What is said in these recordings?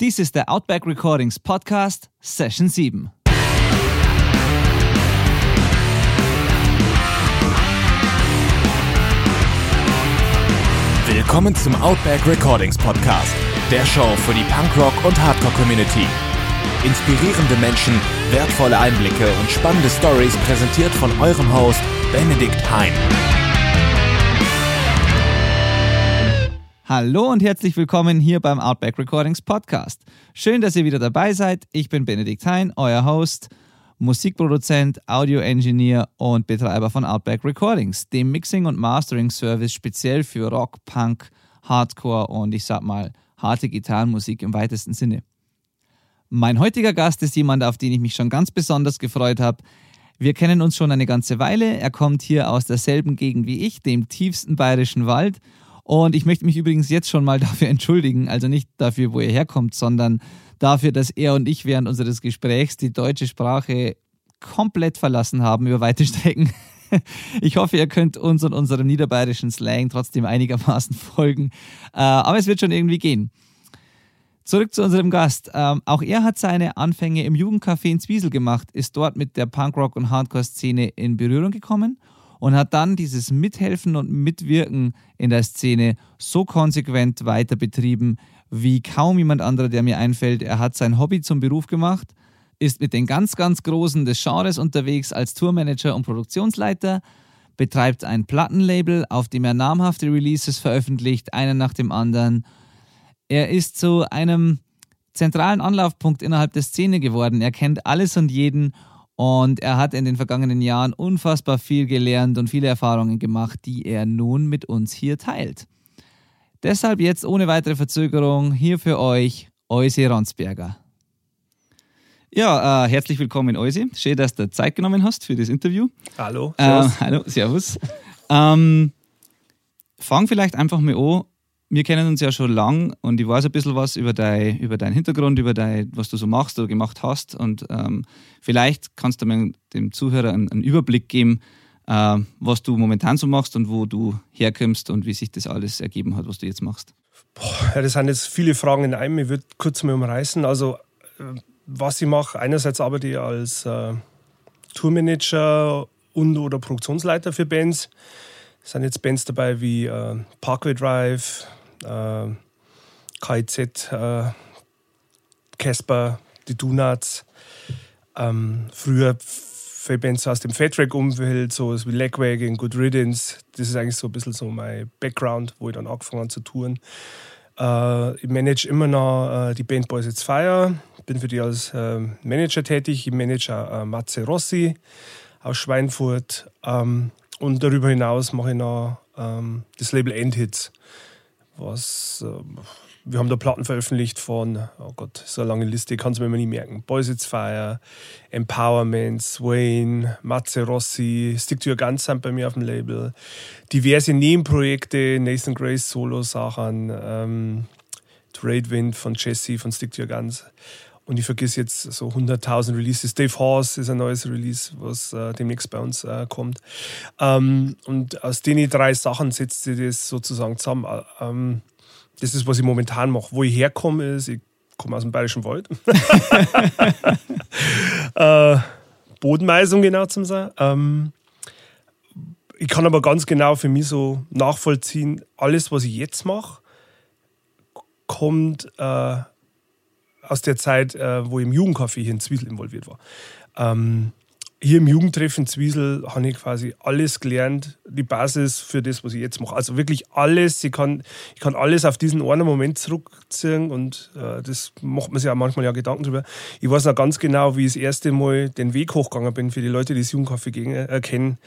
Dies ist der Outback Recordings Podcast, Session 7. Willkommen zum Outback Recordings Podcast, der Show für die Punkrock- und Hardcore-Community. Inspirierende Menschen, wertvolle Einblicke und spannende Stories präsentiert von eurem Host Benedikt Hein. Hallo und herzlich willkommen hier beim Outback Recordings Podcast. Schön, dass ihr wieder dabei seid. Ich bin Benedikt Hein, euer Host, Musikproduzent, Audio-Engineer und Betreiber von Outback Recordings, dem Mixing- und Mastering-Service speziell für Rock, Punk, Hardcore und ich sag mal harte Gitarrenmusik im weitesten Sinne. Mein heutiger Gast ist jemand, auf den ich mich schon ganz besonders gefreut habe. Wir kennen uns schon eine ganze Weile. Er kommt hier aus derselben Gegend wie ich, dem tiefsten bayerischen Wald und ich möchte mich übrigens jetzt schon mal dafür entschuldigen, also nicht dafür, wo er herkommt, sondern dafür, dass er und ich während unseres Gesprächs die deutsche Sprache komplett verlassen haben über weite Strecken. Ich hoffe, ihr könnt uns und unserem niederbayerischen Slang trotzdem einigermaßen folgen. Äh, aber es wird schon irgendwie gehen. Zurück zu unserem Gast. Ähm, auch er hat seine Anfänge im Jugendcafé in Zwiesel gemacht, ist dort mit der Punkrock- und Hardcore-Szene in Berührung gekommen und hat dann dieses Mithelfen und Mitwirken in der Szene so konsequent weiter betrieben wie kaum jemand anderer, der mir einfällt. Er hat sein Hobby zum Beruf gemacht, ist mit den ganz, ganz Großen des Genres unterwegs als Tourmanager und Produktionsleiter, betreibt ein Plattenlabel, auf dem er namhafte Releases veröffentlicht, einen nach dem anderen. Er ist zu einem zentralen Anlaufpunkt innerhalb der Szene geworden. Er kennt alles und jeden und er hat in den vergangenen Jahren unfassbar viel gelernt und viele Erfahrungen gemacht, die er nun mit uns hier teilt. Deshalb jetzt ohne weitere Verzögerung hier für euch Euse Ronsberger. Ja, äh, herzlich willkommen, Euse. Schön, dass du Zeit genommen hast für das Interview. Hallo, servus. Äh, hallo, servus. ähm, fang vielleicht einfach mal an, wir kennen uns ja schon lang und ich weiß ein bisschen was über, dein, über deinen Hintergrund, über dein, was du so machst oder gemacht hast. Und ähm, vielleicht kannst du mir dem Zuhörer einen, einen Überblick geben, äh, was du momentan so machst und wo du herkommst und wie sich das alles ergeben hat, was du jetzt machst. Boah, das sind jetzt viele Fragen in einem. Ich würde kurz mal umreißen. Also, äh, was ich mache, einerseits arbeite ich als äh, Tourmanager und oder Produktionsleiter für Bands. Es sind jetzt Bands dabei wie äh, Parkway Drive, äh, KIZ, äh, Casper, die Donuts. Ähm, früher für Bands aus dem Fatrack-Umfeld, so wie Legwagon, Good Riddance. Das ist eigentlich so ein bisschen so mein Background, wo ich dann angefangen habe zu touren. Äh, ich manage immer noch äh, die Band Boys It's Fire, bin für die als äh, Manager tätig. Ich manage äh, Matze Rossi aus Schweinfurt. Ähm, und darüber hinaus mache ich noch ähm, das Label Endhits was äh, wir haben da Platten veröffentlicht von, oh Gott, so eine lange Liste, kann es mir immer nicht merken. Boys It's Fire, Empowerment, Swain, Matze Rossi, Stick to Your Guns sind bei mir auf dem Label. Diverse Nebenprojekte, Nathan Grace Solo-Sachen, ähm, Trade Wind von Jesse von Stick to Your Guns. Und ich vergesse jetzt so 100.000 Releases. Dave Horse ist ein neues Release, was äh, demnächst bei uns äh, kommt. Ähm, und aus den drei Sachen setzt sich das sozusagen zusammen. Äh, ähm, das ist, was ich momentan mache. Wo ich herkomme, ist, ich komme aus dem Bayerischen Wald. äh, Bodenmeisung, genau zum sein. Ähm, ich kann aber ganz genau für mich so nachvollziehen, alles, was ich jetzt mache, kommt äh, aus der Zeit, äh, wo im Jugendcafé hier in Zwiesel involviert war. Ähm, hier im Jugendtreffen Zwiesel habe ich quasi alles gelernt, die Basis für das, was ich jetzt mache. Also wirklich alles. Ich kann, ich kann alles auf diesen einen Moment zurückziehen und äh, das macht man sich auch manchmal ja Gedanken drüber. Ich weiß noch ganz genau, wie ich das erste Mal den Weg hochgegangen bin. Für die Leute, die das Jugendcafé äh, kennen,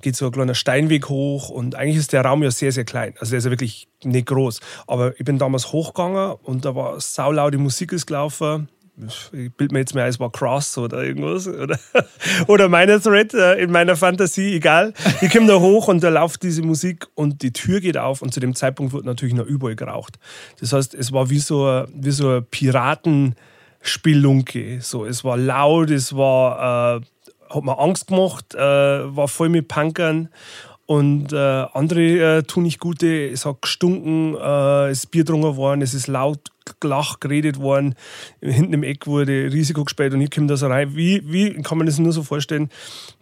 geht so ein kleiner Steinweg hoch und eigentlich ist der Raum ja sehr, sehr klein. Also der ist ja wirklich nicht groß. Aber ich bin damals hochgegangen und da war saulaute Musik ist gelaufen ich bilde mir jetzt mehr, es war Cross oder irgendwas. Oder, oder meine Thread äh, in meiner Fantasie, egal. Ich komme da hoch und da läuft diese Musik und die Tür geht auf und zu dem Zeitpunkt wird natürlich noch überall geraucht. Das heißt, es war wie so, wie so eine Piratenspelunke. So, es war laut, es war, äh, hat mir Angst gemacht, äh, war voll mit Punkern. Und äh, andere äh, tun nicht gute, es hat gestunken, äh, es ist Bier drungen worden, es ist laut gelacht, geredet worden. Hinten im Eck wurde Risiko gespielt und ich komme da so rein. Wie, wie kann man das nur so vorstellen,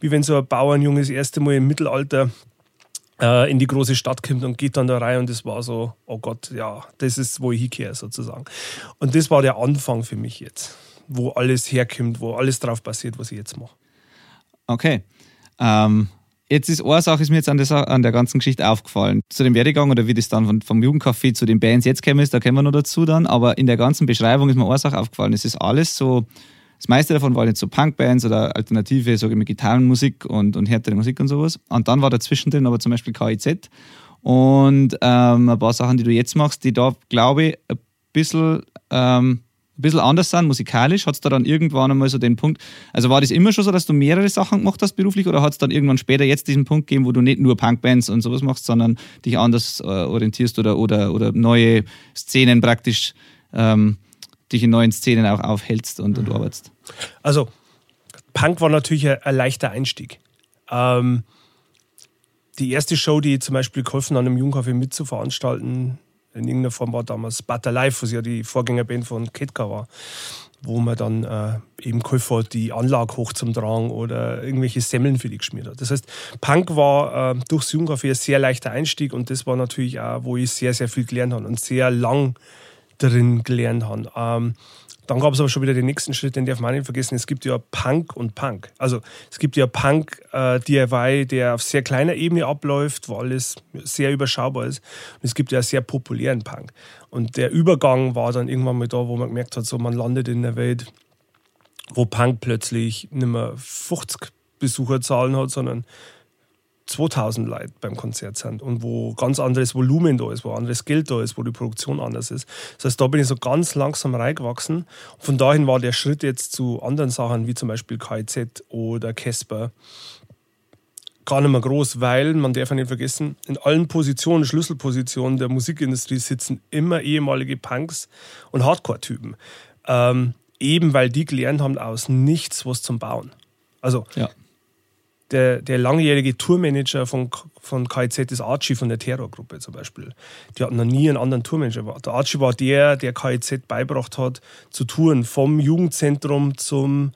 wie wenn so ein Bauernjunge das erste Mal im Mittelalter äh, in die große Stadt kommt und geht dann da rein und das war so, oh Gott, ja, das ist, wo ich hinkehre sozusagen. Und das war der Anfang für mich jetzt, wo alles herkommt, wo alles drauf passiert, was ich jetzt mache. Okay. Ähm, Jetzt ist eine Sache, ist mir jetzt an der, an der ganzen Geschichte aufgefallen. Zu dem Werdegang oder wie das dann von, vom Jugendcafé zu den Bands jetzt käme, da kommen wir noch dazu dann. Aber in der ganzen Beschreibung ist mir eine Sache aufgefallen. Es ist alles so, das meiste davon waren jetzt so Punkbands oder alternative, sage ich mal, Gitarrenmusik und, und härtere Musik und sowas. Und dann war dazwischen drin aber zum Beispiel KIZ und ähm, ein paar Sachen, die du jetzt machst, die da, glaube ich, ein bisschen ähm, ein bisschen anders sind, musikalisch? Hat es da dann irgendwann einmal so den Punkt, also war das immer schon so, dass du mehrere Sachen gemacht hast beruflich oder hat es dann irgendwann später jetzt diesen Punkt gegeben, wo du nicht nur Punkbands und sowas machst, sondern dich anders äh, orientierst oder, oder, oder neue Szenen praktisch, ähm, dich in neuen Szenen auch aufhältst und, und arbeitest? Also, Punk war natürlich ein, ein leichter Einstieg. Ähm, die erste Show, die zum Beispiel geholfen hat, einem Jugendcafé mitzuveranstalten, in irgendeiner Form war damals Butter Life, was ja die Vorgängerband von Ketka war, wo man dann äh, eben geholfen hat, die Anlage hoch zum Drang oder irgendwelche Semmeln für die geschmiert hat. Das heißt, Punk war äh, durchs Jugendcafé ein sehr leichter Einstieg und das war natürlich auch, wo ich sehr, sehr viel gelernt habe und sehr lang drin gelernt habe. Ähm, dann gab es aber schon wieder den nächsten Schritt, den darf man nicht vergessen. Es gibt ja Punk und Punk. Also es gibt ja Punk äh, DIY, der auf sehr kleiner Ebene abläuft, wo alles sehr überschaubar ist. Und es gibt ja sehr populären Punk. Und der Übergang war dann irgendwann mal da, wo man gemerkt hat, so man landet in einer Welt, wo Punk plötzlich nicht mehr 50 Besucherzahlen hat, sondern 2000 Leute beim Konzert sind und wo ganz anderes Volumen da ist, wo anderes Geld da ist, wo die Produktion anders ist. Das heißt, da bin ich so ganz langsam reingewachsen. Von dahin war der Schritt jetzt zu anderen Sachen wie zum Beispiel KIZ oder Casper gar nicht mehr groß, weil man darf nicht vergessen, in allen Positionen, Schlüsselpositionen der Musikindustrie sitzen immer ehemalige Punks und Hardcore-Typen. Ähm, eben weil die gelernt haben, aus nichts was zum Bauen. Also ja der, der langjährige Tourmanager von, von KIZ ist Archie von der Terrorgruppe zum Beispiel. Die hatten noch nie einen anderen Tourmanager. Der Archie war der, der KIZ beibracht hat, zu touren, vom Jugendzentrum zum,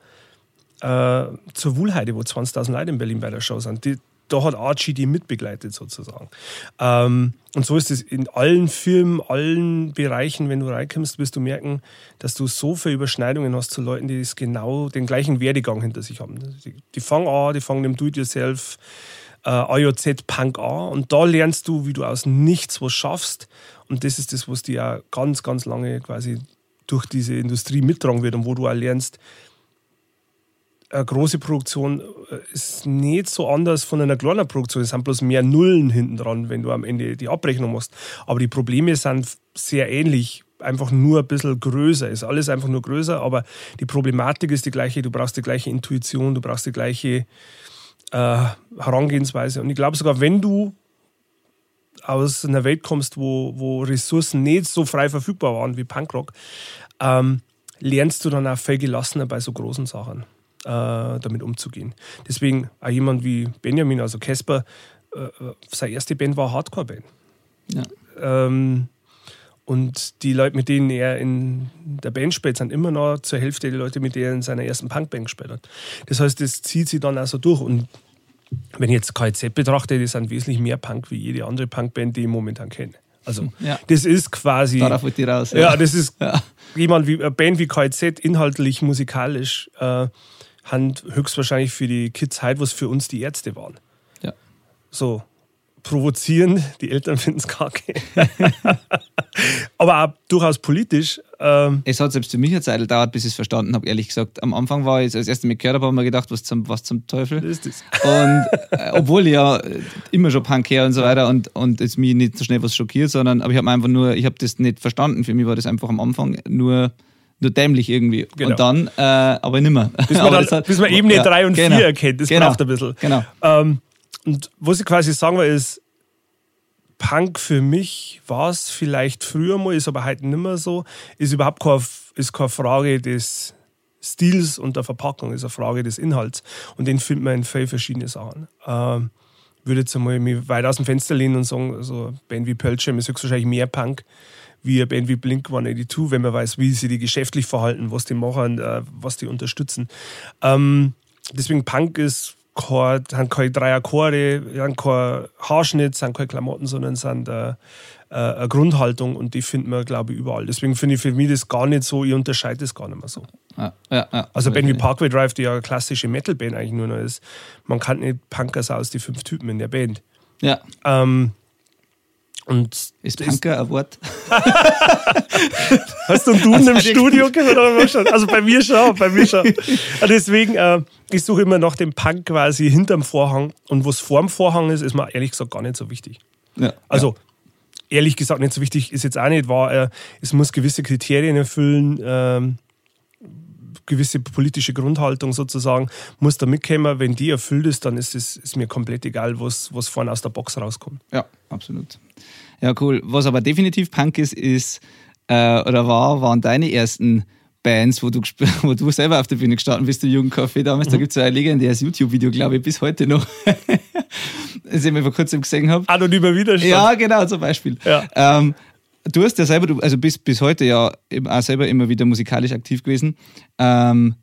äh, zur Wuhlheide, wo 20.000 Leute in Berlin bei der Show sind. Die, da hat Archie die mitbegleitet sozusagen. Ähm, und so ist es in allen Filmen, allen Bereichen, wenn du reinkommst, wirst du merken, dass du so viele Überschneidungen hast zu Leuten, die genau den gleichen Werdegang hinter sich haben. Die, die fangen an, die fangen im Do-it-yourself äh, AJZ Punk an und da lernst du, wie du aus nichts was schaffst und das ist das, was dir ja ganz, ganz lange quasi durch diese Industrie mittragen wird und wo du auch lernst, eine große Produktion äh, ist nicht so anders von einer kleinen Produktion. Es sind bloß mehr Nullen hinten dran, wenn du am Ende die Abrechnung machst. Aber die Probleme sind sehr ähnlich, einfach nur ein bisschen größer. Ist alles einfach nur größer, aber die Problematik ist die gleiche. Du brauchst die gleiche Intuition, du brauchst die gleiche äh, Herangehensweise. Und ich glaube sogar, wenn du aus einer Welt kommst, wo, wo Ressourcen nicht so frei verfügbar waren wie Punkrock, ähm, lernst du dann auch viel gelassener bei so großen Sachen äh, damit umzugehen. Deswegen auch jemand wie Benjamin, also Casper, äh, seine erste Band war Hardcore-Band. Ja. Ähm, und die Leute, mit denen er in der Band spielt, sind immer noch zur Hälfte die Leute, mit denen er in seiner ersten Punkband gespielt hat. Das heißt, das zieht sich dann auch so durch. Und wenn ich jetzt KZ betrachte, die sind wesentlich mehr Punk wie jede andere Punkband, die ich momentan kenne. Also, ja. das ist quasi. Darauf wird die raus. Ja, ja das ist ja. jemand wie eine Band wie KZ, inhaltlich, musikalisch. Äh, haben höchstwahrscheinlich für die Kids halt, was für uns die Ärzte waren. Ja. So, provozieren, die Eltern finden es kacke. Aber auch durchaus politisch. Ähm es hat selbst für mich eine Zeit gedauert, bis ich es verstanden habe, ehrlich gesagt. Am Anfang war ich, als erste Mal gehört habe, habe ich mir gedacht, was zum, was zum Teufel. Das ist das. Und äh, obwohl ich ja immer schon Punk her und so weiter und, und es mich nicht so schnell was schockiert, sondern aber ich habe einfach nur, ich habe das nicht verstanden. Für mich war das einfach am Anfang nur nur dämlich irgendwie. Genau. Und dann, äh, aber nimmer. Bis man, dann, hat, bis man Ebene 3 ja, und 4 genau. erkennt, das genau. braucht ein bisschen. Genau. Ähm, und was ich quasi sagen will, ist, Punk für mich war es vielleicht früher mal, ist aber heute nicht mehr so, ist überhaupt keine, ist keine Frage des Stils und der Verpackung, ist eine Frage des Inhalts. Und den findet man in vielen verschiedenen Sachen. Ähm, würde jetzt einmal mich weit aus dem Fenster lehnen und sagen, so eine Band wie Pearl Jam ist höchstwahrscheinlich mehr Punk wie eine Band wie Blink-182, wenn man weiß, wie sie die geschäftlich verhalten, was die machen, äh, was die unterstützen. Ähm, deswegen Punk ist kein, haben keine drei Akkorde, haben kein Haarschnitt, sind keine Klamotten, sondern sind äh, äh, eine Grundhaltung und die findet man, glaube ich, überall. Deswegen finde ich für mich das gar nicht so, ich unterscheide das gar nicht mehr so. Ja, ja, ja. Also Band wie Parkway Drive, die ja eine klassische Metal-Band eigentlich nur noch ist, man kann nicht Punkers aus, die fünf Typen in der Band. Ja. Ähm, und ist Punker ein Wort? Hast du einen Duden im Studio gehört? Also bei mir schon, bei mir schon. Deswegen, äh, ich suche immer nach dem Punk quasi hinterm Vorhang. Und was vorm Vorhang ist, ist mir ehrlich gesagt gar nicht so wichtig. Ja, also, ja. ehrlich gesagt, nicht so wichtig ist jetzt auch nicht wahr. Äh, es muss gewisse Kriterien erfüllen. Ähm, gewisse politische Grundhaltung sozusagen, muss da mitkommen. Wenn die erfüllt ist, dann ist es ist mir komplett egal, was, was vorne aus der Box rauskommt. Ja, absolut. Ja, cool. Was aber definitiv Punk ist, ist äh, oder war, waren deine ersten Bands, wo du, wo du selber auf der Bühne gestanden bist, du Jugendcafé damals. Mhm. Da gibt es so ein legendäres YouTube-Video, glaube ich, bis heute noch. das ich mir vor kurzem gesehen habe. Anonymer Widerstand. Ja, genau, zum Beispiel. Ja. Ähm, du hast ja selber, also bis, bis heute ja auch selber immer wieder musikalisch aktiv gewesen. Ähm,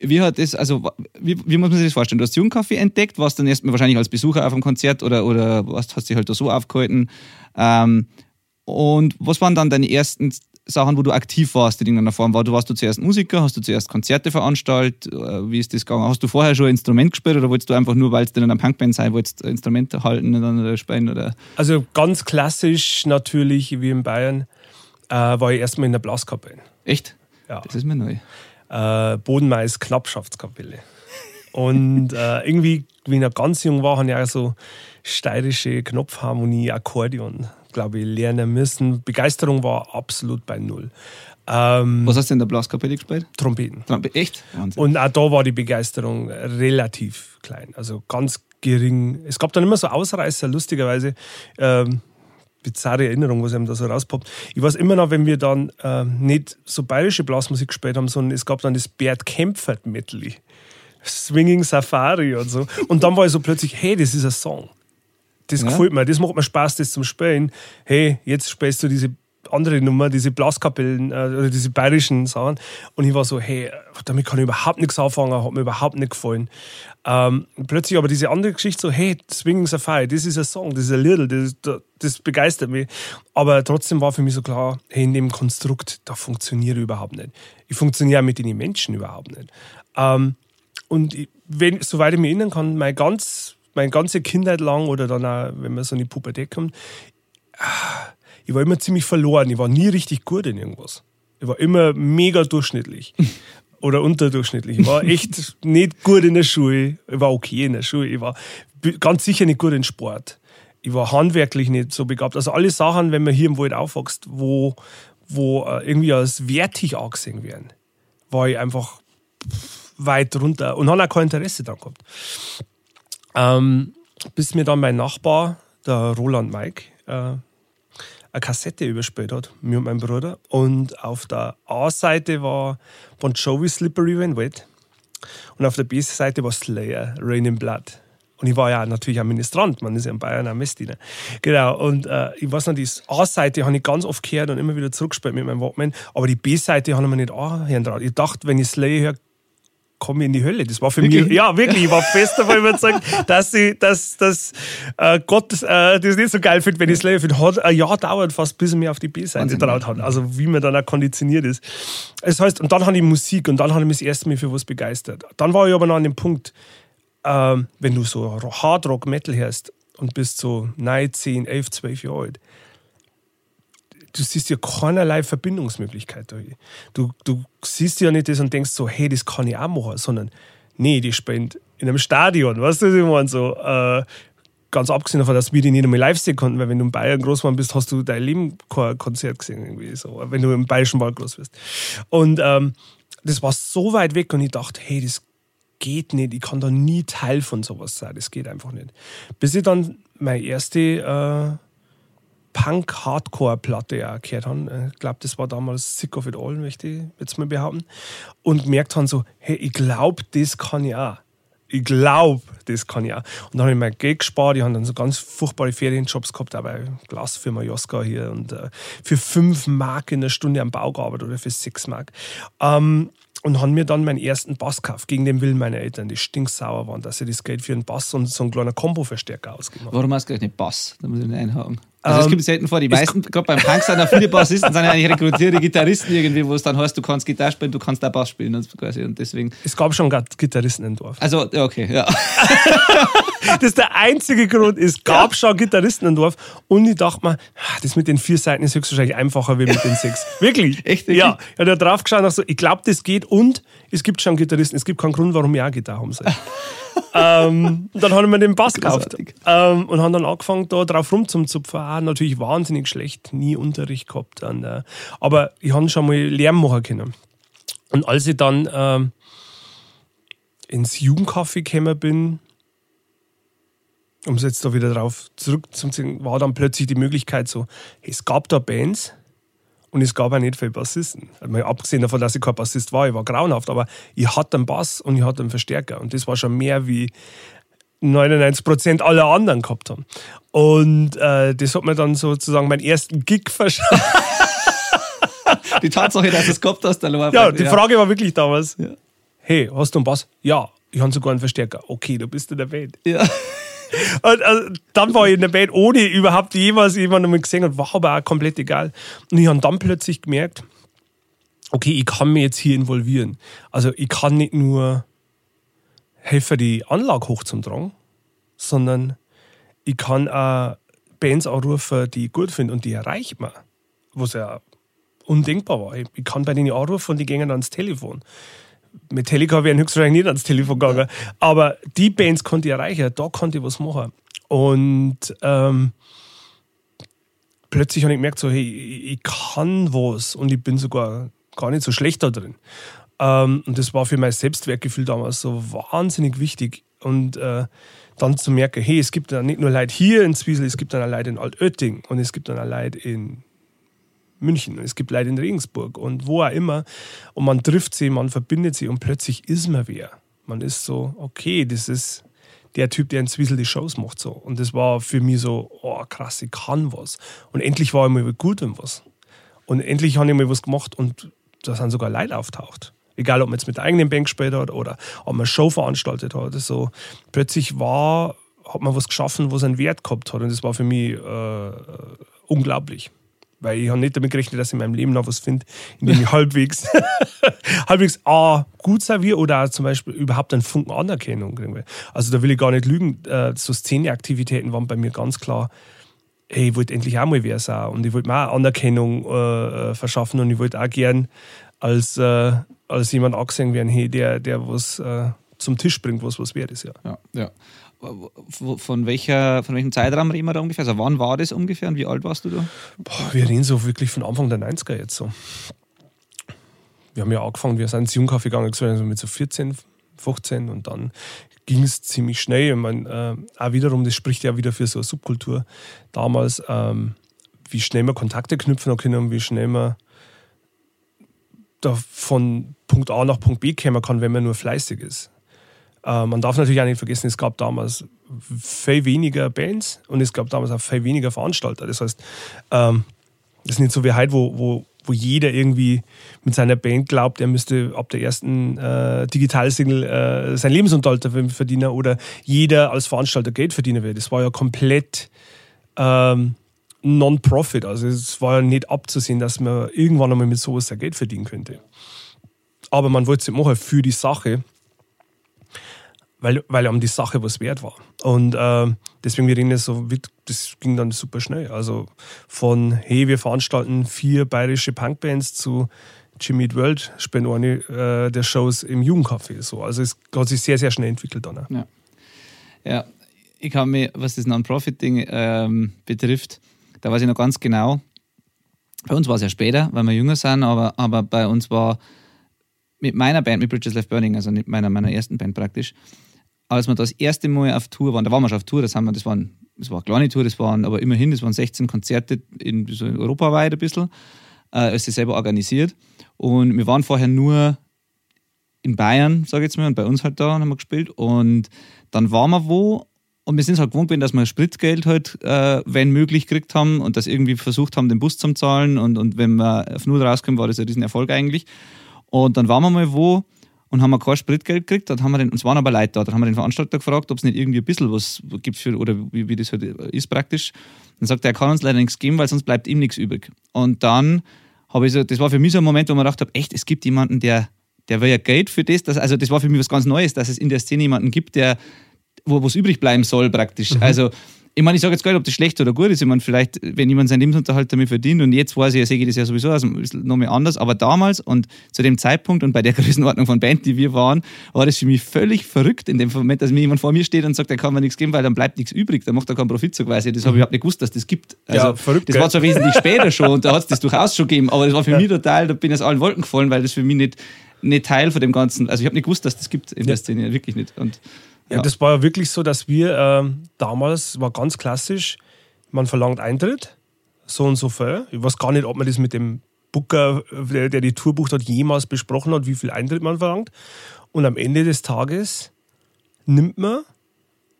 wie hat das, also wie, wie, muss man sich das vorstellen? Du hast Jugendkaffee entdeckt, warst dann erstmal wahrscheinlich als Besucher auf einem Konzert oder, oder hast, hast dich halt da so aufgehalten. Ähm, und was waren dann deine ersten Sachen, wo du aktiv warst in irgendeiner Form? War, du, warst du zuerst Musiker? Hast du zuerst Konzerte veranstaltet? Äh, wie ist das gegangen? Hast du vorher schon ein Instrument gespielt oder wolltest du einfach nur, weil du in einer Punkband sein wolltest, Instrumente halten und dann spielen? Oder? Also ganz klassisch natürlich, wie in Bayern, äh, war ich erstmal in der Blaskapelle. Echt? Ja. Das ist mir neu. Äh, Bodenmais Knappschaftskapelle. Und äh, irgendwie, wie ich noch ganz jung war, habe ich auch so steirische Knopfharmonie, Akkordeon glaube ich, lernen müssen. Begeisterung war absolut bei Null. Ähm, Was hast du in der Blaskapelle gespielt? Trompeten. Trompe Echt? Wahnsinn. Und auch da war die Begeisterung relativ klein, also ganz gering. Es gab dann immer so Ausreißer, lustigerweise. Ähm, bizarre Erinnerung, was einem da so rauspoppt. Ich weiß immer noch, wenn wir dann äh, nicht so bayerische Blasmusik gespielt haben, sondern es gab dann das Bert Kempfert Medley. Swinging Safari und so. Und dann war ich so plötzlich, hey, das ist ein Song das ja. gefällt mir, das macht mir Spaß, das zum Spielen. Hey, jetzt spielst du diese andere Nummer, diese Blaskapellen äh, oder diese bayerischen Sachen. Und ich war so, hey, damit kann ich überhaupt nichts anfangen, hat mir überhaupt nicht gefallen. Ähm, plötzlich aber diese andere Geschichte so, hey, Swinging Safari, das ist ein Song, das ist ein Little, das, das begeistert mich. Aber trotzdem war für mich so klar, hey, in dem Konstrukt, da funktioniere ich überhaupt nicht. Ich funktioniere mit den Menschen überhaupt nicht. Ähm, und ich, wenn, soweit ich mich erinnern kann, mein ganz meine ganze Kindheit lang oder dann auch, wenn man so in die Pubertät kommt, ich war immer ziemlich verloren. Ich war nie richtig gut in irgendwas. Ich war immer mega durchschnittlich oder unterdurchschnittlich. Ich war echt nicht gut in der Schule. Ich war okay in der Schule. Ich war ganz sicher nicht gut in Sport. Ich war handwerklich nicht so begabt. Also alle Sachen, wenn man hier im Wald aufwächst, wo, wo äh, irgendwie als wertig angesehen werden, war ich einfach weit runter und habe auch kein Interesse daran gehabt. Ähm, bis mir dann mein Nachbar, der Roland Mike, äh, eine Kassette überspielt hat, mir und meinem Bruder. Und auf der A-Seite war Bon Jovi Slippery When Wet. Und auf der B-Seite war Slayer, Rain in Blood. Und ich war ja natürlich ein Ministrant, man ist ja in Bayern ein Messdiener. Genau, und äh, ich weiß noch, die A-Seite habe ich ganz oft gehört und immer wieder zurückgespielt mit meinem Walkman, aber die B-Seite habe ich mir nicht anhören Ich dachte, wenn ich Slayer höre, komme in die Hölle. Das war für wirklich? mich, ja, wirklich, ich war fest davon überzeugt, dass, ich, dass, dass äh, Gott äh, das nicht so geil findet, wenn ich Slayer finde. Hat ein Jahr dauert fast, bis er mir auf die B-Seite getraut hat. Also, wie man dann auch konditioniert ist. Das heißt, und dann habe ich Musik und dann habe ich mich das erste Mal für was begeistert. Dann war ich aber noch an dem Punkt, äh, wenn du so Hardrock Metal hörst und bist so 9, 10, 11, 12 Jahre alt, du siehst ja keinerlei Verbindungsmöglichkeit. Du, du siehst ja nicht das und denkst so, hey, das kann ich auch machen, sondern nee, die spielen in einem Stadion, weißt du, was ich meine? So, äh, ganz abgesehen davon, dass wir die nicht einmal live sehen konnten, weil wenn du in Bayern groß geworden bist, hast du dein Leben kein Konzert gesehen, irgendwie so, wenn du im Bayerischen Wald groß bist. Und ähm, das war so weit weg und ich dachte, hey, das geht nicht, ich kann da nie Teil von sowas sein, das geht einfach nicht. Bis ich dann meine erste äh, Punk-Hardcore-Platte auch gehört haben. Äh, ich glaube, das war damals Sick of It All, möchte ich jetzt mal behaupten. Und gemerkt haben so, hey, ich glaube, das kann ich auch. ich glaube, das kann ich auch. Und dann habe ich mein Geld gespart. Ich habe dann so ganz furchtbare Ferienjobs gehabt, auch bei Glasfirma Joska hier. Und äh, für 5 Mark in der Stunde am Bau gearbeitet oder für 6 Mark. Ähm, und haben mir dann meinen ersten Bass gekauft, gegen den Willen meiner Eltern, die stinksauer waren, dass sie das Geld für einen Bass und so einen kleinen Kombo-Verstärker ausgemacht Warum hast du nicht Bass? Da muss ich nicht einhaken. Also, es ähm, gibt selten vor, die meisten, gerade beim Punk sind auch viele Bassisten, sind ja eigentlich rekrutierte Gitarristen irgendwie, wo es dann heißt, du kannst Gitarre spielen, du kannst auch Bass spielen und quasi. Und deswegen. Es gab schon Gitarristen im Dorf. Also, okay, ja. das ist der einzige Grund. Es gab ja. schon Gitarristen im Dorf. Und ich dachte mir, das mit den vier Seiten ist höchstwahrscheinlich einfacher wie mit den sechs. Wirklich? Echt? Ja. Ich habe da drauf geschaut und so, ich glaube, das geht. Und es gibt schon Gitarristen. Es gibt keinen Grund, warum ich auch Gitarre haben soll. ähm, dann habe ich mir den Bass gekauft ähm, und habe dann angefangen, da drauf rumzuzupfen. Auch natürlich wahnsinnig schlecht, nie Unterricht gehabt. An der, aber ich habe schon mal Lärm machen können. Und als ich dann ähm, ins Jugendcafé gekommen bin, um es jetzt da wieder drauf zurückzuziehen, war dann plötzlich die Möglichkeit so, es gab da Bands, und es gab auch nicht viele Bassisten. Also abgesehen davon, dass ich kein Bassist war, ich war grauenhaft, aber ich hatte einen Bass und ich hatte einen Verstärker. Und das war schon mehr wie 99% aller anderen gehabt haben. Und äh, das hat mir dann sozusagen meinen ersten Gig verschafft. die Tatsache, dass du es gehabt hast, dann war Ja, die Frage war wirklich damals: ja. Hey, hast du einen Bass? Ja, ich habe sogar einen Verstärker. Okay, du bist in der Band. Ja. Und also, dann war ich in der Band, ohne überhaupt jemals jemanden gesehen und war aber auch komplett egal. Und ich habe dann plötzlich gemerkt, okay, ich kann mich jetzt hier involvieren. Also ich kann nicht nur helfen, die Anlage hochzutragen, sondern ich kann auch Bands anrufen, die ich gut finde und die erreicht man. Was ja undenkbar war. Ich kann bei denen anrufen und die gehen dann ans Telefon. Metallica wären höchstwahrscheinlich nicht ans Telefon gegangen. Aber die Bands konnte ich erreichen, da konnte ich was machen. Und ähm, plötzlich habe ich gemerkt, so, hey, ich kann was und ich bin sogar gar nicht so schlecht da drin. Ähm, und das war für mein Selbstwertgefühl damals so wahnsinnig wichtig. Und äh, dann zu merken, hey, es gibt ja nicht nur Leute hier in Zwiesel, es gibt dann auch Leute in Altötting und es gibt dann auch Leute in München, es gibt Leute in Regensburg und wo auch immer. Und man trifft sie, man verbindet sie und plötzlich ist man wer. Man ist so, okay, das ist der Typ, der in Zwiesel die Shows macht. So. Und das war für mich so, oh krass, ich kann was. Und endlich war ich mal gut in was. Und endlich habe ich mal was gemacht und da sind sogar Leute auftaucht. Egal, ob man jetzt mit der eigenen Bank gespielt hat oder ob man eine Show veranstaltet hat. So. Plötzlich war, hat man was geschaffen, was einen Wert gehabt hat. Und das war für mich äh, unglaublich. Weil ich habe nicht damit gerechnet, dass ich in meinem Leben noch was finde, in dem ich halbwegs, halbwegs A, gut sein will oder zum Beispiel überhaupt einen Funken Anerkennung kriegen Also da will ich gar nicht lügen. Äh, so Szeneaktivitäten waren bei mir ganz klar, hey, ich wollte endlich auch mal wer sein und ich wollte mir auch Anerkennung äh, äh, verschaffen und ich wollte auch gern als, äh, als jemand angesehen werden, hey, der, der was äh, zum Tisch bringt, was was wert ist. Ja. Ja, ja. Von, welcher, von welchem Zeitraum reden wir da ungefähr? Also wann war das ungefähr und wie alt warst du da? Boah, wir reden so wirklich von Anfang der 90er jetzt so. Wir haben ja angefangen, wir sind ins Jungkaffee gegangen, also mit so 14, 15 und dann ging es ziemlich schnell. Ich meine, äh, auch wiederum, das spricht ja wieder für so eine Subkultur damals, ähm, wie schnell man Kontakte knüpfen können und wie schnell man da von Punkt A nach Punkt B kommen kann, wenn man nur fleißig ist. Äh, man darf natürlich auch nicht vergessen, es gab damals viel weniger Bands und es gab damals auch viel weniger Veranstalter. Das heißt, ähm, das ist nicht so wie heute, wo, wo, wo jeder irgendwie mit seiner Band glaubt, er müsste ab der ersten äh, Digitalsingle äh, seinen Lebensunterhalt verdienen oder jeder als Veranstalter Geld verdienen will. Das war ja komplett ähm, Non-Profit. Also es war ja nicht abzusehen, dass man irgendwann einmal mit sowas sein Geld verdienen könnte. Aber man wollte es machen für die Sache weil, weil um die Sache was wert war. Und äh, deswegen, wir reden jetzt so, das ging dann super schnell. Also von, hey, wir veranstalten vier bayerische Punkbands zu Jimmy Eat World spielen eine äh, der Shows im Jugendcafé. So. Also es hat sich sehr, sehr schnell entwickelt dann. Ja, ja ich kann mir, was das Non-Profit-Ding ähm, betrifft, da weiß ich noch ganz genau, bei uns war es ja später, weil wir jünger sind, aber, aber bei uns war mit meiner Band, mit Bridges Left Burning, also mit meiner, meiner ersten Band praktisch, als wir das erste Mal auf Tour waren, da waren wir schon auf Tour, das, haben wir, das, waren, das war eine kleine Tour, das waren aber immerhin, das waren 16 Konzerte in, so in europaweit ein bisschen, äh, sie selber organisiert. Und wir waren vorher nur in Bayern, sage ich jetzt mal, und bei uns halt da haben wir gespielt. Und dann waren wir wo und wir sind es halt gewohnt gewesen, dass wir Spritgeld halt, äh, wenn möglich, gekriegt haben und das irgendwie versucht haben, den Bus zu zahlen. Und, und wenn wir auf Null rauskommen, war das ein Riesenerfolg eigentlich. Und dann waren wir mal wo und haben wir kein Spritgeld gekriegt. Dann haben wir den, uns waren aber Leute da. Dann haben wir den Veranstalter gefragt, ob es nicht irgendwie ein bisschen was gibt für, oder wie, wie das halt ist praktisch. Dann sagt er, er kann uns leider nichts geben, weil sonst bleibt ihm nichts übrig. Und dann habe ich so, das war für mich so ein Moment, wo man gedacht habe, echt, es gibt jemanden, der, der will ja Geld für das. Dass, also das war für mich was ganz Neues, dass es in der Szene jemanden gibt, der wo es übrig bleiben soll praktisch. Mhm. Also ich meine, ich sage jetzt gar nicht, ob das schlecht oder gut ist. Ich meine, vielleicht, wenn jemand seinen Lebensunterhalt damit verdient und jetzt weiß ich, ja, sehe ich das ja sowieso also noch mal anders, aber damals und zu dem Zeitpunkt und bei der Größenordnung von Band, die wir waren, war das für mich völlig verrückt in dem Moment, dass mir jemand vor mir steht und sagt, er kann mir nichts geben, weil dann bleibt nichts übrig, dann macht er keinen Profit so quasi. Das habe ich überhaupt nicht gewusst, dass das gibt. Also, ja, verrückt, das war zwar wesentlich später schon und da hat es das durchaus schon gegeben, aber das war für ja. mich total, da bin ich aus allen Wolken gefallen, weil das für mich nicht, nicht Teil von dem Ganzen, also ich habe nicht gewusst, dass das gibt in ja. der Szene, wirklich nicht. Und ja, das war ja wirklich so, dass wir äh, damals, war ganz klassisch, man verlangt Eintritt, so und so viel. Ich weiß gar nicht, ob man das mit dem Booker, der, der die Tour bucht hat, jemals besprochen hat, wie viel Eintritt man verlangt. Und am Ende des Tages nimmt man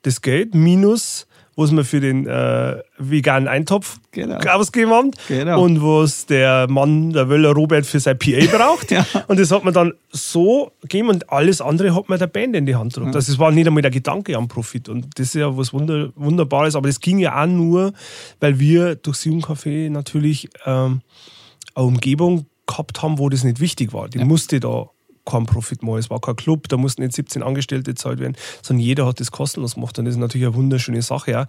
das Geld minus was wir für den äh, veganen Eintopf genau. ausgegeben haben genau. und was der Mann, der Wöller Robert, für sein PA braucht. ja. Und das hat man dann so gegeben und alles andere hat man der Band in die Hand gedrückt. Ja. Also es war nicht einmal der Gedanke am Profit und das ist ja was Wunder Wunderbares, aber das ging ja auch nur, weil wir durch Sieben Café natürlich ähm, eine Umgebung gehabt haben, wo das nicht wichtig war. Die ja. musste da kein Profit mehr. Es war kein Club, da mussten nicht 17 Angestellte gezahlt werden, sondern jeder hat das kostenlos gemacht. Und das ist natürlich eine wunderschöne Sache. Ja.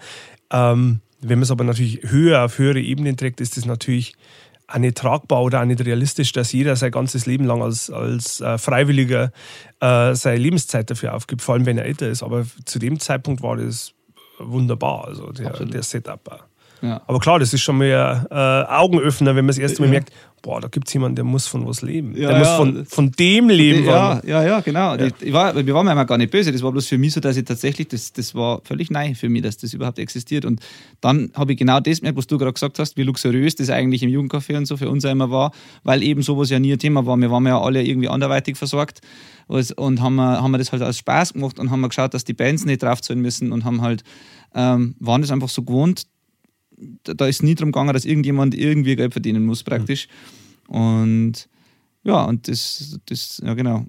Ähm, wenn man es aber natürlich höher auf höhere Ebenen trägt, ist das natürlich auch nicht tragbar oder auch nicht realistisch, dass jeder sein ganzes Leben lang als, als äh, Freiwilliger äh, seine Lebenszeit dafür aufgibt, vor allem wenn er älter ist. Aber zu dem Zeitpunkt war das wunderbar, also der, der Setup. Ja. Aber klar, das ist schon mehr äh, Augenöffner, wenn man das erste Mal ja. merkt, boah, da gibt es jemanden, der muss von was leben. Ja, der muss von, von dem leben. Ja, ja, ja, genau. Ich war, wir waren mir gar nicht böse. Das war bloß für mich so, dass ich tatsächlich, das, das war völlig neu für mich, dass das überhaupt existiert. Und dann habe ich genau das gemerkt, was du gerade gesagt hast, wie luxuriös das eigentlich im Jugendcafé und so für uns immer war, weil eben sowas ja nie ein Thema war. Wir waren ja alle irgendwie anderweitig versorgt und haben, haben wir das halt als Spaß gemacht und haben geschaut, dass die Bands nicht draufzahlen müssen und haben halt, ähm, waren das einfach so gewohnt, da ist nie darum gegangen, dass irgendjemand irgendwie Geld verdienen muss, praktisch. Und ja, und das, das, ja genau.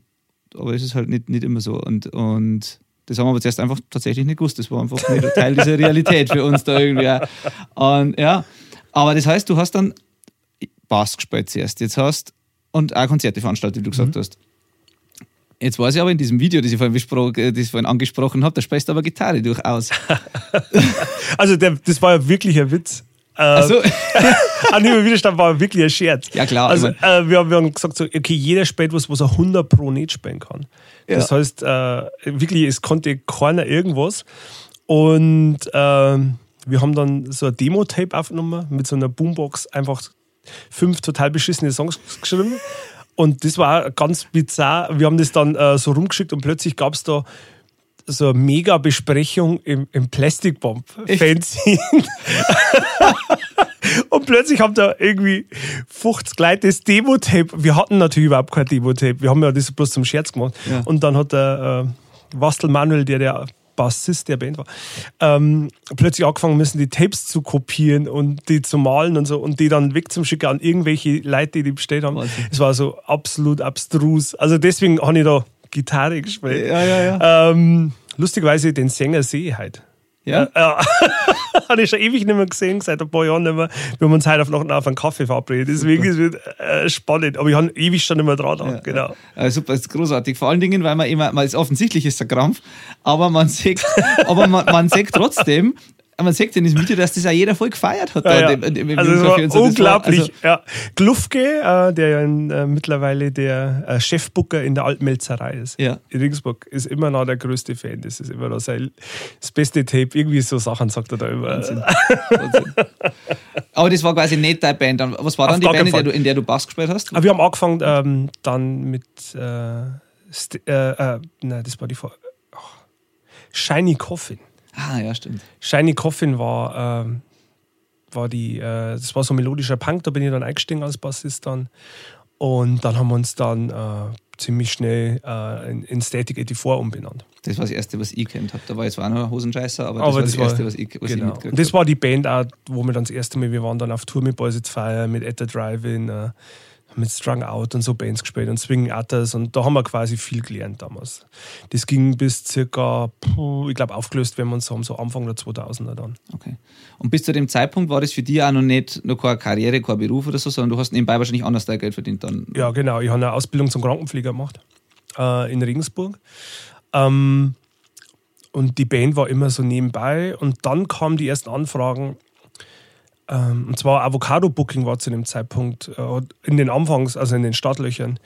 Aber es ist halt nicht, nicht immer so. Und, und das haben wir aber zuerst einfach tatsächlich nicht gewusst. Das war einfach nicht Teil dieser Realität für uns da irgendwie. Und ja, aber das heißt, du hast dann Bass gespielt zuerst. Jetzt hast und auch Konzerte veranstaltet, wie du gesagt mhm. hast. Jetzt weiß ich aber in diesem Video, das ich vorhin, das ich vorhin angesprochen habe, da sprichst du aber Gitarre durchaus. also der, das war ja wirklich ein Witz. Äh, also an dem Widerstand war wirklich ein Scherz. Ja klar. Also äh, wir, wir, haben gesagt, so, okay, jeder spielt was, was er 100 pro nicht spielen kann. Ja. Das heißt, äh, wirklich, es konnte keiner irgendwas. Und äh, wir haben dann so ein Demo-Tape aufgenommen mit so einer Boombox, einfach fünf total beschissene Songs geschrieben. Und das war ganz bizarr. Wir haben das dann äh, so rumgeschickt und plötzlich gab es da so eine mega Besprechung im, im Plastic Bomb Fanzine. und plötzlich haben da irgendwie 50 Leute das Demo-Tape. Wir hatten natürlich überhaupt kein Demo-Tape. Wir haben ja das bloß zum Scherz gemacht. Ja. Und dann hat der äh, Wastel Manuel, der der Bassist der Band war, ähm, plötzlich angefangen müssen, die Tapes zu kopieren und die zu malen und so und die dann wegzuschicken an irgendwelche Leute, die die bestellt haben. Es war so absolut abstrus. Also deswegen habe ich da Gitarre gespielt. Ja, ja, ja. Ähm, lustigerweise den Sänger sehe ich halt. Ja? ja. Habe ich schon ewig nicht mehr gesehen, seit ein paar Jahren nicht mehr. Wir haben uns heute auf Nacht auf einen Kaffee verabredet. Deswegen ist es äh, spannend. Aber ich habe ewig schon nicht mehr dran. Ja, genau. Ja, super, das ist großartig. Vor allen Dingen, weil man immer, man ist offensichtlich ist der Krampf, aber man sieht, aber man, man sieht trotzdem, man sieht in diesem Video, dass das auch jeder voll gefeiert hat. Ja, ja. Im, im also so. unglaublich. War, also ja. Glufke, äh, der ja äh, mittlerweile der äh, Chefbooker in der Altmelzerei ist, ja. in Regensburg, ist immer noch der größte Fan. Das ist immer noch sein, das beste Tape. Irgendwie so Sachen sagt er da immer. Wahnsinn. Wahnsinn. Aber das war quasi nicht deine Band. Was war dann Auf die Band, in der, du, in der, du, Bass gespielt hast? Wir haben angefangen ähm, dann mit äh, äh, äh, nein, das war die Vor oh. Shiny Coffin. Ah, ja, stimmt. Shiny Coffin war, ähm, war die, äh, das war so melodischer Punk, da bin ich dann eingestiegen als Bassist dann. Und dann haben wir uns dann äh, ziemlich schnell äh, in, in Static 84 umbenannt. Das war das Erste, was ich kennt habe. Da war jetzt zwar noch ein Hosenscheißer, aber das Aber war das das, war- Erste, was ich, was ich Genau. mitgekriegt Und das war die Band auch, wo wir dann das erste Mal, wir waren dann auf Tour mit Boys It's Fire, mit At the Drive-In, äh, mit Strung Out und so Bands gespielt und Swing Atters und da haben wir quasi viel gelernt damals. Das ging bis circa, ich glaube, aufgelöst, wenn wir uns haben, so Anfang der 2000er dann. Okay. Und bis zu dem Zeitpunkt war das für dich auch noch nicht noch keine Karriere, kein Beruf oder so, sondern du hast nebenbei wahrscheinlich anders dein Geld verdient dann. Ja, genau. Ich habe eine Ausbildung zum Krankenpfleger gemacht äh, in Regensburg. Ähm, und die Band war immer so nebenbei. Und dann kamen die ersten Anfragen. Ähm, und zwar Avocado Booking war zu dem Zeitpunkt äh, in den Anfangs, also in den Startlöchern.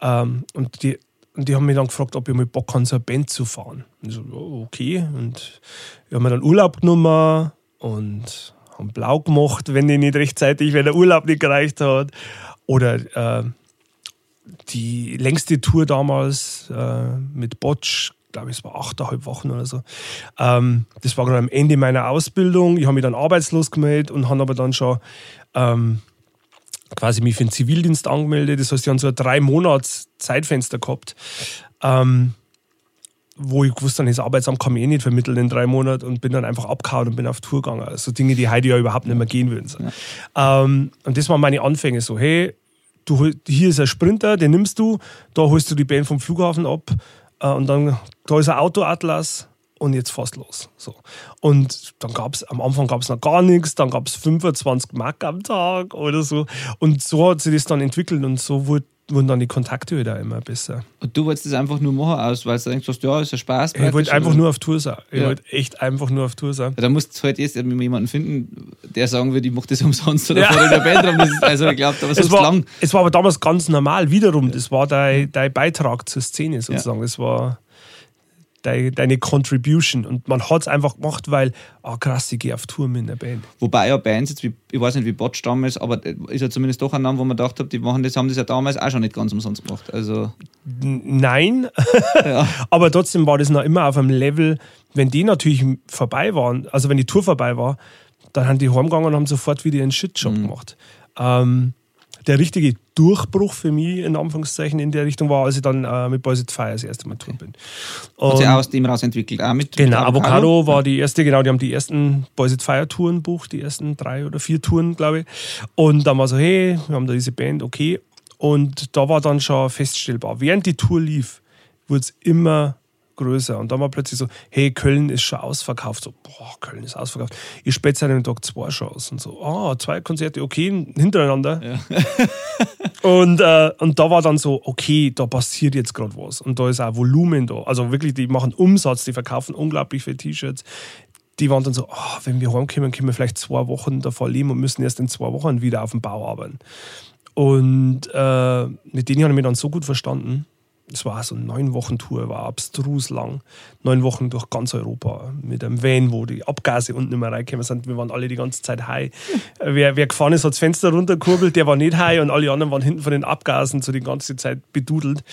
Ähm, und die, und die haben mich dann gefragt, ob ich mal Bock habe, so eine Band zu fahren. Und ich so, okay. Und wir haben dann Urlaub genommen und haben blau gemacht, wenn die nicht rechtzeitig, wenn der Urlaub nicht gereicht hat. Oder äh, die längste Tour damals äh, mit Botsch, glaube ich, es war achteinhalb Wochen oder so. Ähm, das war gerade am Ende meiner Ausbildung. Ich habe mich dann arbeitslos gemeldet und habe aber dann schon ähm, quasi mich für den Zivildienst angemeldet. Das heißt, ich habe so ein drei Monats Zeitfenster gehabt, ähm, wo ich gewusst habe, das Arbeitsamt kann mir eh nicht vermitteln in drei Monaten und bin dann einfach abgehauen und bin auf Tour gegangen. Also Dinge, die heute ja überhaupt nicht mehr gehen würden. So. Ähm, und das waren meine Anfänge so, hey, du, hier ist ein Sprinter, den nimmst du, da holst du die Band vom Flughafen ab und dann, da ist ein Autoatlas und jetzt fast los. So. Und dann gab es, am Anfang gab es noch gar nichts, dann gab es 25 Mark am Tag oder so. Und so hat sich das dann entwickelt und so wurde, wurden dann die Kontakte wieder immer besser. Und du wolltest das einfach nur machen, aus, weil du denkst, ja, ist ja Spaß. Ich wollte einfach oder? nur auf Tour sein. Ich Ja. wollte echt einfach nur auf Tour sein. Ja, da musst du halt erst jemanden finden, der sagen würde, ich mache das umsonst oder Ja. vor in der Band ist, also ich glaube, da war Es war, lang. es war aber damals ganz normal, wiederum. Das war dein, dein Beitrag zur Szene sozusagen. Das war dein, deine Contribution. Und man hat es einfach gemacht, weil, ah krass, ich gehe auf Tour mit einer Band. Wobei ja Bands jetzt, wie, ich weiß nicht, wie Botch damals, aber ist ja zumindest doch ein Name, wo man gedacht hat, die machen das, haben das ja damals auch schon nicht ganz umsonst gemacht. Also, Nein, ja. aber trotzdem war das noch immer auf einem Level, wenn die natürlich vorbei waren, also wenn die Tour vorbei war, dann haben die heimgegangen und haben sofort wieder ihren Shitjob gemacht. Ähm, der richtige Durchbruch für mich, in Anführungszeichen, in der Richtung war, als ich dann äh, mit Boys It Fire das erste Mal Tour bin. hat sich Und- aus dem raus entwickelt. Auch mit, Genau, mit Avocado war die erste, genau, die haben die ersten Boys It Fire Touren bucht, die ersten drei oder vier Touren, glaube ich. Und dann war so, hey, wir haben da diese Band, okay. Und da war dann schon feststellbar, während die Tour lief, wurde es immer größer. Und dann war plötzlich so, hey, Köln ist schon ausverkauft. So, boah, Köln ist ausverkauft. Ich spiele seit einem Tag zwei Shows. Und so, ah, zwei Konzerte, okay, hintereinander. Und, äh, und da war dann so, okay, da passiert jetzt gerade was. Und da ist auch Volumen da. Also wirklich, die machen Umsatz, die verkaufen unglaublich viele T-Shirts. Die waren dann so, ah, wenn wir heimkommen, können wir vielleicht zwei Wochen davor leben und müssen erst in zwei Wochen wieder auf dem Bau arbeiten. Und äh, mit denen habe ich mich dann so gut verstanden. Es war so eine neun Wochen Tour, war abstrus lang. Neun Wochen durch ganz Europa mit einem Van, wo die Abgase unten immer reingekommen sind. Wir waren alle die ganze Zeit high. Wer, wer gefahren ist, hat das Fenster runtergekurbelt, der war nicht high und alle anderen waren hinten von den Abgasen so die ganze Zeit bedudelt.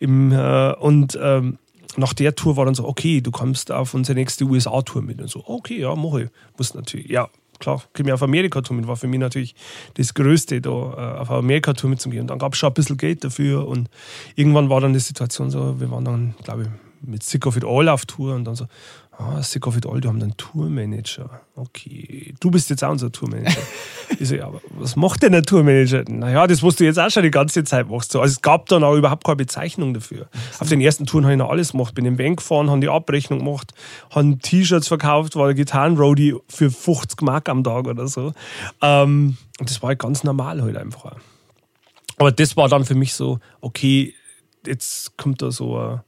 Im, äh, und ähm, nach der Tour war dann so, okay, du kommst auf unsere nächste USA-Tour mit. Und so, okay, ja, mache ich. Muss natürlich, ja, klar, komme ich auf Amerika-Tour mit. War für mich natürlich das Größte, da äh, auf Amerika-Tour mitzugehen. Und dann gab es schon ein bisschen Geld dafür. Und irgendwann war dann die Situation so, wir waren dann, glaube ich, mit Sick of It All auf Tour und dann so, ah, Sick of It All, die haben einen Tourmanager. Okay, du bist jetzt auch unser Tourmanager. ich so, ja, aber was macht denn ein Tourmanager? Naja, das, was du jetzt auch schon die ganze Zeit machst. So, also es gab dann auch überhaupt keine Bezeichnung dafür. Auf den ersten Touren habe ich noch alles gemacht. Bin im Van gefahren, habe die Abrechnung gemacht, habe T-Shirts verkauft, war der Gitarrenroadie für 50 Mark am Tag oder so. Ähm, und das war halt ganz normal halt einfach. Aber das war dann für mich so, okay, jetzt kommt da so eine,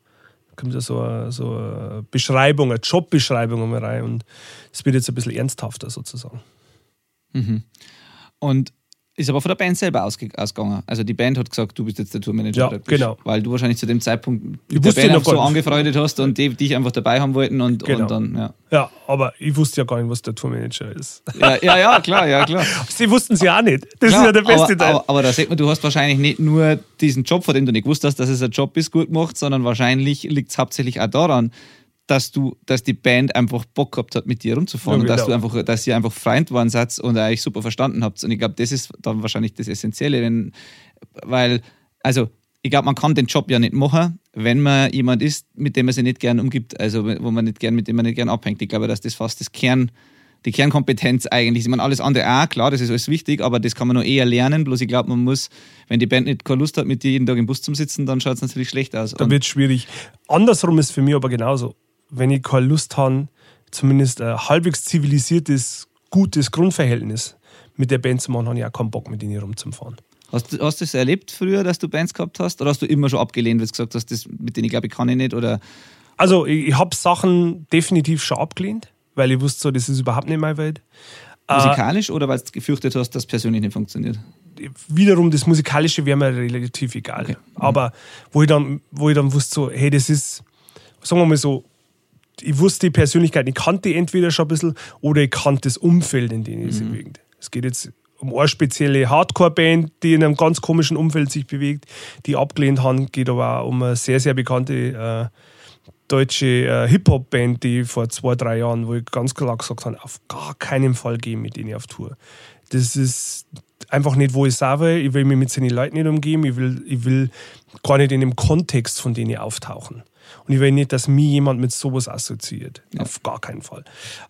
kommt da so eine, so eine Beschreibung, eine Jobbeschreibung mal rein und es wird jetzt ein bisschen ernsthafter sozusagen. Und ist aber von der Band selber ausge ausgegangen. Also die Band hat gesagt, du bist jetzt der Tourmanager. Ja, praktisch. genau. Weil du wahrscheinlich zu dem Zeitpunkt Ich der Band einfach so angefreundet hast und die dich einfach dabei haben wollten und, Genau. und dann, ja. Ja, aber ich wusste ja gar nicht, was der Tourmanager ist. Ja, ja, ja, klar, ja, klar. Sie wussten es ja auch nicht. Das Klar, ist ja der beste aber, Teil. Aber, aber da sieht man, du hast wahrscheinlich nicht nur diesen Job, von dem du nicht gewusst hast, dass es ein Job ist, gut gemacht, sondern wahrscheinlich liegt es hauptsächlich auch daran, dass du, dass die Band einfach Bock gehabt hat, mit dir rumzufahren Ja, und dass genau. du einfach, dass ihr einfach Freund waren seid und euch super verstanden habt. Und ich glaube, das ist dann wahrscheinlich das Essentielle, wenn, weil, also ich glaube, man kann den Job ja nicht machen, wenn man jemand ist, mit dem man sich nicht gern umgibt, also wo man nicht gern, mit dem man nicht gern abhängt. Ich glaube, dass das fast das Kern, die Kernkompetenz eigentlich ist. Ich meine, alles andere auch, klar, das ist alles wichtig, aber das kann man nur eher lernen. Bloß ich glaube, man muss, wenn die Band nicht keine Lust hat, mit dir jeden Tag im Bus zu sitzen, dann schaut es natürlich schlecht aus. Da wird es schwierig. Andersrum ist für mich aber genauso. Wenn ich keine Lust habe, zumindest ein halbwegs zivilisiertes, gutes Grundverhältnis mit der Band zu machen, habe ich auch keinen Bock, mit denen rumzufahren. Hast du, hast du das erlebt früher, dass du Bands gehabt hast? Oder hast du immer schon abgelehnt, weil du gesagt hast, das, mit denen ich glaube, ich kann ich nicht? Oder? Also, ich, ich habe Sachen definitiv schon abgelehnt, weil ich wusste, so, das ist überhaupt nicht meine Welt. Musikalisch äh, oder weil du gefürchtet hast, dass das persönlich nicht funktioniert? Wiederum, das Musikalische wäre mir relativ egal. Okay. Mhm. Aber wo ich, dann, wo ich dann wusste, so, hey, das ist, sagen wir mal so, ich wusste die Persönlichkeit, ich kannte entweder schon ein bisschen oder ich kannte das Umfeld, in dem ich mhm. sie bewegt. Es geht jetzt um eine spezielle Hardcore-Band, die in einem ganz komischen Umfeld sich bewegt, die abgelehnt haben. Geht aber auch um eine sehr, sehr bekannte äh, deutsche äh, Hip-Hop-Band, die vor zwei, drei Jahren, wo ich ganz klar gesagt habe, auf gar keinen Fall gehen mit denen auf Tour. Das ist einfach nicht, wo ich sein will. Ich will mich mit seinen Leuten nicht umgeben. Ich will, ich will gar nicht in dem Kontext von denen auftauchen. Und ich will nicht, dass mich jemand mit sowas assoziiert. Ja. Auf gar keinen Fall.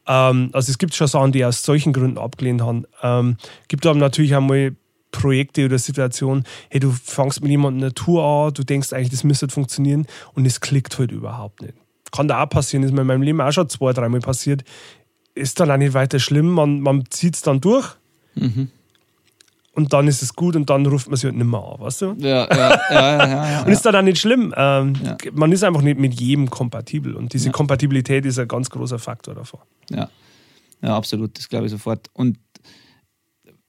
Ähm, also es gibt schon Sachen, die aus solchen Gründen abgelehnt haben. Ähm, gibt aber natürlich einmal Projekte oder Situationen, hey, du fängst mit jemandem eine Tour an, du denkst eigentlich, das müsste funktionieren und es klickt halt überhaupt nicht. Kann da auch passieren, ist mir in meinem Leben auch schon zwei, dreimal passiert. Ist dann auch nicht weiter schlimm, man, man zieht es dann durch. Mhm und dann ist es gut und dann ruft man sie halt nicht mehr an, weißt du? Ja, ja, ja. ja, ja und ist dann auch nicht schlimm. Ähm, man ist einfach nicht mit jedem kompatibel und diese Kompatibilität ist ein ganz großer Faktor davon. Ja, ja absolut, das glaube ich sofort. Und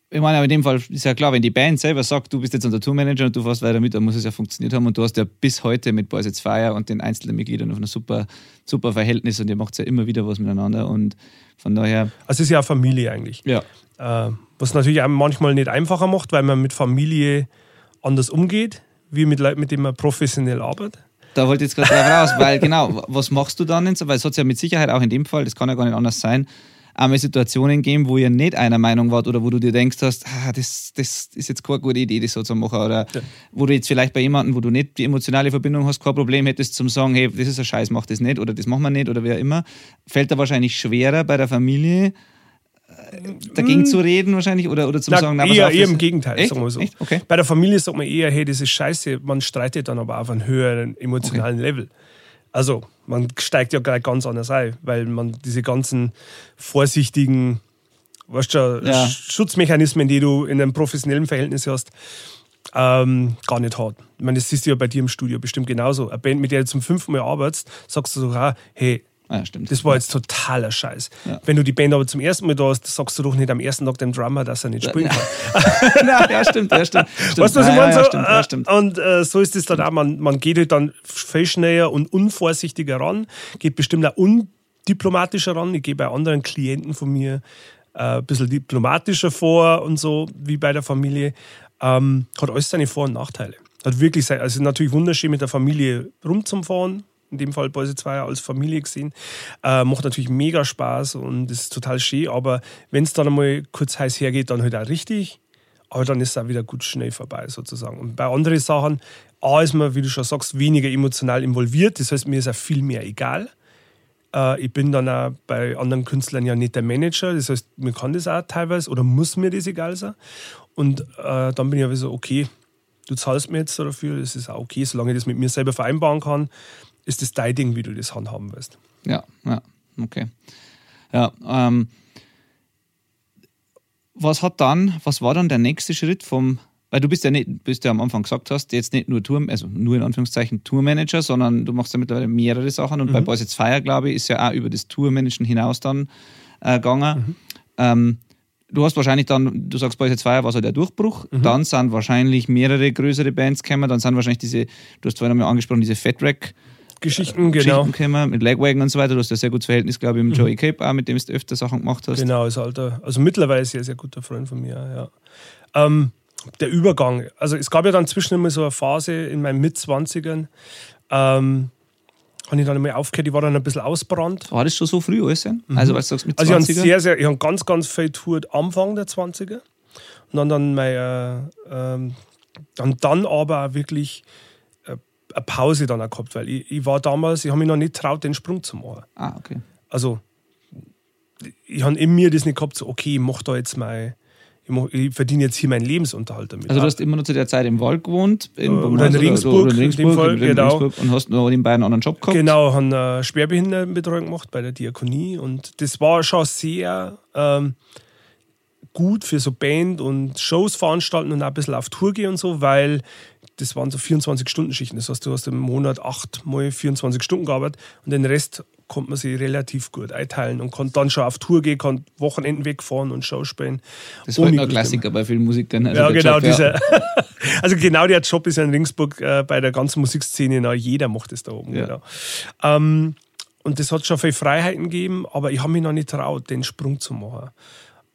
ich meine, aber in dem Fall ist ja klar, wenn die Band selber sagt, du bist jetzt unser Tourmanager und du fährst weiter mit, dann muss es ja funktioniert haben. Und du hast ja bis heute mit Boys It's Fire und den einzelnen Mitgliedern auf ein super, super Verhältnis und ihr macht ja immer wieder was miteinander. Und von daher. Also es ist ja Familie eigentlich. Ja. Äh, was natürlich auch manchmal nicht einfacher macht, weil man mit Familie anders umgeht, wie mit Leuten, mit denen man professionell arbeitet. Da wollte ich jetzt gerade drauf raus, weil genau, was machst du dann? Weil es hat ja mit Sicherheit auch in dem Fall, das kann ja gar nicht anders sein, einmal Situationen geben, wo ihr nicht einer Meinung wart oder wo du dir denkst hast, ah, das, das ist jetzt keine gute Idee, das so zu machen. Oder ja. wo du jetzt vielleicht bei jemandem, wo du nicht die emotionale Verbindung hast, kein Problem hättest zum sagen, hey, das ist ein Scheiß, mach das nicht oder das machen wir nicht oder wer immer. Fällt da wahrscheinlich schwerer bei der Familie dagegen zu reden wahrscheinlich oder, oder zum na, sagen, na, eher, auf, eher im Gegenteil, echt? sagen wir so. Echt? Okay. Bei der Familie sagt man eher, hey, das ist scheiße, man streitet dann aber auf einem höheren emotionalen okay. Level. Also, man steigt ja gleich ganz anders ein, weil man diese ganzen vorsichtigen weißt du, ja. Schutzmechanismen, die du in einem professionellen Verhältnis hast, ähm, gar nicht hat. Ich meine, das siehst du ja bei dir im Studio bestimmt genauso. Eine Band, mit der du zum fünften Mal arbeitest, sagst du so, hey, Ah, stimmt. Das war jetzt totaler Scheiß. Ja. Wenn du die Band aber zum ersten Mal da hast, sagst du doch nicht am ersten Tag dem Drummer, dass er nicht spielen kann. Nein, ja, stimmt, ja, stimmt. stimmt. Weißt du, was ich meine? Ja, so, ja, stimmt, Und äh, so ist es dann auch. Man, man geht halt dann viel schneller und unvorsichtiger ran, geht bestimmt auch undiplomatischer ran. Ich gehe bei anderen Klienten von mir äh, ein bisschen diplomatischer vor und so, wie bei der Familie. Ähm, hat alles seine Vor- und Nachteile. Hat wirklich sein, also natürlich wunderschön mit der Familie rumzufahren, in dem Fall Boise 2 als Familie gesehen. Äh, macht natürlich mega Spaß und ist total schön, aber wenn es dann einmal kurz heiß hergeht, dann halt auch richtig. Aber dann ist es auch wieder gut schnell vorbei sozusagen. Und bei anderen Sachen, A ist man, wie du schon sagst, weniger emotional involviert. Das heißt, mir ist auch viel mehr egal. Äh, ich bin dann auch bei anderen Künstlern ja nicht der Manager. Das heißt, mir kann das auch teilweise oder muss mir das egal sein. Und äh, dann bin ich aber so, okay, du zahlst mir jetzt dafür, das ist auch okay, solange ich das mit mir selber vereinbaren kann, ist das dein Ding, wie du das handhaben willst. Ja, ja, okay. Ja, ähm, was hat dann, was war dann der nächste Schritt vom, weil du bist ja nicht, bist ja am Anfang gesagt hast, jetzt nicht nur Tour, also nur in Anführungszeichen Tourmanager, sondern du machst ja mittlerweile mehrere Sachen und mhm. bei Boys It's Fire, glaube ich, ist ja auch über das Tourmanagen hinaus dann äh, gegangen. Mhm. Ähm, du hast wahrscheinlich dann, du sagst Boys It's Fire war so der Durchbruch, mhm. dann sind wahrscheinlich mehrere größere Bands gekommen, dann sind wahrscheinlich diese, du hast vorhin einmal angesprochen, diese Fat Rack Geschichten, genau. Geschichten kommen, mit Legwagon und so weiter. Du hast ja sehr gutes Verhältnis, glaube ich, mit mhm. Joey Cape auch, mit dem du öfter Sachen gemacht hast. Genau, ist alter, also mittlerweile sehr, sehr guter Freund von mir, ja. Ähm, der Übergang, also es gab ja dann zwischendurch so eine Phase in meinen Mitzwanzigern, ähm, habe ich dann einmal aufgehört, ich war dann ein bisschen ausbrannt. War das schon so früh alles? Mhm. Also, was sagst mit 20er? Also, ich habe sehr, sehr, ich habe ganz, ganz viel tourt Anfang der 20er. Und dann, dann, mein, äh, ähm, dann, dann aber auch wirklich eine Pause dann auch gehabt, weil ich, ich war damals, ich habe mich noch nicht traut, den Sprung zu machen. Ah, okay. Also, ich habe in mir das nicht gehabt, so, okay, ich mache da jetzt mal, ich, mach, ich verdiene jetzt hier meinen Lebensunterhalt damit. Also du hast immer noch zu der Zeit im Wald gewohnt? In Äh, oder in Regensburg, Oder in in Regensburg, dem Fall, in genau. Regensburg und hast noch nebenbei einen anderen Job gehabt? Genau, habe eine Schwerbehindertenbetreuung gemacht bei der Diakonie und das war schon sehr ähm, gut für so Band und Shows veranstalten und auch ein bisschen auf Tour gehen und so, weil das waren so 24-Stunden-Schichten. Das heißt, du hast im Monat acht mal 24 Stunden gearbeitet und den Rest konnte man sich relativ gut einteilen und konnte dann schon auf Tour gehen, konnte Wochenenden wegfahren und Shows spielen. Das heute noch ein Klassiker bei vielen Musikern. Also ja, genau, Job, ja. dieser. also genau der Job ist ja in Ringsburg äh, bei der ganzen Musikszene, na, jeder macht das da oben. Ja. Genau. Ähm, und das hat schon viele Freiheiten gegeben, aber ich habe mich noch nicht traut, den Sprung zu machen.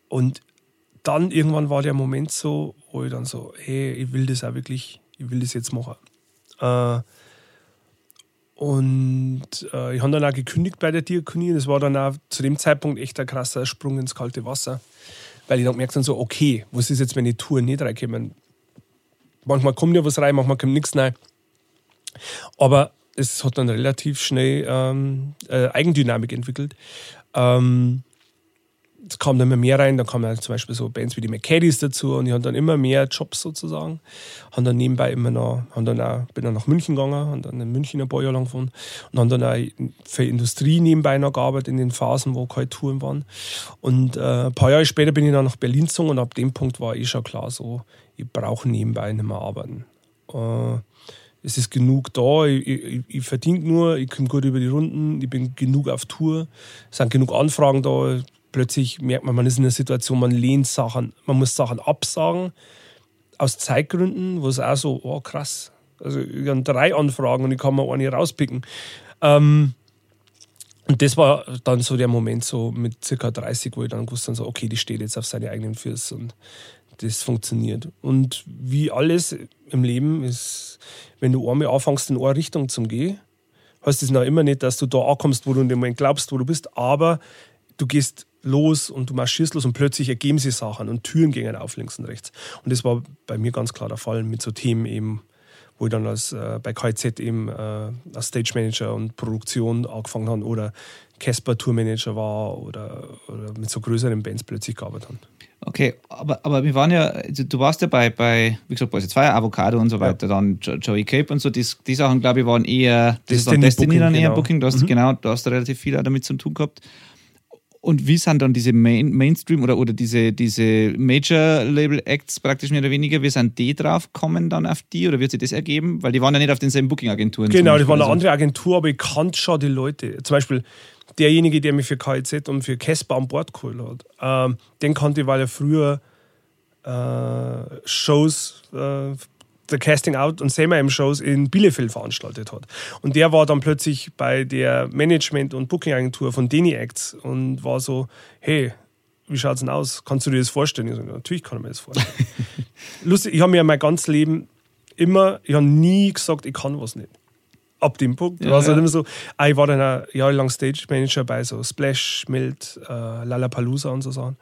Und dann irgendwann war der Moment so, wo ich dann so, hey, ich will das auch wirklich, ich will das jetzt machen. Äh, und äh, ich habe dann auch gekündigt bei der Diakonie. Das war dann auch zu dem Zeitpunkt echt ein krasser Sprung ins kalte Wasser. Weil ich dann gemerkt habe, so, okay, was ist jetzt, wenn die Touren nicht reinkommen? Manchmal kommt ja was rein, manchmal kommt nichts rein. Aber es hat dann relativ schnell ähm, äh, Eigendynamik entwickelt. Ähm, es kam dann immer mehr rein, dann kamen zum Beispiel so Bands wie die McCaddies dazu und ich hatte dann immer mehr Jobs sozusagen. Haben dann nebenbei immer noch, haben dann auch, bin dann nach München gegangen, haben dann in München ein paar Jahre lang gewohnt und haben dann auch für Industrie nebenbei noch gearbeitet in den Phasen, wo keine Touren waren. Und äh, ein paar Jahre später bin ich dann nach Berlin gezogen und ab dem Punkt war eh schon klar so, ich brauche nebenbei nicht mehr arbeiten. Äh, es ist genug da, ich, ich, ich verdiene nur, ich komme gut über die Runden, ich bin genug auf Tour, es sind genug Anfragen da. Plötzlich merkt man, man ist in einer Situation, man lehnt Sachen, man muss Sachen absagen, aus Zeitgründen, wo es auch so, oh krass, also ich habe drei Anfragen und ich kann mir eine rauspicken. Ähm, und das war dann so der Moment, so mit circa 30, wo ich dann gewusst habe, so, okay, die steht jetzt auf seine eigenen Füße und das funktioniert. Und wie alles im Leben ist, wenn du einmal anfängst, in eine Richtung zu gehen, heißt das noch immer nicht, dass du da ankommst, wo du in dem Moment glaubst, wo du bist, aber du gehst los und du marschierst los und plötzlich ergeben sich Sachen und Türen gehen auf links und rechts. Und das war bei mir ganz klar der Fall mit so Themen eben, wo ich dann als, äh, bei KZ eben äh, als Stage Manager und Produktion angefangen habe oder Casper Tourmanager war oder, oder mit so größeren Bands plötzlich gearbeitet habe. Okay, aber, aber wir waren ja, also du warst ja bei, bei wie gesagt, Boys 2, Avocado und so weiter, dann Jo- Joey Cape und so, die, die Sachen, glaube ich, waren eher, das ist dann Destiny Destiny Booking, dann eher genau. Booking, du hast, genau, du hast da relativ viel damit zu tun gehabt. Und wie sind dann diese Main, Mainstream oder, oder diese, diese Major-Label-Acts praktisch mehr oder weniger, wie sind die drauf gekommen dann auf die oder wird sich das ergeben? Weil die waren ja nicht auf denselben Booking-Agenturen. Genau, das war eine Also- andere Agentur, aber ich kannte schon die Leute. Zum Beispiel derjenige, der mich für KIZ und für Casper an Bord geholt hat, ähm, den kannte ich, weil er früher äh, Shows, äh, der Casting Out und Semi-M-Shows in Bielefeld veranstaltet hat. Und der war dann plötzlich bei der Management- und Booking-Agentur von Deni Acts und war so, hey, wie schaut's denn aus? Kannst du dir das vorstellen? Ich so, natürlich kann ich mir das vorstellen. Lustig, ich habe mir mein ganzes Leben immer, ich habe nie gesagt, ich kann was nicht. Ab dem Punkt. Ja, halt ja. immer so, ah, ich war dann ein jahrelang Stage Manager bei so Splash, Mild, äh, Lollapalooza und so Sachen.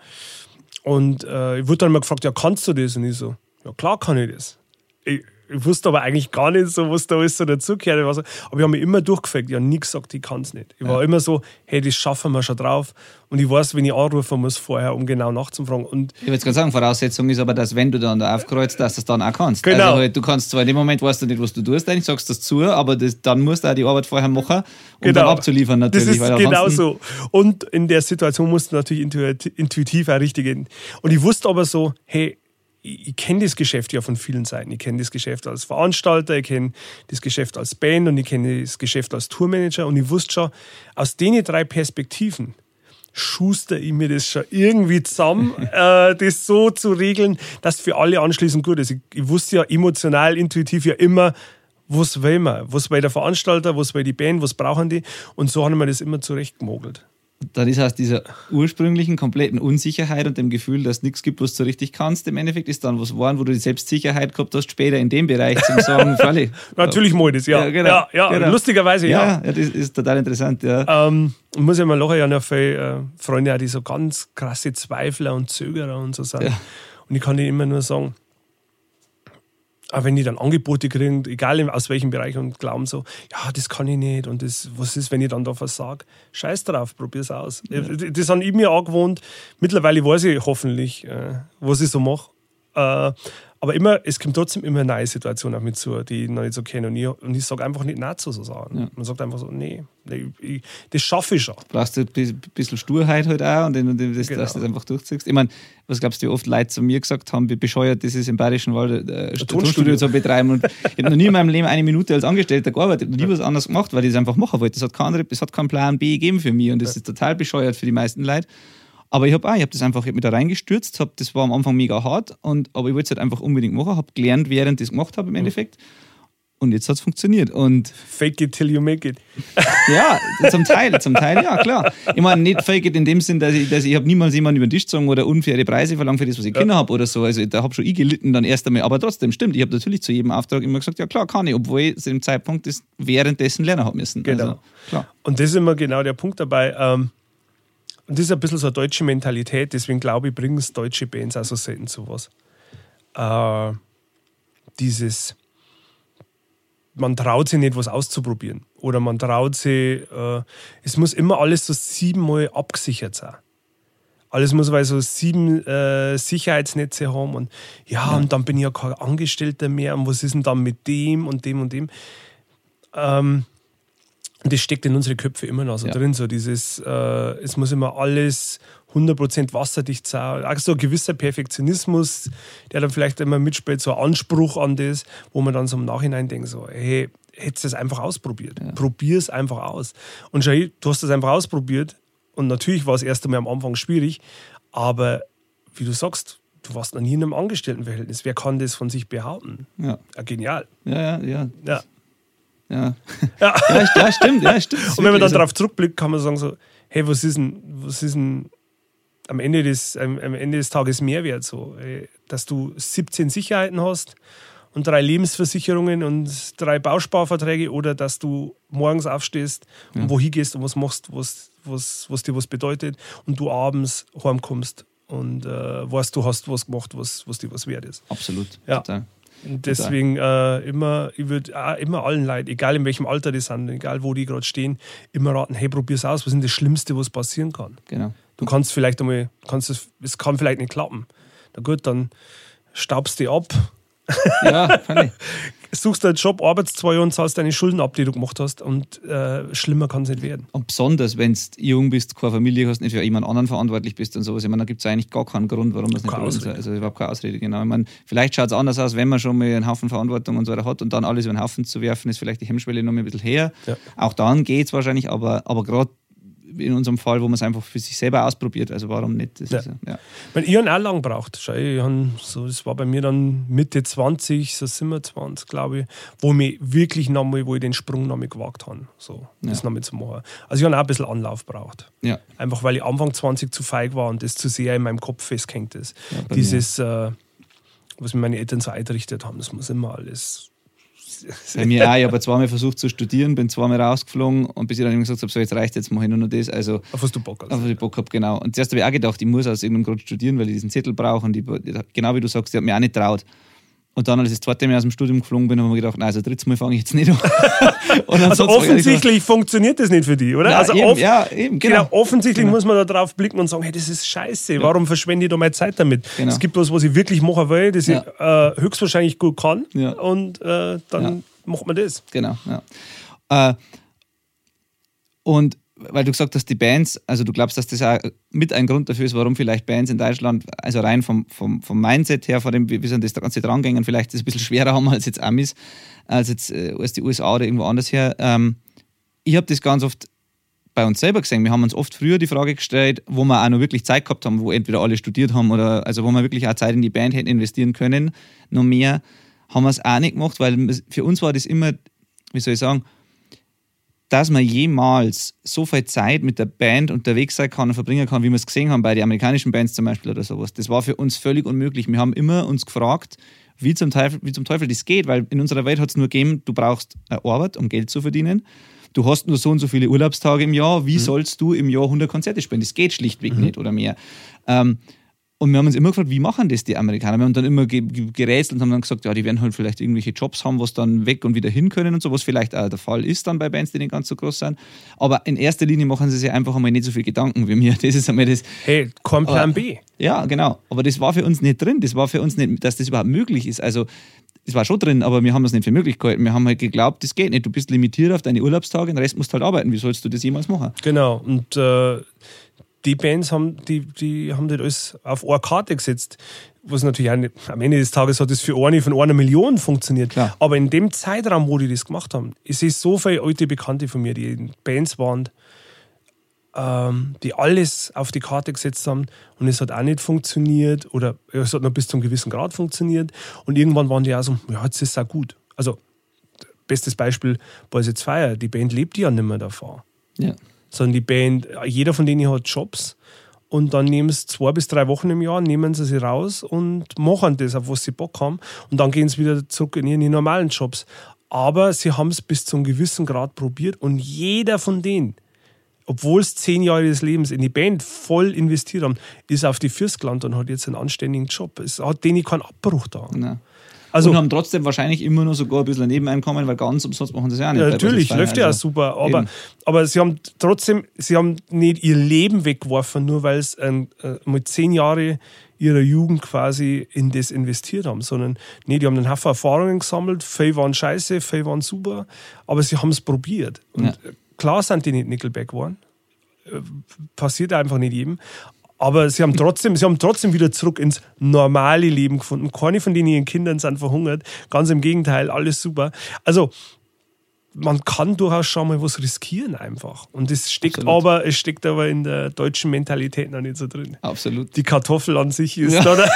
Und äh, ich wurde dann mal gefragt, ja, kannst du das? Und ich so, ja, klar kann ich das. Ich, ich wusste aber eigentlich gar nicht so, was da alles so dazugehört. Aber ich habe mich immer durchgefragt. Ich habe nie gesagt, ich kann es nicht. Ich war immer so, hey, das schaffen wir schon drauf. Und ich weiß, wenn ich anrufen muss vorher, um genau nachzufragen. Und Ich würde jetzt gerade sagen, Voraussetzung ist aber, dass wenn du dann da aufkreuzt, dass du es dann auch kannst. Genau. Also halt, du kannst zwar in dem Moment weißt du nicht, was du tust, eigentlich sagst du das zu, aber das, dann musst du auch die Arbeit vorher machen, um dann abzuliefern natürlich. Genau. Das ist genau so. Und in der Situation musst du natürlich intuit- intuitiv auch richtig gehen. Und ich wusste aber so, hey, ich, ich kenne das Geschäft ja von vielen Seiten. Ich kenne das Geschäft als Veranstalter, ich kenne das Geschäft als Band und ich kenne das Geschäft als Tourmanager. Und ich wusste schon, aus den drei Perspektiven schuster ich mir das schon irgendwie zusammen, äh, das so zu regeln, dass für alle anschließend gut ist. Ich, ich wusste ja emotional, intuitiv ja immer, was will man, was will der Veranstalter, was will die Band, was brauchen die und so haben wir das immer zurechtgemogelt. Dann ist aus dieser ursprünglichen kompletten Unsicherheit und dem Gefühl, dass es nichts gibt, was du richtig kannst, im Endeffekt ist dann was geworden, wo du die Selbstsicherheit gehabt hast, später in dem Bereich zum Sagen, Freilich. Natürlich mal das, ja. Ja, genau, ja, ja, genau. lustigerweise, ja. Ja, das ist total interessant, ja. Ähm, ich muss ja mal habe ja viele äh, Freunde, die so ganz krasse Zweifler und Zögerer und so sind. Ja. Und ich kann denen immer nur sagen, Aber wenn die dann Angebote kriegen, egal aus welchem Bereich und glauben so, ja, das kann ich nicht und das, was ist, wenn ich dann da was sage? Scheiß drauf, probier's aus. Ja. Das habe ich mir angewohnt. Mittlerweile weiß ich hoffentlich, äh, was ich so mache. Aber immer, es kommt trotzdem immer eine neue Situation auf mich zu, die ich noch nicht so kenne. Und ich, und ich sage einfach nicht Nein zu so Sachen. Ja. Man sagt einfach so, nee, ich, das schaffe ich schon. Du brauchst ein bisschen Sturheit halt auch und, und das, genau. dass du das einfach durchziehst. Ich meine, was glaubst du, wie oft Leute zu mir gesagt haben, wie bescheuert das ist, im Bayerischen Wald äh, Tonstudio zu betreiben. Und ich habe noch nie in meinem Leben eine Minute als Angestellter gearbeitet, noch nie was anderes gemacht, weil ich es einfach machen wollte. Das hat, kein, das hat keinen Plan B gegeben für mich und das ist total bescheuert für die meisten Leute. Aber ich habe auch, ich habe das einfach ich hab mich da reingestürzt, hab, das war am Anfang mega hart, und, aber ich wollte es halt einfach unbedingt machen, habe gelernt, während ich es gemacht habe im mhm. Endeffekt. Und jetzt hat es funktioniert. Und fake it till you make it. ja, zum Teil, zum Teil, ja, klar. Ich meine, nicht fake it in dem Sinn, dass ich, dass ich habe niemals jemanden über den Tisch gezogen oder unfaire Preise verlangt für das, was ich ja. Kinder habe oder so. Also da habe schon ich gelitten dann erst einmal. Aber trotzdem, stimmt, ich habe natürlich zu jedem Auftrag immer gesagt, ja klar, kann ich, obwohl ich zu dem Zeitpunkt das währenddessen lernen habe müssen. Genau. Also, klar. Und das ist immer genau der Punkt dabei. Ähm, und das ist ein bisschen so eine deutsche Mentalität, deswegen glaube ich, bringen es deutsche Bands auch so selten zu was. Äh, dieses, man traut sich nicht, was auszuprobieren. Oder man traut sich, äh, es muss immer alles so siebenmal abgesichert sein. Alles muss weil so sieben äh, Sicherheitsnetze haben und ja, und dann bin ich ja kein Angestellter mehr und was ist denn dann mit dem und dem und dem. Ähm, das steckt in unsere Köpfe immer noch so ja. drin, so dieses, äh, es muss immer alles 100% wasserdicht sein. Auch so ein gewisser Perfektionismus, der dann vielleicht immer mitspielt, so ein Anspruch an das, wo man dann so im Nachhinein denkt, so, hey, hättest du es einfach ausprobiert. Ja. Probier es einfach aus. Und schau, du hast es einfach ausprobiert und natürlich war es erst einmal am Anfang schwierig, aber wie du sagst, du warst noch nie in einem Angestelltenverhältnis. Wer kann das von sich behaupten? Ja. ja genial. Ja, ja, ja. ja. Ja. Ja. ja, stimmt, ja, stimmt. Und wenn man dann darauf zurückblickt, kann man sagen so, hey, was ist denn, was ist denn am Ende des, am, Ende des Tages Mehrwert so? Dass du 17 Sicherheiten hast und drei Lebensversicherungen und drei Bausparverträge oder dass du morgens aufstehst und ja. wohin gehst und was machst, was, was, was dir was bedeutet und du abends heimkommst und äh, weißt, du hast was gemacht, was, was dir was wert ist. Absolut. Ja. Total. Deswegen äh, immer, ich würde äh, immer allen Leuten, egal in welchem Alter die sind, egal wo die gerade stehen, immer raten, hey, probier's aus, was ist das Schlimmste, was passieren kann. Genau. Du kannst vielleicht einmal, kannst es, es kann vielleicht nicht klappen. Na gut, dann staubst du ab. Ja, kann ich. suchst einen Job, arbeitest zwei Jahre und zahlst deine Schulden ab, die du gemacht hast. Und äh, schlimmer kann es nicht werden. Und besonders, wenn du jung bist, keine Familie hast, nicht für jemand anderen verantwortlich bist und sowas. Ich meine, da gibt es eigentlich gar keinen Grund, warum das nicht lohnt. Ausrede. Also überhaupt keine Ausrede, genau. Ich meine, vielleicht schaut es anders aus, wenn man schon mal einen Haufen Verantwortung und so weiter hat und dann alles über den Haufen zu werfen, ist vielleicht die Hemmschwelle noch ein bisschen her. Ja. Auch dann geht es wahrscheinlich, aber, aber gerade in unserem Fall, wo man es einfach für sich selber ausprobiert. Also warum nicht? Das ja. Ist, ja. Wenn ich auch lang braucht, so, das war bei mir dann Mitte 20, so 27, glaube ich, wo ich wirklich nochmal, wo ich den Sprung nochmal gewagt habe, so, ja. das nochmal zu machen. Also ich habe auch ein bisschen Anlauf braucht. Ja. Einfach weil ich Anfang 20 zu feig war und das zu sehr in meinem Kopf festhängt ist. Dieses, äh, was mir meine Eltern so eingerichtet haben, das muss immer alles bei mir auch. Ich habe zweimal versucht zu studieren, bin zweimal rausgeflogen und bis ich dann gesagt habe, so jetzt reicht jetzt mache ich nur noch das. Also, auf was du Bock hast. Auf was ich Bock habe, genau. Und zuerst habe ich auch gedacht, ich muss aus irgendeinem Grund studieren, weil ich diesen Zettel brauche. Und ich, genau wie du sagst, ich habe mich auch nicht traut. Und dann, als ich das zweite Mal aus dem Studium geflogen bin, habe ich mir gedacht, nein, also drittes Mal fange ich jetzt nicht an. also offensichtlich funktioniert das nicht für dich, oder? Ja, also eben, ja, eben, genau. genau offensichtlich genau. muss man da drauf blicken und sagen, hey, das ist scheiße, ja. warum verschwende ich da meine Zeit damit? Genau. Es gibt was, was ich wirklich machen will, das ja. ich äh, höchstwahrscheinlich gut kann und äh, dann macht man das. Genau, ja. Äh, und weil du gesagt hast, die Bands, also du glaubst, dass das auch mit ein Grund dafür ist, warum vielleicht Bands in Deutschland, also rein vom, vom, vom Mindset her, von dem, wie sie an das Ganze drangängen, vielleicht es ein bisschen schwerer haben als jetzt Amis, als jetzt äh, als die USA oder irgendwo anders her. Ähm, ich habe das ganz oft bei uns selber gesehen. Wir haben uns oft früher die Frage gestellt, wo wir auch noch wirklich Zeit gehabt haben, wo entweder alle studiert haben oder also wo wir wirklich auch Zeit in die Band hätten investieren können, noch mehr, haben wir es auch nicht gemacht, weil für uns war das immer, wie soll ich sagen, dass man jemals so viel Zeit mit der Band unterwegs sein kann und verbringen kann, wie wir es gesehen haben bei den amerikanischen Bands zum Beispiel oder sowas. Das war für uns völlig unmöglich. Wir haben immer uns gefragt, wie zum Teufel, wie zum Teufel das geht, weil in unserer Welt hat es nur gegeben, du brauchst Arbeit, um Geld zu verdienen. Du hast nur so und so viele Urlaubstage im Jahr. Wie mhm. sollst du im Jahr 100 Konzerte spielen? Das geht schlichtweg mhm. nicht oder mehr. Ähm, Und wir haben uns immer gefragt, wie machen das die Amerikaner? Wir haben dann immer gerätselt und haben dann gesagt, ja, die werden halt vielleicht irgendwelche Jobs haben, was dann weg und wieder hin können und so, was vielleicht auch der Fall ist dann bei Bands, die nicht ganz so groß sind. Aber in erster Linie machen sie sich einfach einmal nicht so viel Gedanken wie mir. Das ist einmal das. Hey, kein Plan B. Ja, genau. Aber das war für uns nicht drin. Das war für uns nicht, dass das überhaupt möglich ist. Also, es war schon drin, aber wir haben das nicht für möglich gehalten. Wir haben halt geglaubt, das geht nicht. Du bist limitiert auf deine Urlaubstage, den Rest musst du halt arbeiten. Wie sollst du das jemals machen? Genau. Und äh, die Bands haben, die, die haben das alles auf eine Karte gesetzt. Was natürlich auch nicht, am Ende des Tages hat das für eine von einer Million funktioniert. Klar. Aber in dem Zeitraum, wo die das gemacht haben, ich sehe so viele alte Bekannte von mir, die in Bands waren, ähm, die alles auf die Karte gesetzt haben und es hat auch nicht funktioniert oder es hat nur bis zu einem gewissen Grad funktioniert und irgendwann waren die auch so, ja, jetzt ist es auch gut. Also, bestes Beispiel, Boys It's Fire, die Band lebt ja nicht mehr davon. Ja sondern die Band, jeder von denen hat Jobs und dann nehmen sie zwei bis drei Wochen im Jahr, nehmen sie sie raus und machen das, auf was sie Bock haben und dann gehen sie wieder zurück in ihre normalen Jobs. Aber sie haben es bis zu einem gewissen Grad probiert und jeder von denen, obwohl es zehn Jahre des Lebens in die Band voll investiert haben, ist auf die Fürst gelandet und hat jetzt einen anständigen Job. Es hat denen keinen Abbruch da. Nein. Also, und haben trotzdem wahrscheinlich immer nur sogar ein bisschen ein Nebeneinkommen, weil ganz umsonst machen sie es ja nicht. Ja, natürlich, läuft ja also, super. Aber, aber sie haben trotzdem, sie haben nicht ihr Leben weggeworfen, nur weil sie äh, mit zehn Jahren ihrer Jugend quasi in das investiert haben, sondern nee, die haben einen Haufen Erfahrungen gesammelt, viele waren scheiße, viele waren super, aber sie haben es probiert. Und ja. klar sind die nicht Nickelback geworden, äh, passiert einfach nicht jedem, aber sie haben trotzdem, sie haben trotzdem wieder zurück ins normale Leben gefunden. Keine von denen ihren Kindern sind verhungert. Ganz im Gegenteil, alles super. Also, man kann durchaus schon mal was riskieren einfach. Und es steckt aber, es steckt aber in der deutschen Mentalität noch nicht so drin. Absolut. Die Kartoffel an sich ist, ja. da,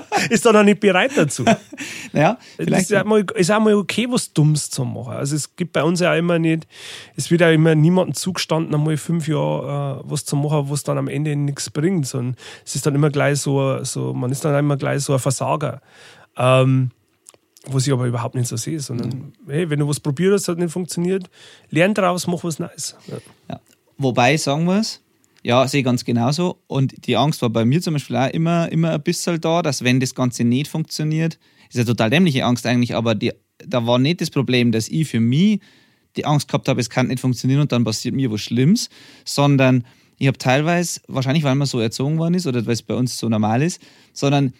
ist da noch nicht bereit dazu. naja, vielleicht. ist auch, mal, ist auch mal okay, was Dummes zu machen. Also es gibt bei uns ja immer nicht, es wird ja immer niemandem zugestanden, einmal fünf Jahre äh, was zu machen, was dann am Ende nichts bringt. Sondern es ist dann immer gleich so, so man ist dann immer gleich so ein Versager. Ähm, was ich aber überhaupt nicht so sehe, sondern mhm. hey, wenn du was probierst, hat nicht funktioniert, lern daraus, mach was Neues. Ja. Ja. Wobei, sagen wir es, ja, sehe ich ganz genauso. Und die Angst war bei mir zum Beispiel auch immer, immer ein bisschen da, dass wenn das Ganze nicht funktioniert, ist ja total dämliche Angst eigentlich, aber die, da war nicht das Problem, dass ich für mich die Angst gehabt habe, es kann nicht funktionieren und dann passiert mir was Schlimmes, sondern ich habe teilweise, wahrscheinlich weil man so erzogen worden ist oder weil es bei uns so normal ist, sondern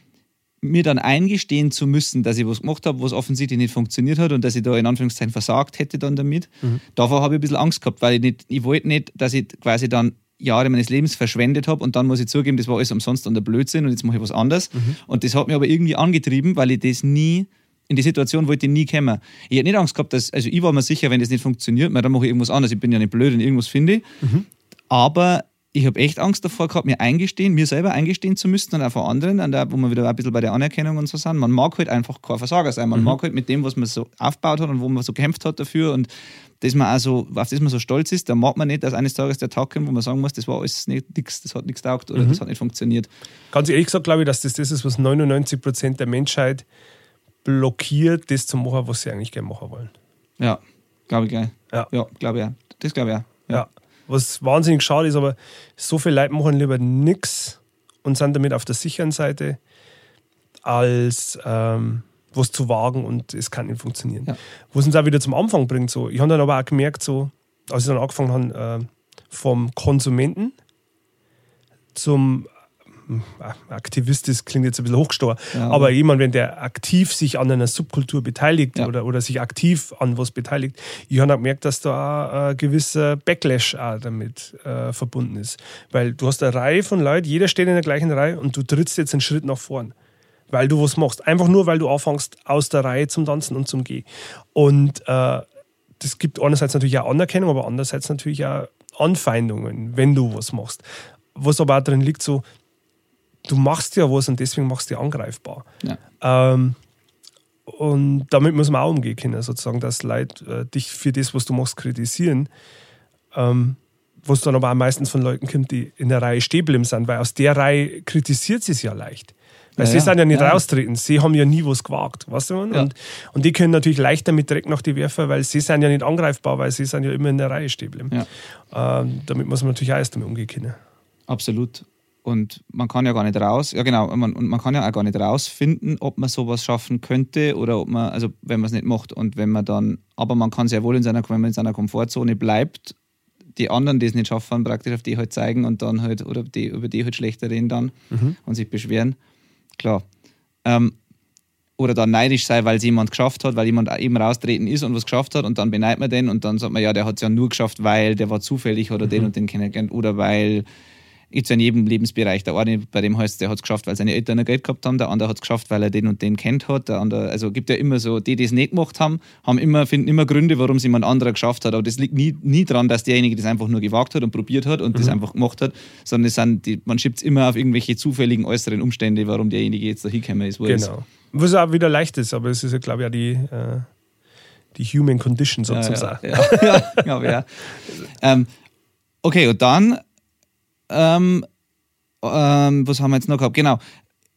mir dann eingestehen zu müssen, dass ich was gemacht habe, was offensichtlich nicht funktioniert hat und dass ich da in Anführungszeichen versagt hätte dann damit. Mhm. Davor habe ich ein bisschen Angst gehabt, weil ich nicht, ich wollte nicht, dass ich quasi dann Jahre meines Lebens verschwendet habe und dann muss ich zugeben, das war alles umsonst und der Blödsinn und jetzt mache ich was anderes. Mhm. Und das hat mich aber irgendwie angetrieben, weil ich das nie, in die Situation wollte ich nie kommen. Ich hätte nicht Angst gehabt, dass, also ich war mir sicher, wenn das nicht funktioniert, dann mache ich irgendwas anderes. Ich bin ja nicht blöd und irgendwas finde. Mhm. Aber ich habe echt Angst davor gehabt, mir eingestehen, mir selber eingestehen zu müssen und auch vor anderen, an der, wo wir wieder ein bisschen bei der Anerkennung und so sind. Man mag halt einfach kein Versager sein. Man mhm. mag halt mit dem, was man so aufgebaut hat und wo man so gekämpft hat dafür und dass man also, auf das man so stolz ist, da mag man nicht, dass eines Tages der Tag kommt, wo man sagen muss, das war alles nichts, das hat nichts taugt oder mhm. das hat nicht funktioniert. Ganz ehrlich gesagt glaube ich, dass das das ist, was 99 Prozent der Menschheit blockiert, das zu machen, was sie eigentlich gerne machen wollen. Ja, glaube ich gleich. Ja, ja glaube ich auch. Das glaube ich auch. ja. ja was wahnsinnig schade ist, aber so viele Leute machen lieber nichts und sind damit auf der sicheren Seite, als ähm, was zu wagen und es kann nicht funktionieren. Ja. Was uns auch wieder zum Anfang bringt. So. Ich habe dann aber auch gemerkt, so, als ich dann angefangen habe, äh, vom Konsumenten zum Aktivist klingt jetzt ein bisschen hochgestor, ja, aber jemand, wenn der aktiv sich an einer Subkultur beteiligt ja. oder, oder sich aktiv an was beteiligt, ich habe gemerkt, dass da ein gewisser Backlash auch damit äh, verbunden ist. Weil du hast eine Reihe von Leuten, jeder steht in der gleichen Reihe und du trittst jetzt einen Schritt nach vorn weil du was machst. Einfach nur, weil du anfängst aus der Reihe zum Tanzen und zum Gehen. Und äh, das gibt einerseits natürlich auch Anerkennung, aber andererseits natürlich auch Anfeindungen, wenn du was machst. Was aber auch drin liegt, so, du machst ja was und deswegen machst du dich angreifbar. Ja. Ähm, und damit muss man auch umgehen können, sozusagen, dass Leute äh, dich für das, was du machst, kritisieren. Ähm, was dann aber auch meistens von Leuten kommt, die in der Reihe stehen sind, weil aus der Reihe kritisiert sie es ja leicht. Weil ja, sie sind ja nicht ja. raustreten, sie haben ja nie was gewagt, weißt du? Ja. Und, und die können natürlich leichter mit direkt nach die Werfer, weil sie sind ja nicht angreifbar, weil sie sind ja immer in der Reihe stehen Ähm, damit muss man natürlich auch erst damit umgehen können. Absolut. und man kann ja gar nicht raus, ja genau, man, und man kann ja auch gar nicht rausfinden, ob man sowas schaffen könnte oder ob man, also wenn man es nicht macht und wenn man dann, aber man kann sehr wohl in seiner, wenn man in seiner Komfortzone bleibt, die anderen, die es nicht schaffen, praktisch auf die halt zeigen und dann halt, oder die, über die halt schlechter reden dann mhm. und sich beschweren. Klar. Ähm, oder dann neidisch sein, weil es jemand geschafft hat, weil jemand eben raustreten ist und was geschafft hat und dann beneidet man den und dann sagt man, ja, der hat es ja nur geschafft, weil der war zufällig oder mhm. den und den kennengelernt oder weil gibt es in jedem Lebensbereich. Der eine, bei dem heißt der hat es geschafft, weil seine Eltern Geld gehabt haben, der andere hat es geschafft, weil er den und den kennt hat. Der andere, also gibt ja immer so, die, die es nicht gemacht haben, haben immer, finden immer Gründe, warum es jemand anderer geschafft hat. Aber das liegt nie, nie daran, dass derjenige das einfach nur gewagt hat und probiert hat und mhm. das einfach gemacht hat, sondern es sind die, man schiebt es immer auf irgendwelche zufälligen äußeren Umstände, warum derjenige jetzt da hingekommen ist. Wo genau. Ist. Was auch wieder leicht ist, aber es ist ja, glaube ich, auch die. Äh die Human Condition sozusagen. Ja, ja, ja, ja, ja. ähm, okay, und dann ähm, ähm, was haben wir jetzt noch gehabt? Genau.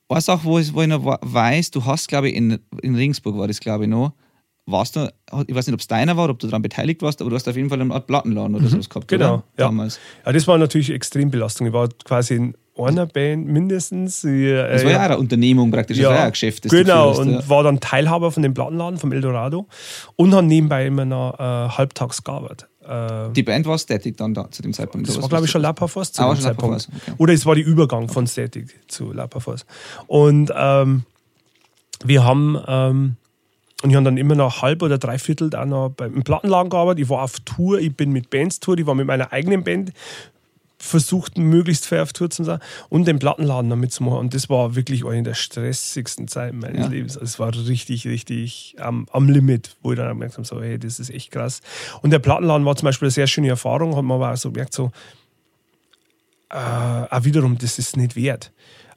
Eine Sache, wo ich, wo ich noch weiß, du hast, glaube ich, in, in Ringsburg war das, glaube ich, noch. Warst du, ich weiß nicht, ob es deiner war, ob du daran beteiligt warst, aber du hast auf jeden Fall eine Art Plattenladen oder mhm, sowas gehabt. Genau, oder? ja. damals. Ja, das war natürlich extrem Belastung. Ich war quasi in einer Band mindestens. Ich, äh, das war ja auch eine Unternehmung praktisch, ja, das war ja ein Geschäft. Genau, und ja. war dann Teilhaber von dem Plattenladen, vom Eldorado und habe nebenbei immer noch äh, halbtags gearbeitet. Äh, die Band war Static dann da, zu dem Zeitpunkt. Das war, glaube ich, schon Lapaforce zu ah, dem Zeitpunkt. Okay. Oder es war der Übergang von Static zu Lapaforce. Und ähm, wir haben, ähm, und ich habe dann immer noch halb oder dreiviertel auch noch beim Plattenladen gearbeitet. Ich war auf Tour, ich bin mit Bands Tour, ich war mit meiner eigenen Band versucht, möglichst fair auf Tour zu sein und den Plattenladen damit zu machen. Und das war wirklich eine der stressigsten Zeiten meines ja. Lebens. Also es war richtig, richtig am, am Limit, wo ich dann gemerkt habe, so, hey, das ist echt krass. Und der Plattenladen war zum Beispiel eine sehr schöne Erfahrung, hat man aber auch so gemerkt, so, äh, auch wiederum, das ist nicht wert.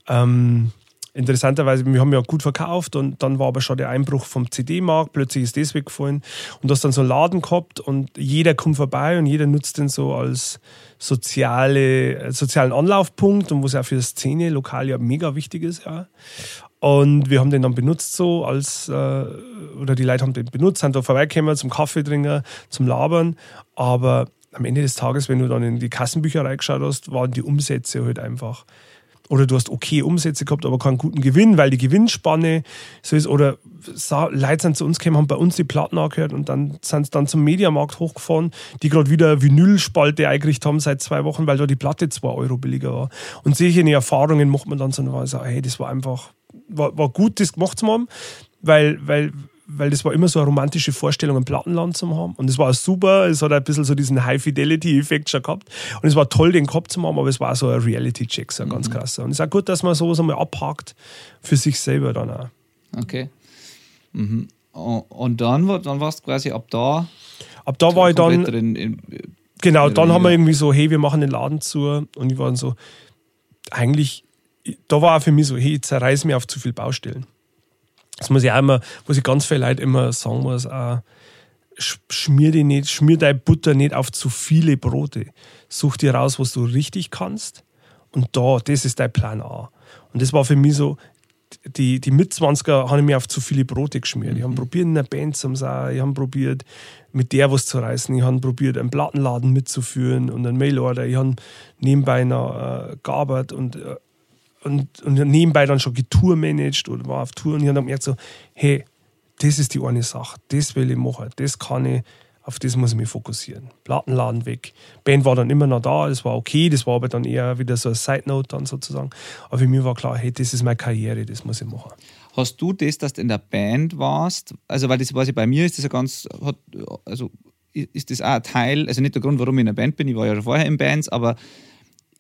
Ähm, interessanterweise, wir haben ja gut verkauft und dann war aber schon der Einbruch vom CD-Markt, plötzlich ist das weggefallen und du hast dann so einen Laden gehabt und jeder kommt vorbei und jeder nutzt den so als soziale, sozialen Anlaufpunkt und wo es ja für die Szene lokal ja mega wichtig ist. Ja. Und wir haben den dann benutzt so als, äh, oder die Leute haben den benutzt, sind da vorbeigekommen zum Kaffee trinken, zum Labern, aber am Ende des Tages, wenn du dann in die Kassenbücher reingeschaut hast, waren die Umsätze halt einfach oder du hast okay Umsätze gehabt, aber keinen guten Gewinn, weil die Gewinnspanne so ist. Oder Leute sind zu uns gekommen, haben bei uns die Platten angehört und dann sind sie dann zum Mediamarkt hochgefahren, die gerade wieder Vinylspalte eingerichtet haben seit zwei Wochen, weil da die Platte zwei Euro billiger war. Und solche Erfahrungen macht man dann so, so hey, das war einfach, war, war gut, das gemacht zu haben, weil, weil weil das war immer so eine romantische Vorstellung, ein Plattenland zu haben. Und es war super, es hat ein bisschen so diesen High-Fidelity-Effekt schon gehabt. Und es war toll, den Kopf zu haben, aber es war so ein Reality-Check, so ein ganz mhm. krasser. Und es ist auch gut, dass man sowas einmal abhakt für sich selber dann auch. Okay. Mhm. Und dann, dann warst du quasi ab da. Ab da war ich dann. In, in, genau, dann haben wir irgendwie so, hey, wir machen den Laden zu. Und ich war dann so, eigentlich, da war auch für mich so, hey, ich zerreiß mich auf zu viele Baustellen. Das muss ich auch immer, was ich ganz viele Leute immer sagen muss, auch, schmier die nicht, schmier deine Butter nicht auf zu viele Brote. Such dir raus, was du richtig kannst. Und da, das ist dein Plan A. Und das war für mich so, die, die Mitzwanziger haben mir auf zu viele Brote geschmiert. Ich habe mhm. probiert, in einer Band zu sein, ich habe probiert, mit der was zu reißen. Ich habe probiert, einen Plattenladen mitzuführen und einen Mailorder. Ich habe nebenbei noch äh, gearbeitet und äh, und, und nebenbei dann schon getourmanagt oder war auf Tour und ich habe gemerkt so, hey, das ist die eine Sache, das will ich machen, das kann ich, auf das muss ich mich fokussieren. Plattenladen weg. Band war dann immer noch da, das war okay, das war aber dann eher wieder so ein Side Note dann sozusagen. Aber für mich war klar, hey, das ist meine Karriere, das muss ich machen. Hast du das, dass du in der Band warst? Also, weil das quasi bei mir ist das ja ganz, hat, also ist das auch ein Teil, also nicht der Grund, warum ich in der Band bin, ich war ja schon vorher in Bands, aber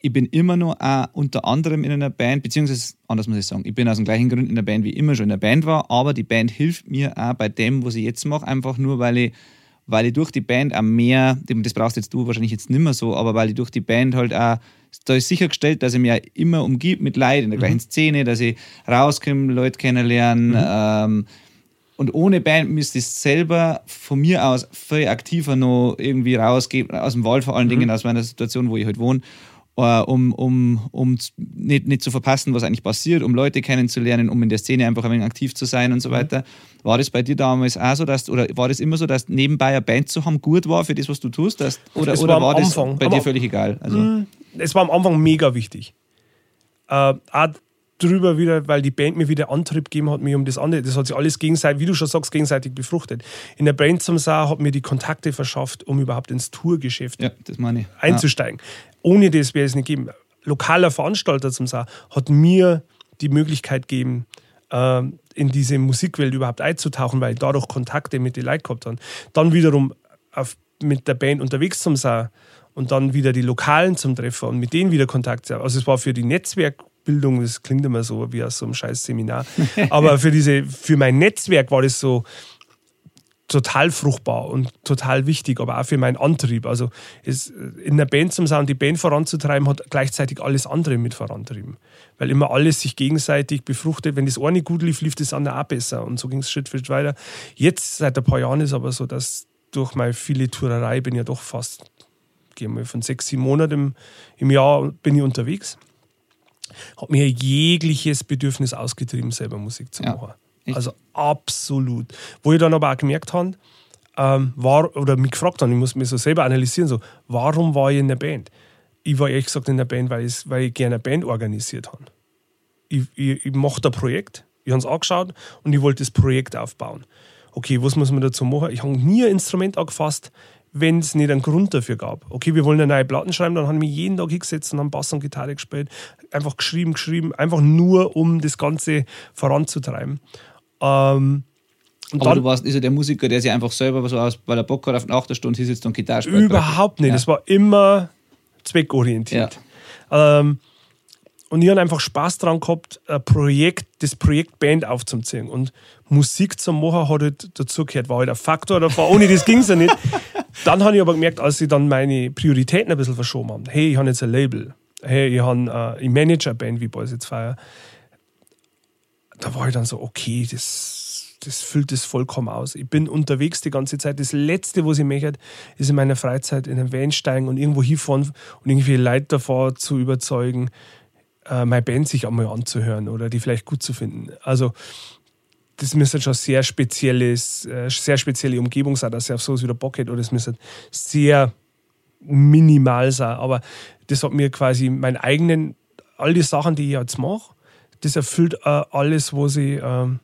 ich bin immer noch auch unter anderem in einer Band, beziehungsweise anders muss ich sagen, ich bin aus dem gleichen Grund in der Band, wie immer schon in der Band war, aber die Band hilft mir auch bei dem, was ich jetzt mache, einfach nur, weil ich, weil ich durch die Band auch mehr, das brauchst jetzt du wahrscheinlich jetzt nicht mehr so, aber weil ich durch die Band halt auch, da ist sichergestellt, dass ich mich immer umgibt mit Leuten in der gleichen mhm. Szene, dass ich rauskomme, Leute kennenlernen, mhm. ähm, und ohne Band müsste ich selber von mir aus viel aktiver noch irgendwie rausgehen, aus dem Wald vor allen mhm. Dingen, aus meiner Situation, wo ich halt wohne um, um, um nicht, nicht zu verpassen, was eigentlich passiert, um Leute kennenzulernen, um in der Szene einfach ein wenig aktiv zu sein und so mhm. weiter. War das bei dir damals auch so, dass, oder war das immer so, dass nebenbei eine Band zu haben gut war für das, was du tust? Dass, oder, oder war, war das bei dir völlig egal? Also, mm, es war am Anfang mega wichtig. Äh, auch drüber wieder, weil die Band mir wieder Antrieb gegeben hat, mir um das andere. Das hat sich alles gegenseitig, wie du schon sagst, gegenseitig befruchtet. In der Band zum Saar hat mir die Kontakte verschafft, um überhaupt ins Tourgeschäft Ja, das meine ich. einzusteigen. Ohne das wäre es nicht gegeben. Lokaler Veranstalter zum Saar hat mir die Möglichkeit gegeben, ähm, in diese Musikwelt überhaupt einzutauchen, weil ich dadurch Kontakte mit den Leuten gehabt habe. Dann wiederum auf, mit der Band unterwegs zum Saar und dann wieder die Lokalen zum Treffen und mit denen wieder Kontakt zu haben. Also es war für die Netzwerkbildung, das klingt immer so wie aus so einem scheiß Seminar, aber für, diese, für mein Netzwerk war das so total fruchtbar und total wichtig, aber auch für meinen Antrieb. Also es, in der Band zum Sein, die Band voranzutreiben, hat gleichzeitig alles andere mit vorantrieben. Weil immer alles sich gegenseitig befruchtet. Wenn das eine gut lief, lief das andere auch besser. Und so ging es Schritt für Schritt weiter. Jetzt, seit ein paar Jahren, ist aber so, dass durch meine viele Tourerei bin ich ja doch fast, gehen wir von sechs, sieben Monaten im, im Jahr bin ich unterwegs. Habe mir jegliches Bedürfnis ausgetrieben, selber Musik zu Ja. Also absolut. Wo ich dann aber auch gemerkt habe, ähm, war, oder mich gefragt habe, ich muss mir so selber analysieren, so, warum war ich in der Band? Ich war ehrlich gesagt in der Band, weil, ich, weil ich gerne eine Band organisiert habe. Ich, ich, ich mache ein Projekt, ich habe es angeschaut und ich wollte das Projekt aufbauen. Okay, was muss man dazu machen? Ich habe nie ein Instrument angefasst, wenn es nicht einen Grund dafür gab. Okay, wir wollen eine neue Platten schreiben, dann habe ich mich jeden Tag hingesetzt und habe Bass und Gitarre gespielt. Einfach geschrieben, geschrieben, einfach nur, um das Ganze voranzutreiben. Ähm, und Aber dann- du warst nicht so der Musiker, der sich einfach selber so aus, weil er Bock hat auf eine Achterstunde sitzt und Gitarre spielt. Überhaupt nicht. Ja. Es war immer zweckorientiert. Ähm, und ich habe einfach Spaß daran gehabt, ein Projekt, das Projekt Band aufzuziehen. Und Musik zum Machen hat halt dazugehört, war halt ein Faktor davor. Ohne das ging es ja nicht. Dann habe ich aber gemerkt, als ich dann meine Prioritäten ein bisschen verschoben habe, hey, ich habe jetzt ein Label, hey, ich, habe, äh, ich manage eine Band wie Boys jetzt Fire. Da war ich dann so, okay, das, das füllt das vollkommen aus. Ich bin unterwegs die ganze Zeit. Das Letzte, was ich möchte, ist in meiner Freizeit in einen Van steigen und irgendwo hinfahren und irgendwie Leute davor zu überzeugen, äh, meine Band sich einmal anzuhören oder die vielleicht gut zu finden. Also das müsste schon sehr spezielles, äh, sehr spezielle Umgebung sein, dass ich auf sowas wieder Bock hätte. Oder es müsste sehr minimal sein. Aber das hat mir quasi meinen eigenen, all die Sachen, die ich jetzt mache, das erfüllt äh, alles, was ich. ähm,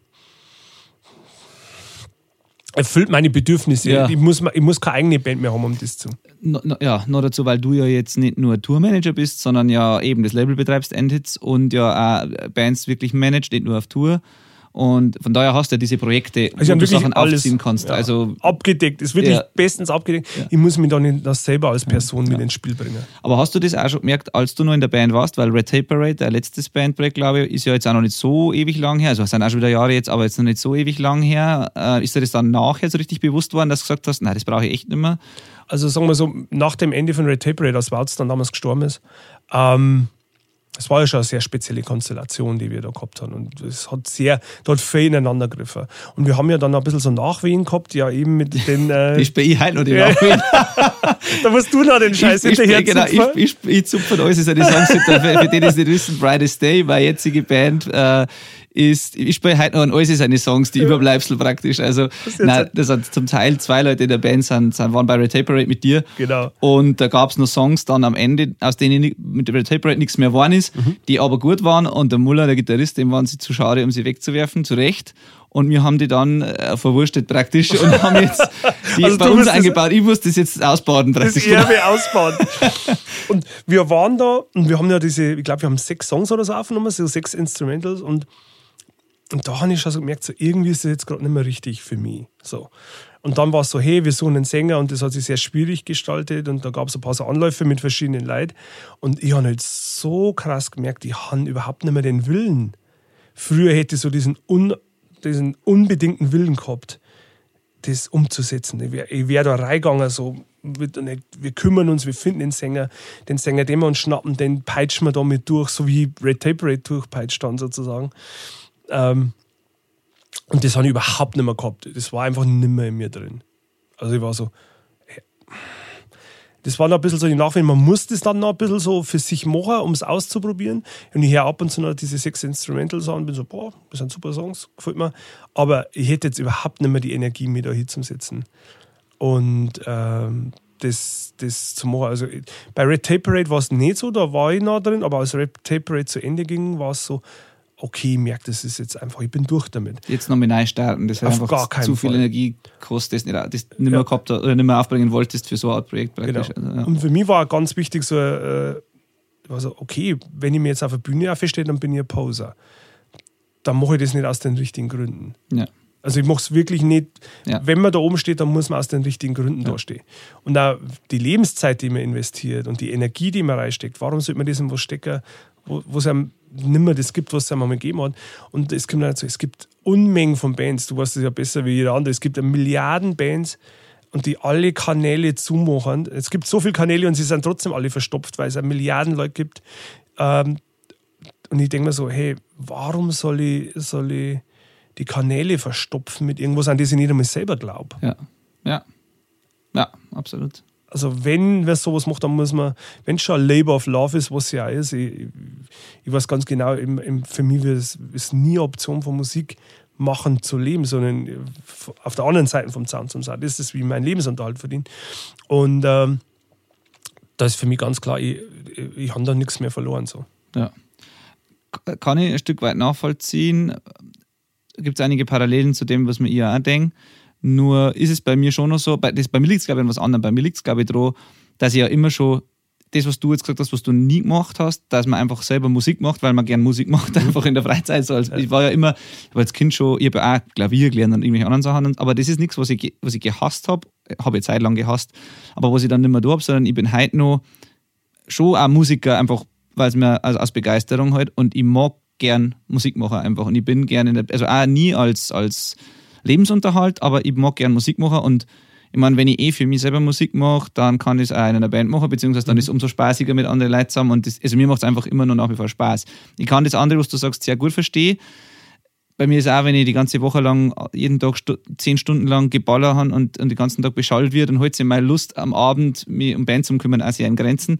erfüllt meine Bedürfnisse. Ja. Ich, muss, ich muss keine eigene Band mehr haben, um das zu. No, no, ja, noch dazu, weil du ja jetzt nicht nur Tourmanager bist, sondern ja eben das Label betreibst, Endhits, und ja auch Bands wirklich managst, nicht nur auf Tour. Und von daher hast du ja diese Projekte, Also wo du Sachen alles aufziehen kannst. ja, Also, abgedeckt. Ist wirklich Ja. bestens abgedeckt. Ich muss mich dann das selber als Person mit ins Spiel bringen. aber hast du das auch schon gemerkt, als du noch in der Band warst? Weil Red Tape Parade, der letztes Bandprojekt, glaube ich, ist ja jetzt auch noch nicht so ewig lang her. Also es sind auch schon wieder Jahre jetzt, aber jetzt noch nicht so ewig lang her. Äh, ist dir das dann nachher so richtig bewusst worden, dass du gesagt hast, nein, das brauche ich echt nicht mehr? Also sagen wir so, nach dem Ende von Red Tape Parade, als Walz dann damals gestorben ist, ähm, es war ja schon eine sehr spezielle Konstellation, die wir da gehabt haben. Und es hat sehr, hat viel ineinander gegriffen. Und wir haben ja dann ein bisschen so Nachwehen gehabt, ja eben mit den. Äh, Ich bin ich halt noch die. Nachwehen. da musst du noch den Scheiß ich, ich, hinterher genau, zupfen. ich, ich, ich zupfe alles, ist eine Songs, für, für die, die es nicht wissen, Brightest Day, meine jetzige Band, äh, ist, ich spiele heute noch an alles seine Songs, die Überbleibsel praktisch. Also, jetzt nein, das sind zum Teil zwei Leute in der Band, sind, sind, waren bei Red Tape Parade mit dir. Genau. Und da gab es noch Songs dann am Ende, aus denen mit Tape Parade nichts mehr geworden ist, Mhm. die aber gut waren. Und der Muller, der Gitarrist, dem waren sie zu schade, um sie wegzuwerfen, zu Recht. Und wir haben die dann äh, verwurstet praktisch und haben jetzt die Also bei uns das- eingebaut. Ich muss das jetzt ausbauen das praktisch. genau. Erbe ausbauen. und wir waren da und wir haben ja diese, ich glaube, wir haben sechs Songs oder so aufgenommen, so sechs Instrumentals und, und da habe ich schon so gemerkt, so, irgendwie ist das jetzt gerade nicht mehr richtig für mich. So. Und dann war es so, hey, wir suchen einen Sänger und das hat sich sehr schwierig gestaltet und da gab es ein paar so Anläufe mit verschiedenen Leuten und ich habe halt so krass gemerkt, ich habe überhaupt nicht mehr den Willen. Früher hätte ich so diesen, un, diesen unbedingten Willen gehabt das umzusetzen. Ich wäre wär da reingegangen, so, wir, kümmern uns, wir finden den Sänger, den Sänger, den wir uns schnappen, den peitschen wir damit durch, so wie Red Tape Red durchpeitscht dann sozusagen. Ähm, und das habe ich überhaupt nicht mehr gehabt. Das war einfach nicht mehr in mir drin. Also ich war so, das war noch ein bisschen so die Nachwehen, man muss das dann noch ein bisschen so für sich machen, um es auszuprobieren. Und ich höre ab und zu noch diese sechs Instrumentals an und bin so, boah, das sind super Songs, gefällt mir. Aber ich hätte jetzt überhaupt nicht mehr die Energie, mich da hinzusetzen. Und ähm, das, das zu machen. Also bei Red Tape Parade war es nicht so, da war ich noch drin, aber als Red Tape Parade zu Ende ging, war es so, okay, ich merke, das ist jetzt einfach, ich bin durch damit. Jetzt nochmal neu starten, das hat Auf einfach zu viel Fall. Energie kostet, das nicht, das nicht mehr gehabt oder nicht mehr aufbringen wolltest für so ein Projekt Genau. praktisch. Also, ja. Und für mich war ganz wichtig so, äh, also okay, wenn ich mir jetzt auf der Bühne aufstehe, dann bin ich ein Poser. Dann mache ich das nicht aus den richtigen Gründen. ja. Also ich mache es wirklich nicht, Ja. wenn man da oben steht, dann muss man aus den richtigen Gründen Ja. da stehen. Und auch die Lebenszeit, die man investiert und die Energie, die man reinsteckt, warum sollte man das in was stecken, wo es einem nicht mehr das gibt, was es einem einmal gegeben hat. Und es kommt dazu, es gibt Unmengen von Bands, du weißt das ja besser wie jeder andere, es gibt Milliarden Bands und die alle Kanäle zumachen. Es gibt so viele Kanäle und sie sind trotzdem alle verstopft, weil es Milliarden Leute gibt. Ähm, und ich denke mir so, hey, warum soll ich, soll ich die Kanäle verstopfen mit irgendwas, an das ich nicht einmal selber glaube? Ja. ja. Ja, absolut. Also wenn wer sowas macht, dann muss man, wenn es schon ein Labor of Love ist, was ja ist, ich, ich weiß ganz genau, im, im, für mich ist es nie eine Option von Musik machen zu leben, sondern auf der anderen Seite vom Zaun zum. Das ist, wie ich meinen Lebensunterhalt verdiene. Und ähm, da ist für mich ganz klar, ich, ich, habe da nichts mehr verloren. So. Ja. Kann ich ein Stück weit nachvollziehen. Gibt es einige Parallelen zu dem, was mir ihr auch denkt. Nur ist es bei mir schon noch so, bei, das, bei mir liegt es, glaube ich, an was anderem. Bei mir liegt es, glaube ich, daran, dass ich ja immer schon das, was du jetzt gesagt hast, was du nie gemacht hast, dass man einfach selber Musik macht, weil man gern Musik macht, einfach in der Freizeit. So als, Ich war ja immer, ich war als Kind schon, ich habe ja auch Klavier gelernt und irgendwelche anderen Sachen, aber das ist nichts, was ich, was ich gehasst habe, habe ich Zeit lang gehasst, aber was ich dann nicht mehr da habe, sondern ich bin heute noch schon auch Musiker, einfach weil es mir also aus Begeisterung halt und ich mag gern Musik machen einfach und ich bin gerne, in der, also auch nie als, als Lebensunterhalt, aber ich mag gern Musik machen und ich meine, wenn ich eh für mich selber Musik mache, dann kann ich es auch in einer Band machen, beziehungsweise dann ist es umso spaßiger mit anderen Leuten zusammen und das, also mir macht es einfach immer noch nach wie vor Spaß. Ich kann das andere, was du sagst, sehr gut verstehen. Bei mir ist auch, wenn ich die ganze Woche lang, jeden Tag stu zehn Stunden lang geballert habe und, und den ganzen Tag beschallt wird, dann hält sich meine Lust am Abend, mich um Band zu kümmern, auch sehr in Grenzen.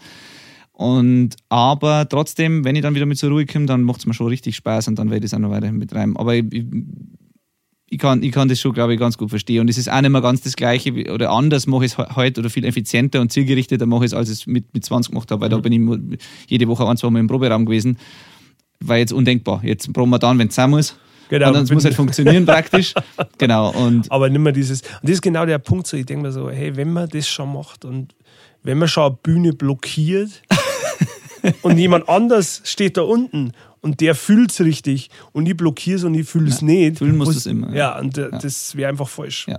Und aber trotzdem, wenn ich dann wieder mit zur Ruhe komme, dann macht es mir schon richtig Spaß und dann werde ich es auch noch weiterhin betreiben. Aber ich, ich, ich, kann, ich kann das schon, glaube ich, ganz gut verstehen. Und es ist auch nicht mehr ganz das Gleiche oder anders mache ich es he- heute oder viel effizienter und zielgerichteter mache ich es, als ich es mit, mit 20 gemacht habe, weil da bin ich jede Woche ein, zwei Mal im Proberaum gewesen. War jetzt undenkbar. Jetzt proben wir dann, wenn es sein muss. Genau. und dann es muss halt funktionieren praktisch. Genau. Und Aber nicht mehr dieses. Und das ist genau der Punkt, so ich denke mir so, hey, wenn man das schon macht und wenn man schon eine Bühne blockiert und jemand anders steht da unten und der fühlt es richtig und ich blockiere es und ich fühle es nicht. fühlen was- du's immer, ja. Ja, und äh, das wäre einfach falsch. Ja.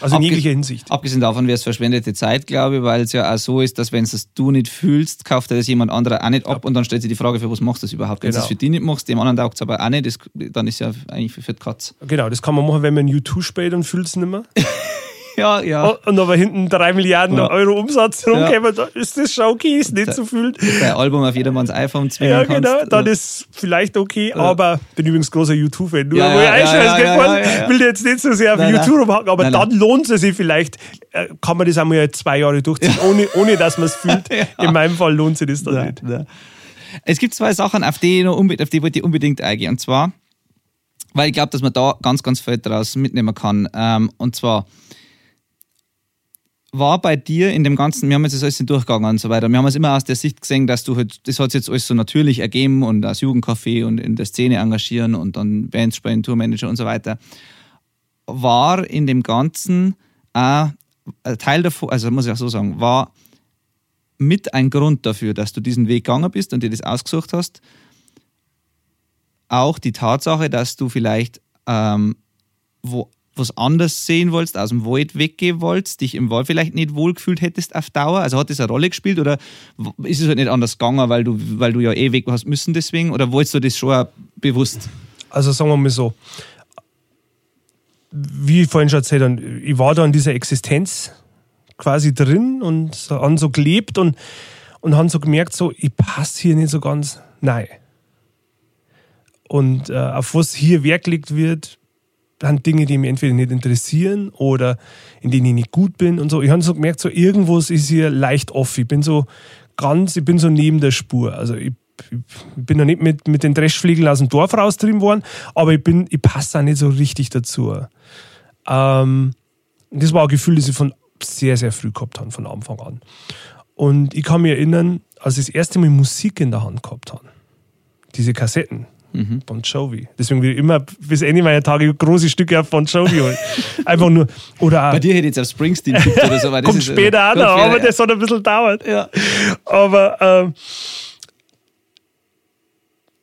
Also in Abge- jeglicher Hinsicht. Abgesehen davon wäre es verschwendete Zeit, glaube ich, weil es ja auch so ist, dass wenn es du nicht fühlst, kauft er das jemand anderer auch nicht ab und dann stellt sich die Frage, für was machst du das überhaupt? Wenn du Genau. es für dich nicht machst, dem anderen taugt es aber auch nicht, das, dann ist ja eigentlich für, für die Katz. Genau, das kann man machen, wenn man U2 spielt und fühlt es nicht mehr. Ja, ja. Und aber hinten drei Milliarden Ja. Euro Umsatz rumkommen, da ist das schon okay, ist nicht so viel. Dein Album auf jedermanns iPhone zwingen Ja, kannst. genau, dann Ja. ist vielleicht okay, aber bin übrigens großer YouTube-Fan. Ja, ja, ja, ja, ja, ja, ja. will jetzt nicht so sehr auf Nein, YouTube rumhacken, aber Nein, dann nein. lohnt es sich vielleicht, äh, kann man das einmal zwei Jahre durchziehen, ohne, ohne dass man es fühlt. In meinem Fall lohnt sich das dann nicht. Ja. Es gibt zwei Sachen, auf die, ich auf die wollte ich unbedingt eingehen. Und zwar, weil ich glaube, dass man da ganz, ganz viel daraus mitnehmen kann. Ähm, und zwar war bei dir in dem Ganzen, wir haben jetzt das alles durchgegangen und so weiter, wir haben es immer aus der Sicht gesehen, dass du halt, das hat jetzt alles so natürlich ergeben und als Jugendcafé und in der Szene engagieren und dann Bands spielen, Tourmanager und so weiter. War in dem Ganzen auch Teil davon, also muss ich auch so sagen, war mit ein Grund dafür, dass du diesen Weg gegangen bist und dir das ausgesucht hast, auch die Tatsache, dass du vielleicht ähm, wo, was anderes sehen wolltest, aus dem Wald weggehen wolltest, dich im Wald vielleicht nicht wohlgefühlt hättest auf Dauer? Also hat das eine Rolle gespielt oder ist es halt nicht anders gegangen, weil du, weil du ja eh weg hast müssen deswegen? Oder wolltest du das schon bewusst? Also sagen wir mal so, wie ich vorhin schon erzählt habe, ich war da in dieser Existenz quasi drin und haben so gelebt und, und haben so gemerkt, so, ich passe hier nicht so ganz. Nein. Und äh, auf was hier Wert gelegt wird, sind Dinge, die mich entweder nicht interessieren oder in denen ich nicht gut bin und so. Ich habe so gemerkt, so irgendwas ist hier leicht off. Ich bin so ganz, ich bin so neben der Spur. Also ich, ich bin noch nicht mit, mit den Dreschfliegeln aus dem Dorf raustrieben worden, aber ich bin, ich passe da nicht so richtig dazu. Ähm, das war ein Gefühl, das ich von sehr, sehr früh gehabt habe, von Anfang an. Und ich kann mich erinnern, als ich das erste Mal Musik in der Hand gehabt habe, diese Kassetten, Mhm. Bon Jovi. Deswegen will ich immer bis Ende meiner Tage große Stücke auf Bon Jovi holen. Einfach nur. Oder Bei dir hätte ich jetzt auf Springsteen oder so. kommt später auch noch, aber das hat ein bisschen dauert. Ja. Aber ähm,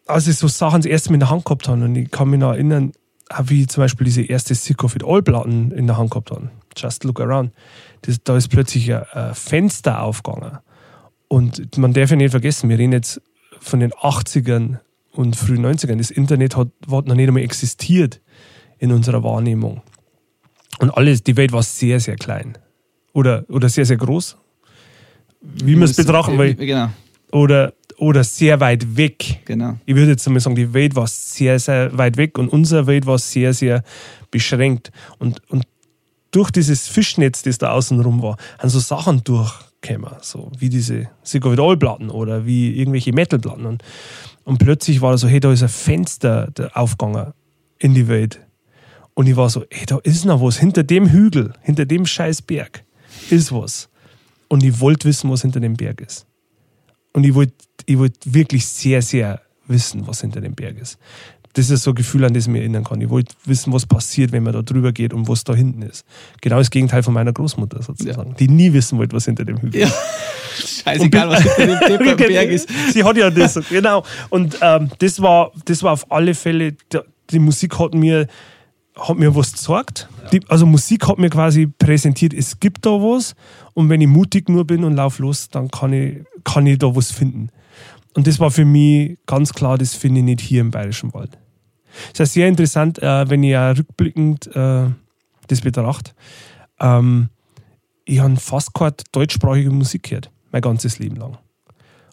als ich so Sachen das erste Mal in der Hand gehabt habe und ich kann mich noch erinnern, wie ich zum Beispiel diese erste Sick of It All Platten in der Hand gehabt habe. Just Look Around. Das, da ist plötzlich ein, ein Fenster aufgegangen. Und man darf ja nicht vergessen, wir reden jetzt von den 80ern und frühen 90ern. Das Internet hat, hat noch nicht einmal existiert in unserer Wahrnehmung. Und alles, die Welt war sehr, sehr klein. Oder, oder sehr, sehr groß. Wie man es betrachten will. Genau. Oder, oder sehr weit weg. Genau. Ich würde jetzt einmal sagen, die Welt war sehr, sehr weit weg und unsere Welt war sehr, sehr beschränkt. Und, und durch dieses Fischnetz, das da außen rum war, haben so Sachen durchgekommen. So wie diese Sigurd-All-Platten oder wie irgendwelche Metal-Platten. Und und plötzlich war da so, hey, da ist ein Fenster aufgegangen in die Welt. Und ich war so, hey, da ist noch was. Hinter dem Hügel, hinter dem scheiß Berg ist was. Und ich wollte wissen, was hinter dem Berg ist. Und ich wollte ich wollt wirklich sehr, sehr wissen, was hinter dem Berg ist. Das ist so ein Gefühl, an das ich mich erinnern kann. Ich wollte wissen, was passiert, wenn man da drüber geht und was da hinten ist. Genau das Gegenteil von meiner Großmutter sozusagen, ja. die nie wissen wollte, was hinter dem Hügel ja. ist. Scheißegal, was hinter dem Berg ist. Sie hat ja das, genau. Und ähm, das, war, das war auf alle Fälle, die Musik hat mir, hat mir was gezeigt. Die, also Musik hat mir quasi präsentiert, es gibt da was und wenn ich mutig nur bin und lauf los, dann kann ich, kann ich da was finden. Und das war für mich ganz klar, das finde ich nicht hier im Bayerischen Wald. Es ist sehr interessant, äh, wenn ich ja rückblickend äh, das betrachte. Ähm, ich habe fast keine deutschsprachige Musik gehört, mein ganzes Leben lang.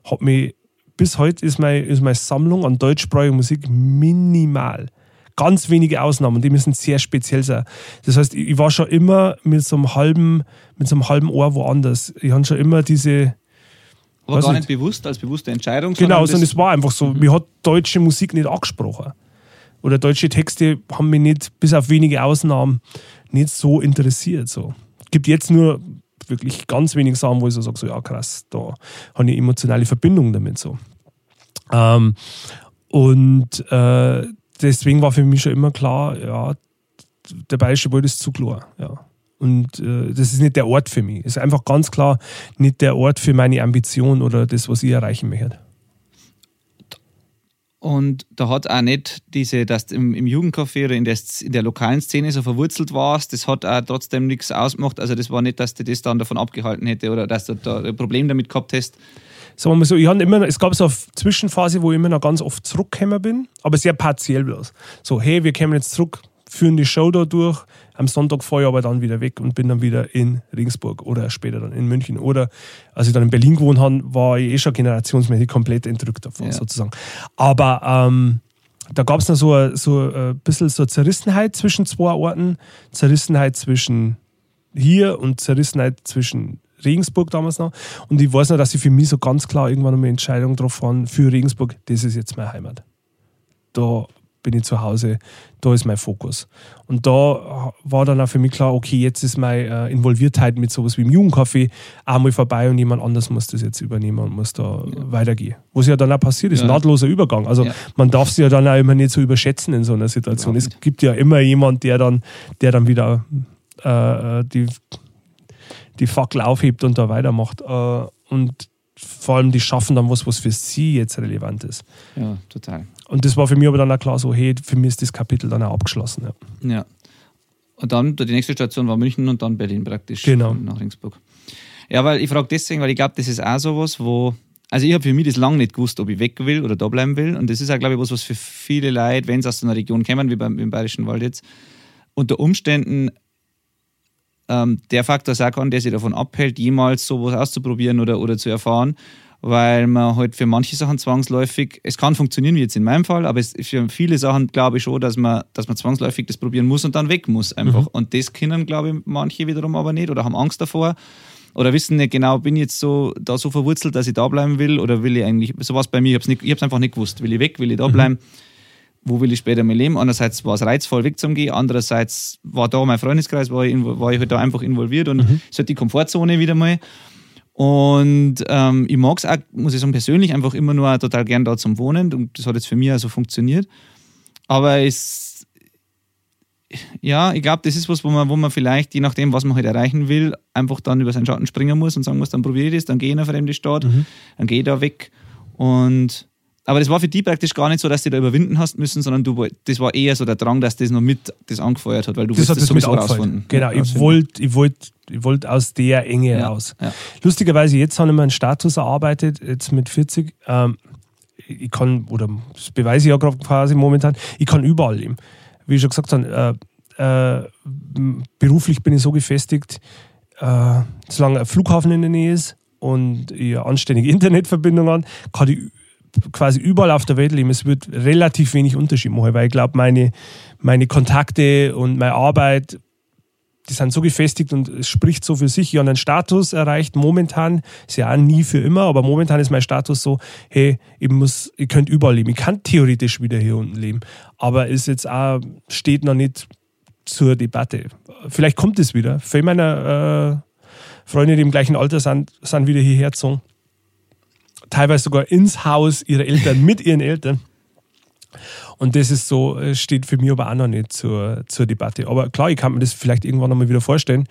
Hab mich, bis heute ist meine, ist meine Sammlung an deutschsprachiger Musik minimal. Ganz wenige Ausnahmen, die müssen sehr speziell sein. Das heißt, ich war schon immer mit so einem halben, mit so einem halben Ohr woanders. Ich habe schon immer diese, aber gar nicht, nicht bewusst, als bewusste Entscheidung. Genau, sondern es war einfach so. Mhm. Mir hat deutsche Musik nicht angesprochen oder deutsche Texte haben mich nicht, bis auf wenige Ausnahmen, nicht so interessiert. So. Gibt jetzt nur wirklich ganz wenige Sachen, wo ich so sage, so, ja krass, da habe ich emotionale Verbindung damit. So. Ähm, und äh, deswegen war für mich schon immer klar, ja, der Bayerische Wald ist zu klar. Ja. Und äh, das ist nicht der Ort für mich. Es ist einfach ganz klar nicht der Ort für meine Ambition oder das, was ich erreichen möchte. Und da hat auch nicht diese, dass du im, im Jugendcafé oder in der, in der lokalen Szene so verwurzelt warst, das hat auch trotzdem nichts ausgemacht. Also das war nicht, dass du das dann davon abgehalten hätte oder dass du da ein Problem damit gehabt hast. Sagen wir mal so, ich immer, es gab so eine Zwischenphase, wo ich immer noch ganz oft zurückgekommen bin, aber sehr partiell bloß. So, hey, wir kommen jetzt zurück, führen die Show da durch, am Sonntag fahre ich aber dann wieder weg und bin dann wieder in Regensburg oder später dann in München. Oder als ich dann in Berlin gewohnt habe, war ich eh schon generationsmäßig komplett entrückt davon, ja. sozusagen. Aber ähm, da gab es noch so, so ein bisschen so Zerrissenheit zwischen zwei Orten. Zerrissenheit zwischen hier und Zerrissenheit zwischen Regensburg damals noch. Und ich weiß noch, dass ich für mich so ganz klar irgendwann eine Entscheidung getroffen für Regensburg, das ist jetzt meine Heimat. Da bin ich zu Hause, da ist mein Fokus. Und da war dann auch für mich klar, okay, jetzt ist meine äh, Involviertheit mit sowas wie im Jugendcafé einmal vorbei und jemand anders muss das jetzt übernehmen und muss da ja. weitergehen. Was ja dann auch passiert ist, ja. nahtloser Übergang. Also ja. man darf es ja dann auch immer nicht so überschätzen in so einer Situation. Es gibt ja immer jemand, der dann, der dann wieder äh, äh, die, die Fackel aufhebt und da weitermacht. Äh, und vor allem die schaffen dann was, was für sie jetzt relevant ist. Ja, total. Und das war für mich aber dann auch klar so, hey, für mich ist das Kapitel dann auch abgeschlossen. Ja. ja. Und dann, die nächste Station war München und dann Berlin praktisch. Genau. Nach Ringsburg. Ja, weil ich frage deswegen, weil ich glaube, das ist auch sowas, wo. Also ich habe für mich das lange nicht gewusst, ob ich weg will oder da bleiben will. Und das ist auch, glaube ich, was, was für viele Leute, wenn sie aus einer Region kommen, wie beim, im Bayerischen Wald jetzt, unter Umständen ähm, der Faktor sein kann, der sie davon abhält, jemals sowas auszuprobieren oder, oder zu erfahren weil man halt für manche Sachen zwangsläufig, es kann funktionieren, wie jetzt in meinem Fall, aber es, für viele Sachen glaube ich schon, dass man, dass man zwangsläufig das probieren muss und dann weg muss einfach. Mhm. Und das können, glaube ich, manche wiederum aber nicht oder haben Angst davor oder wissen nicht genau, bin ich jetzt so da so verwurzelt, dass ich da bleiben will oder will ich eigentlich, sowas bei mir, ich habe es einfach nicht gewusst, will ich weg, will ich da mhm. bleiben. wo will ich später mal leben. Andererseits war es reizvoll, wegzugehen. Andererseits war da mein Freundeskreis, war ich, war ich halt da einfach involviert und mhm. ist halt die Komfortzone wieder mal. Und ähm, ich mag es auch, muss ich sagen, persönlich einfach immer nur total gern da zum Wohnen. Und das hat jetzt für mich also funktioniert. Aber es, ja, ich glaube, das ist was, wo man, wo man vielleicht, je nachdem, was man halt erreichen will, einfach dann über seinen Schatten springen muss und sagen muss, dann probiere ich das, dann gehe ich in eine fremde Stadt, mhm. dann gehe ich da weg. Und aber das war für die praktisch gar nicht so, dass du da überwinden hast müssen, sondern du, das war eher so der Drang, dass das noch mit das angefeuert hat, weil du das, das sowieso herausfinden. Genau, ich wollte ich wollt, ich wollt aus der Enge ja, raus. Ja. Lustigerweise, jetzt habe ich meinen Status erarbeitet, jetzt mit 40. Ähm, ich kann, oder das beweise ich ja gerade quasi momentan, ich kann überall leben. Wie ich schon gesagt habe, äh, äh, beruflich bin ich so gefestigt, äh, solange ein Flughafen in der Nähe ist und ich eine anständige Internetverbindung habe, kann ich quasi überall auf der Welt leben. Es wird relativ wenig Unterschied machen, weil ich glaube, meine, meine Kontakte und meine Arbeit, die sind so gefestigt und es spricht so für sich. Ich habe einen Status erreicht, momentan, ist ja auch nie für immer, aber momentan ist mein Status so, hey, ich muss, ich könnte überall leben. Ich kann theoretisch wieder hier unten leben, aber ist jetzt auch, steht noch nicht zur Debatte. Vielleicht kommt es wieder. Viele meiner äh, Freunde, die im gleichen Alter sind, sind wieder hierher gezogen teilweise sogar ins Haus ihrer Eltern mit ihren Eltern. Und das ist so, äh, steht für mich aber auch noch nicht zur, zur Debatte. Aber klar, ich kann mir das vielleicht irgendwann nochmal wieder vorstellen.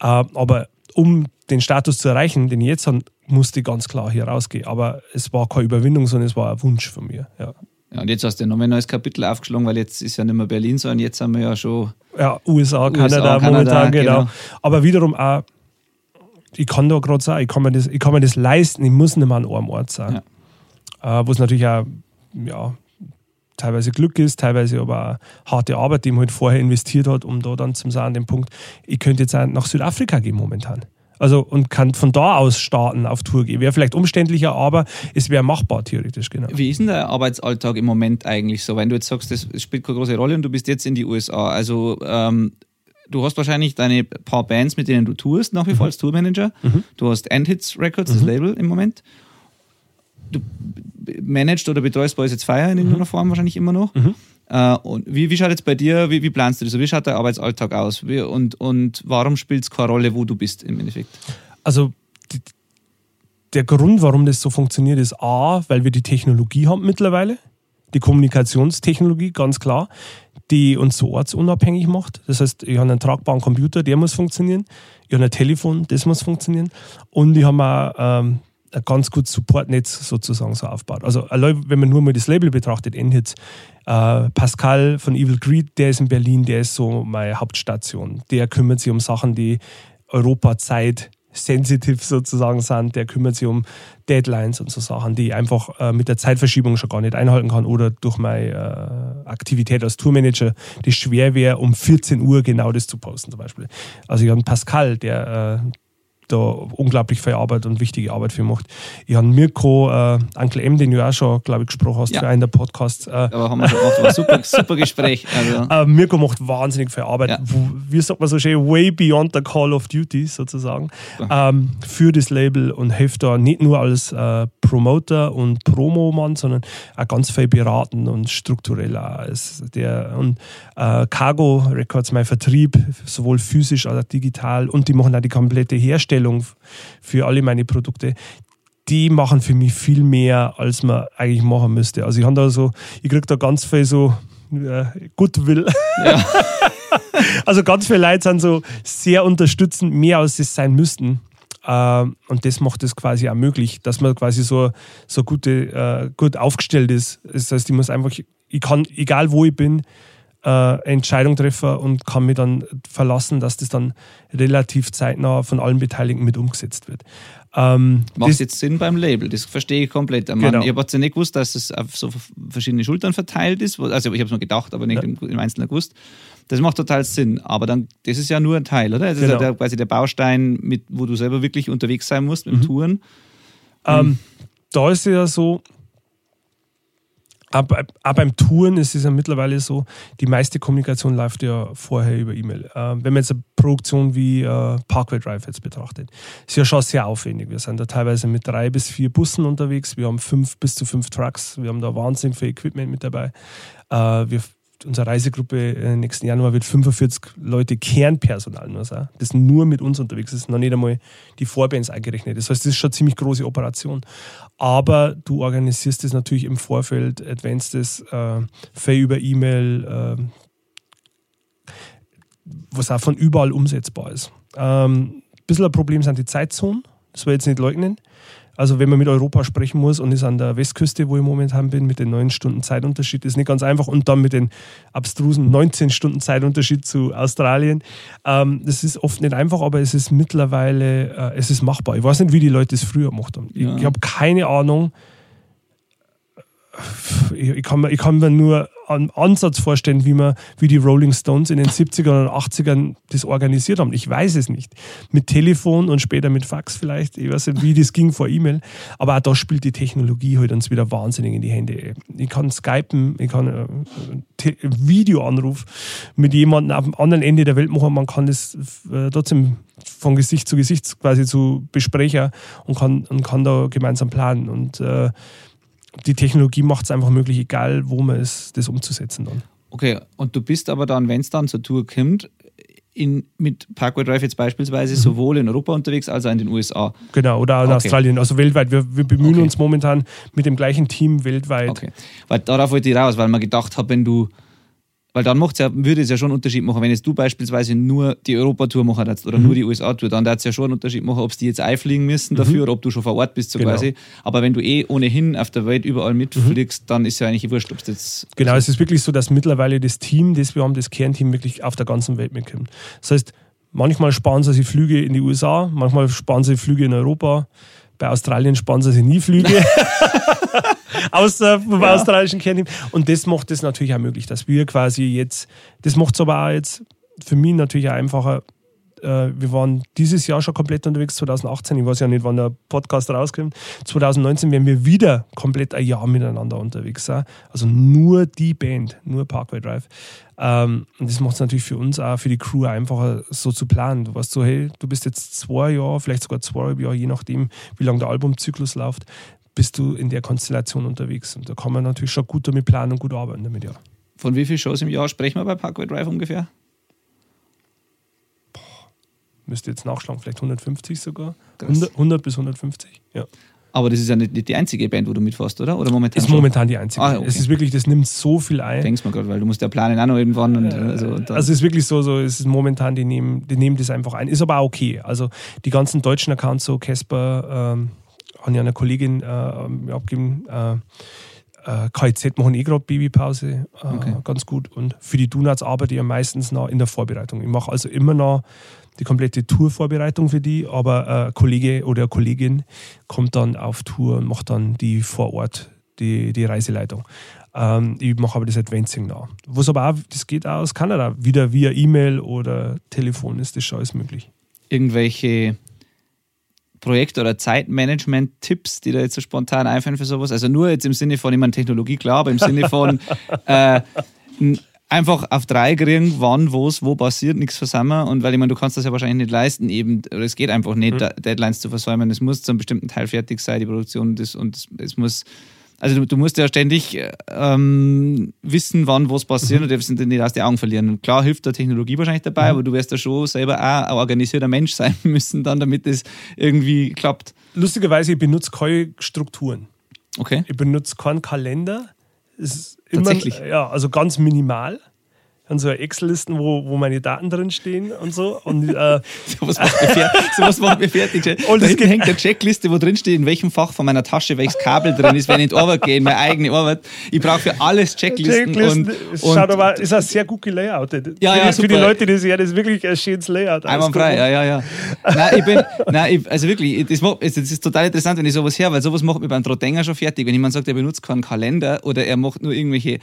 Äh, aber um den Status zu erreichen, den ich jetzt habe, musste ich ganz klar hier rausgehen. Aber es war keine Überwindung, sondern es war ein Wunsch von mir. Ja. Ja, und jetzt hast du nochmal ein neues Kapitel aufgeschlagen, weil jetzt ist ja nicht mehr Berlin, sondern jetzt haben wir ja schon. Ja, USA, Kanada, USA, Kanada momentan, genau. genau. Aber wiederum auch ich kann da gerade sagen, ich kann, mir das, ich kann mir das leisten, ich muss nicht mehr an einem Ort sein. Ja. Äh, Wo es natürlich auch ja, teilweise Glück ist, teilweise aber harte Arbeit, die man halt vorher investiert hat, um da dann zum sagen, an dem Punkt, ich könnte jetzt auch nach Südafrika gehen momentan. Also und kann von da aus starten auf Tour gehen. Wäre vielleicht umständlicher, aber es wäre machbar theoretisch, genau. Wie ist denn der Arbeitsalltag im Moment eigentlich so? Wenn du jetzt sagst, das spielt keine große Rolle und du bist jetzt in die USA. Also ähm, du hast wahrscheinlich deine paar Bands, mit denen du tourst, nach wie vor mhm. als Tourmanager. Mhm. Du hast Endhits Records, das mhm. Label im Moment. Du managst oder betreust bei uns jetzt Feier in irgendeiner mhm. Form wahrscheinlich immer noch. Mhm. Uh, und wie, wie schaut jetzt bei dir, wie, wie planst du das? Wie schaut der Arbeitsalltag aus? Wie, und, und warum spielt es keine Rolle, wo du bist im Endeffekt? Also die, der Grund, warum das so funktioniert, ist A, weil wir die Technologie haben mittlerweile, die Kommunikationstechnologie, ganz klar die uns so ortsunabhängig macht. Das heißt, ich habe einen tragbaren Computer, der muss funktionieren. Ich habe ein Telefon, das muss funktionieren. Und ich habe auch ähm, ein ganz gutes Supportnetz sozusagen so aufgebaut. Also, wenn man nur mal das Label betrachtet, Endhits, äh, Pascal von Evil Greed, der ist in Berlin, der ist so meine Hauptstation. Der kümmert sich um Sachen, die Europa Zeit sensitive sozusagen sind, der kümmert sich um Deadlines und so Sachen, die ich einfach äh, mit der Zeitverschiebung schon gar nicht einhalten kann oder durch meine äh, Aktivität als Tourmanager, die schwer wäre, um 14 Uhr genau das zu posten zum Beispiel. Also ich habe einen Pascal, der äh, da unglaublich viel Arbeit und wichtige Arbeit für macht. Ich habe Mirko, äh, Uncle M, den du auch schon, glaube ich, gesprochen hast ja. für einen der Podcasts. Äh, Aber haben wir schon oft, war super, super Gespräch. Also. Äh, Mirko macht wahnsinnig viel Arbeit, ja. wie sagt man so schön, way beyond the call of duty sozusagen, ähm, für das Label und hilft da nicht nur als äh, Promoter und Promo-Mann, sondern auch ganz viel beraten und strukturell auch. der, und äh, Cargo Records, mein Vertrieb, sowohl physisch als auch digital und die machen auch die komplette Herstellung Herstellung für alle meine Produkte, die machen für mich viel mehr, als man eigentlich machen müsste. Also ich habe da so, ich kriege da ganz viel so äh, Goodwill. Ja. also ganz viele Leute sind so sehr unterstützend, mehr als es sein müssten. Äh, und das macht es quasi auch möglich, dass man quasi so, so gute, äh, gut aufgestellt ist. Das heißt, ich muss einfach, ich kann, egal wo ich bin, äh, Entscheidung treffen und kann mich dann verlassen, dass das dann relativ zeitnah von allen Beteiligten mit umgesetzt wird. Ähm, Macht jetzt Sinn beim Label, das verstehe ich komplett. Ich, genau. ich habe ja nicht gewusst, dass es auf so verschiedene Schultern verteilt ist. Also ich habe es nur gedacht, aber nicht ja. im, im Einzelnen gewusst. Das macht total Sinn. Aber dann, das ist ja nur ein Teil, oder? Das genau. ist ja genau. der, quasi der Baustein, mit, wo du selber wirklich unterwegs sein musst mit mhm. Touren. Ähm, da ist ja so, Aber, aber beim Touren ist es ja mittlerweile so, die meiste Kommunikation läuft ja vorher über E-Mail. Äh, wenn man jetzt eine Produktion wie äh, Parkway Drive jetzt betrachtet, ist ja schon sehr aufwendig. Wir sind da teilweise mit drei bis vier Bussen unterwegs, wir haben fünf bis zu fünf Trucks, wir haben da wahnsinnig viel Equipment mit dabei. Äh, wir unsere Reisegruppe äh, nächsten Januar wird 45 Leute Kernpersonal nur sein, das nur mit uns unterwegs ist, noch nicht einmal die Vorbands eingerechnet. Das heißt, das ist schon eine ziemlich große Operation. Aber du organisierst das natürlich im Vorfeld, advanced äh, viel über E-Mail, äh, was auch von überall umsetzbar ist. Ähm, ein bisschen ein Problem sind die Zeitzonen, das will ich jetzt nicht leugnen. Also wenn man mit Europa sprechen muss und ist an der Westküste, wo ich momentan bin, mit den neun Stunden Zeitunterschied, ist nicht ganz einfach. Und dann mit den abstrusen 19 Stunden Zeitunterschied zu Australien. Ähm, das ist oft nicht einfach, aber es ist mittlerweile, äh, es ist machbar. Ich weiß nicht, wie die Leute es früher gemacht haben. Ja. Ich, ich habe keine Ahnung. Ich, kann, ich kann mir nur einen Ansatz vorstellen, wie, man, wie die Rolling Stones in den 70ern und 80ern das organisiert haben. Ich weiß es nicht. Mit Telefon und später mit Fax vielleicht. Ich weiß nicht, wie das ging vor E-Mail. Aber auch da spielt die Technologie halt uns wieder wahnsinnig in die Hände. Ich kann skypen, ich kann äh, Videoanruf mit jemandem dem anderen Ende der Welt machen. Man kann das äh, trotzdem von Gesicht zu Gesicht quasi zu besprechen und kann, und kann da gemeinsam planen. Und äh, die Technologie macht es einfach möglich, egal wo man ist, das umzusetzen dann. Okay, und du bist aber dann, wenn es dann zur Tour kommt, in, mit Parkway Drive jetzt beispielsweise mhm. sowohl in Europa unterwegs als auch in den USA. Genau, oder in okay. Australien, also weltweit. Wir, wir bemühen okay. uns momentan mit dem gleichen Team weltweit. Okay, weil darauf wollte ich raus, weil man gedacht hat, wenn du weil dann macht's ja, würde es ja schon einen Unterschied machen, wenn jetzt du beispielsweise nur die Europatour machen würdest oder mhm. nur die USA-Tour, dann würde es ja schon einen Unterschied machen, ob sie jetzt einfliegen müssen dafür mhm. oder ob du schon vor Ort bist, so genau. quasi. Aber wenn du eh ohnehin auf der Welt überall mitfliegst, mhm. dann ist ja eigentlich wurscht, ob es jetzt. Genau, also es ist wirklich so, dass mittlerweile das Team, das wir haben, das Kernteam wirklich auf der ganzen Welt mitkommt. Das heißt, manchmal sparen sie sich Flüge in die USA, manchmal sparen sie Flüge in Europa. Bei Australien sparen sie nie Flüge. Außer vom ja. australischen Kernteam. Und das macht es natürlich auch möglich, dass wir quasi jetzt, das macht es aber auch jetzt für mich natürlich auch einfacher. Äh, wir waren dieses Jahr schon komplett unterwegs, 2018. Ich weiß ja nicht, wann der Podcast rauskommt. 2019 werden wir wieder komplett ein Jahr miteinander unterwegs sein. Also nur die Band, nur Parkway Drive. Ähm, und das macht es natürlich für uns auch, für die Crew einfacher, so zu planen. Du weißt so, hey, du bist jetzt zwei Jahre, vielleicht sogar zweieinhalb Jahre, je nachdem, wie lange der Albumzyklus läuft, bist du in der Konstellation unterwegs. Und da kann man natürlich schon gut damit planen und gut arbeiten damit, ja. Von wie vielen Shows im Jahr sprechen wir bei Parkway Drive ungefähr? Boah, müsste jetzt nachschlagen, vielleicht 150 sogar. 100, 100, bis 150, ja. Aber das ist ja nicht die einzige Band, wo du mitfährst, oder? Oder momentan? Ist schon? momentan die einzige. Ah, okay. Es ist wirklich, das nimmt so viel ein. Denkst mal gerade, weil du musst ja planen auch noch irgendwann. Und, äh, also, also es ist wirklich so, so es ist momentan, die nehmen, die nehmen das einfach ein. Ist aber auch okay. Also die ganzen deutschen Accounts, so Casper, ähm, habe ich einer Kollegin äh, abgegeben. Äh, äh, KIZ machen eh gerade Babypause, äh, okay. ganz gut. Und für die Donuts arbeite ich ja meistens noch in der Vorbereitung. Ich mache also immer noch die komplette Tourvorbereitung für die, aber ein Kollege oder eine Kollegin kommt dann auf Tour und macht dann die vor Ort, die, die Reiseleitung. Ähm, ich mache aber das Advancing nach. Was aber auch, das geht auch aus Kanada, wieder via E-Mail oder Telefon ist das schon alles möglich. Irgendwelche Projekt- oder Zeitmanagement-Tipps, die da jetzt so spontan einfallen für sowas? Also nur jetzt im Sinne von, ich meine, Technologie, klar, aber im Sinne von äh, einfach auf drei kriegen, wann, wo es, wo passiert, nichts versammeln. Und weil ich meine, du kannst das ja wahrscheinlich nicht leisten, eben, oder es geht einfach nicht, mhm. Deadlines zu versäumen. Es muss zu einem bestimmten Teil fertig sein, die Produktion, das, und es, es muss also du, du, musst ja ständig ähm, wissen, wann was passiert mhm. und darfst nicht aus den Augen verlieren. Und klar hilft da Technologie wahrscheinlich dabei, mhm. aber du wirst da schon selber auch ein organisierter Mensch sein müssen, dann, damit das irgendwie klappt. Lustigerweise, ich benutze keine Strukturen. Okay. Ich benutze keinen Kalender. Tatsächlich? Immer, ja, also ganz minimal und so Excel-Listen, wo, wo meine Daten drin stehen und so. Und, äh, sowas macht mir fertig. Sowas macht mir fertig. Und da hinten hängt eine Checkliste, wo drin steht, in welchem Fach von meiner Tasche welches Kabel drin ist, wenn ich in die Arbeit gehe, in meine eigene Arbeit. Ich brauche für alles Checklisten. Checklisten und, und schaut aber, ist auch sehr gut gelayoutet. Ja, ja, für, für die Leute, die sehen, das ist wirklich ein schönes Layout. Einwandfrei, ja, ja, ja. nein, ich bin, nein, ich, also wirklich, das, macht, das ist total interessant, wenn ich sowas höre, weil sowas macht mir beim Drohtänger schon fertig. Wenn jemand sagt, er benutzt keinen Kalender oder er macht nur irgendwelche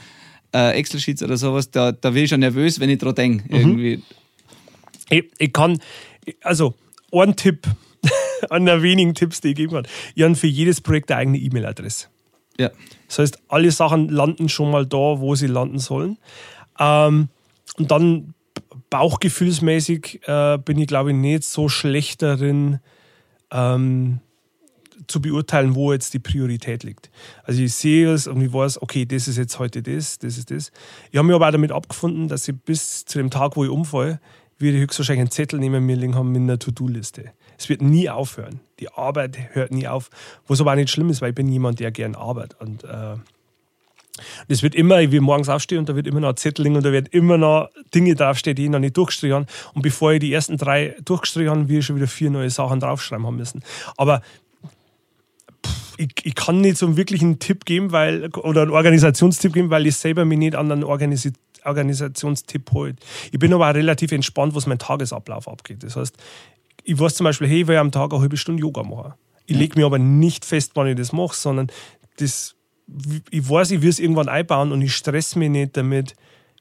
äh, Excel-Sheets oder sowas, da, da bin ich schon nervös, wenn ich dran denke. Mhm. Ich, ich kann, also ein Tipp, einer der wenigen Tipps, die ich geben kann. Ich habe für jedes Projekt eine eigene E-Mail-Adresse. Ja. Das heißt, alle Sachen landen schon mal da, wo sie landen sollen. Ähm, und dann bauchgefühlsmäßig äh, bin ich, glaube ich, nicht so schlecht darin, ähm, zu beurteilen, wo jetzt die Priorität liegt. Also ich sehe es und ich weiß, okay, das ist jetzt heute das, das ist das. Ich habe mich aber auch damit abgefunden, dass ich bis zu dem Tag, wo ich umfalle, werde ich höchstwahrscheinlich einen Zettel neben mir liegen haben mit einer To-Do-Liste. Es wird nie aufhören. Die Arbeit hört nie auf. Was aber auch nicht schlimm ist, weil ich bin jemand, der gern arbeitet. Und äh, das wird immer, ich will morgens aufstehen und da wird immer noch ein Zettel liegen und da wird immer noch Dinge draufstehen, die ich noch nicht durchgestrichen habe. Und bevor ich die ersten drei durchgestrichen habe, will ich schon wieder vier neue Sachen draufschreiben haben müssen. Aber ich, ich, kann nicht so einen wirklichen Tipp geben, weil, oder einen Organisationstipp geben, weil ich selber mich nicht an einen Organis Organisationstipp holt. Ich bin aber auch relativ entspannt, was mein Tagesablauf abgeht. Das heißt, ich weiß zum Beispiel, hey, ich will am Tag eine halbe Stunde Yoga machen. Ich lege mir aber nicht fest, wann ich das mache, sondern das, ich weiß, ich will es irgendwann einbauen und ich stress mich nicht damit,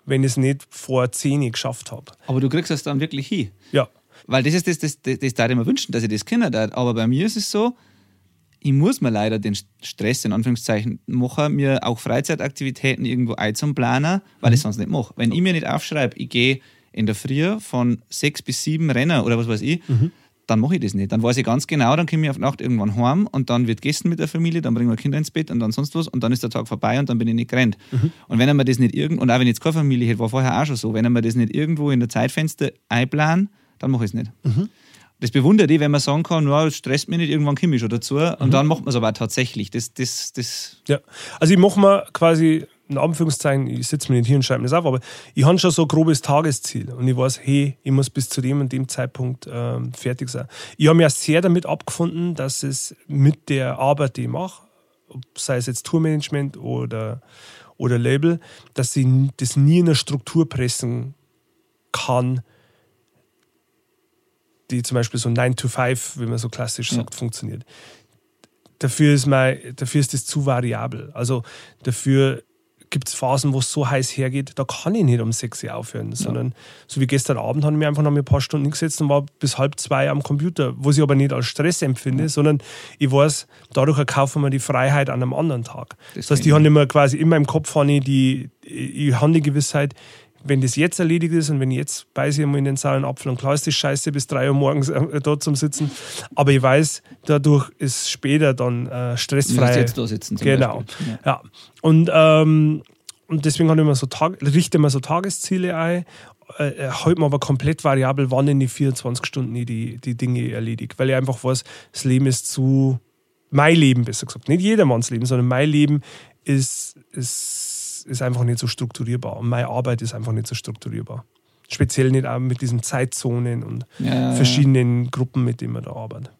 wenn ich es nicht vor 10 geschafft habe. Aber du kriegst es dann wirklich hin. Ja. Weil das ist das, das, das, das da ich mir wünschen, dass ich das kenne. Aber bei mir ist es so, ich muss mir leider den Stress in Anführungszeichen machen, mir auch Freizeitaktivitäten irgendwo einzuplanen, weil mhm. ich es sonst nicht mache. Wenn ich mir nicht aufschreibe, ich gehe in der Früh von sechs bis sieben Rennen oder was weiß ich, mhm. dann mache ich das nicht. Dann weiß ich ganz genau, dann komme ich auf Nacht irgendwann heim und dann wird gegessen mit der Familie, dann bringen wir Kinder ins Bett und dann sonst was und dann ist der Tag vorbei und dann bin ich nicht gerannt. Mhm. Und wenn er mir das nicht irgendwo, und auch wenn ich jetzt keine Familie hätte, war vorher auch schon so, wenn mir das nicht irgendwo in der Zeitfenster einplanen, dann mache ich es nicht. Mhm das bewundert ich, wenn man sagen kann, no, stresst mich nicht, irgendwann komme ich schon dazu. Und mhm. dann macht man es aber tatsächlich. Das, das, das ja, also ich mache mir quasi, in Anführungszeichen, ich sitze mir nicht hier und schreibe mir das auf, aber ich habe schon so ein grobes Tagesziel. Und ich weiß, hey, ich muss bis zu dem und dem Zeitpunkt ähm, fertig sein. Ich habe mich auch sehr damit abgefunden, dass es mit der Arbeit, die ich mache, sei es jetzt Tourmanagement oder, oder Label, dass ich das nie in eine Struktur pressen kann, die zum Beispiel so 9 to 5, wie man so klassisch sagt, ja. funktioniert. Dafür ist, mein, dafür ist das zu variabel. Also dafür gibt es Phasen, wo es so heiß hergeht, da kann ich nicht um 6 Uhr aufhören, sondern ja. so wie gestern Abend habe ich mir einfach noch ein paar Stunden gesetzt und war bis halb zwei am Computer, was ich aber nicht als Stress empfinde, ja. sondern ich weiß, dadurch erkaufen wir die Freiheit an einem anderen Tag. Das, das heißt, ich habe immer quasi in meinem Kopf habe ich die, ich habe die Gewissheit, wenn das jetzt erledigt ist und wenn ich jetzt beiße ich mal in den sauren Apfel und klar ist das scheiße, bis drei Uhr morgens äh, dort zum Sitzen. Aber ich weiß, dadurch ist später dann äh, stressfrei. Du jetzt da sitzen. genau. Ja. ja. Und, ähm, und deswegen habe ich immer so Tag, richte immer so Tagesziele ein, äh, halte mir aber komplett variabel, wann in die 24 Stunden ich die, die Dinge erledige. Weil ich einfach weiß, das Leben ist zu. Mein Leben, besser gesagt. Nicht jedermanns Leben, sondern mein Leben ist, ist ist, einfach nicht so strukturierbar. Und meine Arbeit ist einfach nicht so strukturierbar. Speziell nicht auch mit diesen Zeitzonen und ja, verschiedenen ja. Gruppen, mit denen man da arbeitet.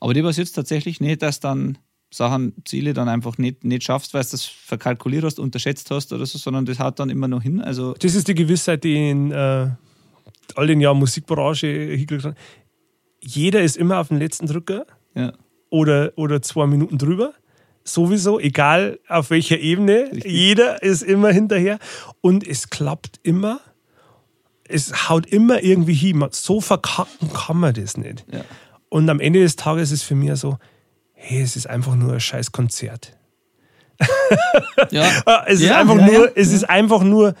Aber die passiert tatsächlich nicht, dass dann Sachen, Ziele dann einfach nicht, nicht schaffst, weil du das verkalkuliert hast, unterschätzt hast oder so, sondern das haut dann immer noch hin. Also das ist die Gewissheit, die in äh, all den Jahren Musikbranche hingekriegt hat. Jeder ist immer auf dem letzten Drücker ja. oder, oder zwei Minuten drüber sowieso, egal auf welcher Ebene. Richtig. Jeder ist immer hinterher und es klappt immer. Es haut immer irgendwie hin. So verkacken kann man das nicht. Ja. Und am Ende des Tages ist es für mich so, hey, es ist einfach nur ein scheiß Konzert. ja. es, ist ja, einfach ja, nur, es ist einfach nur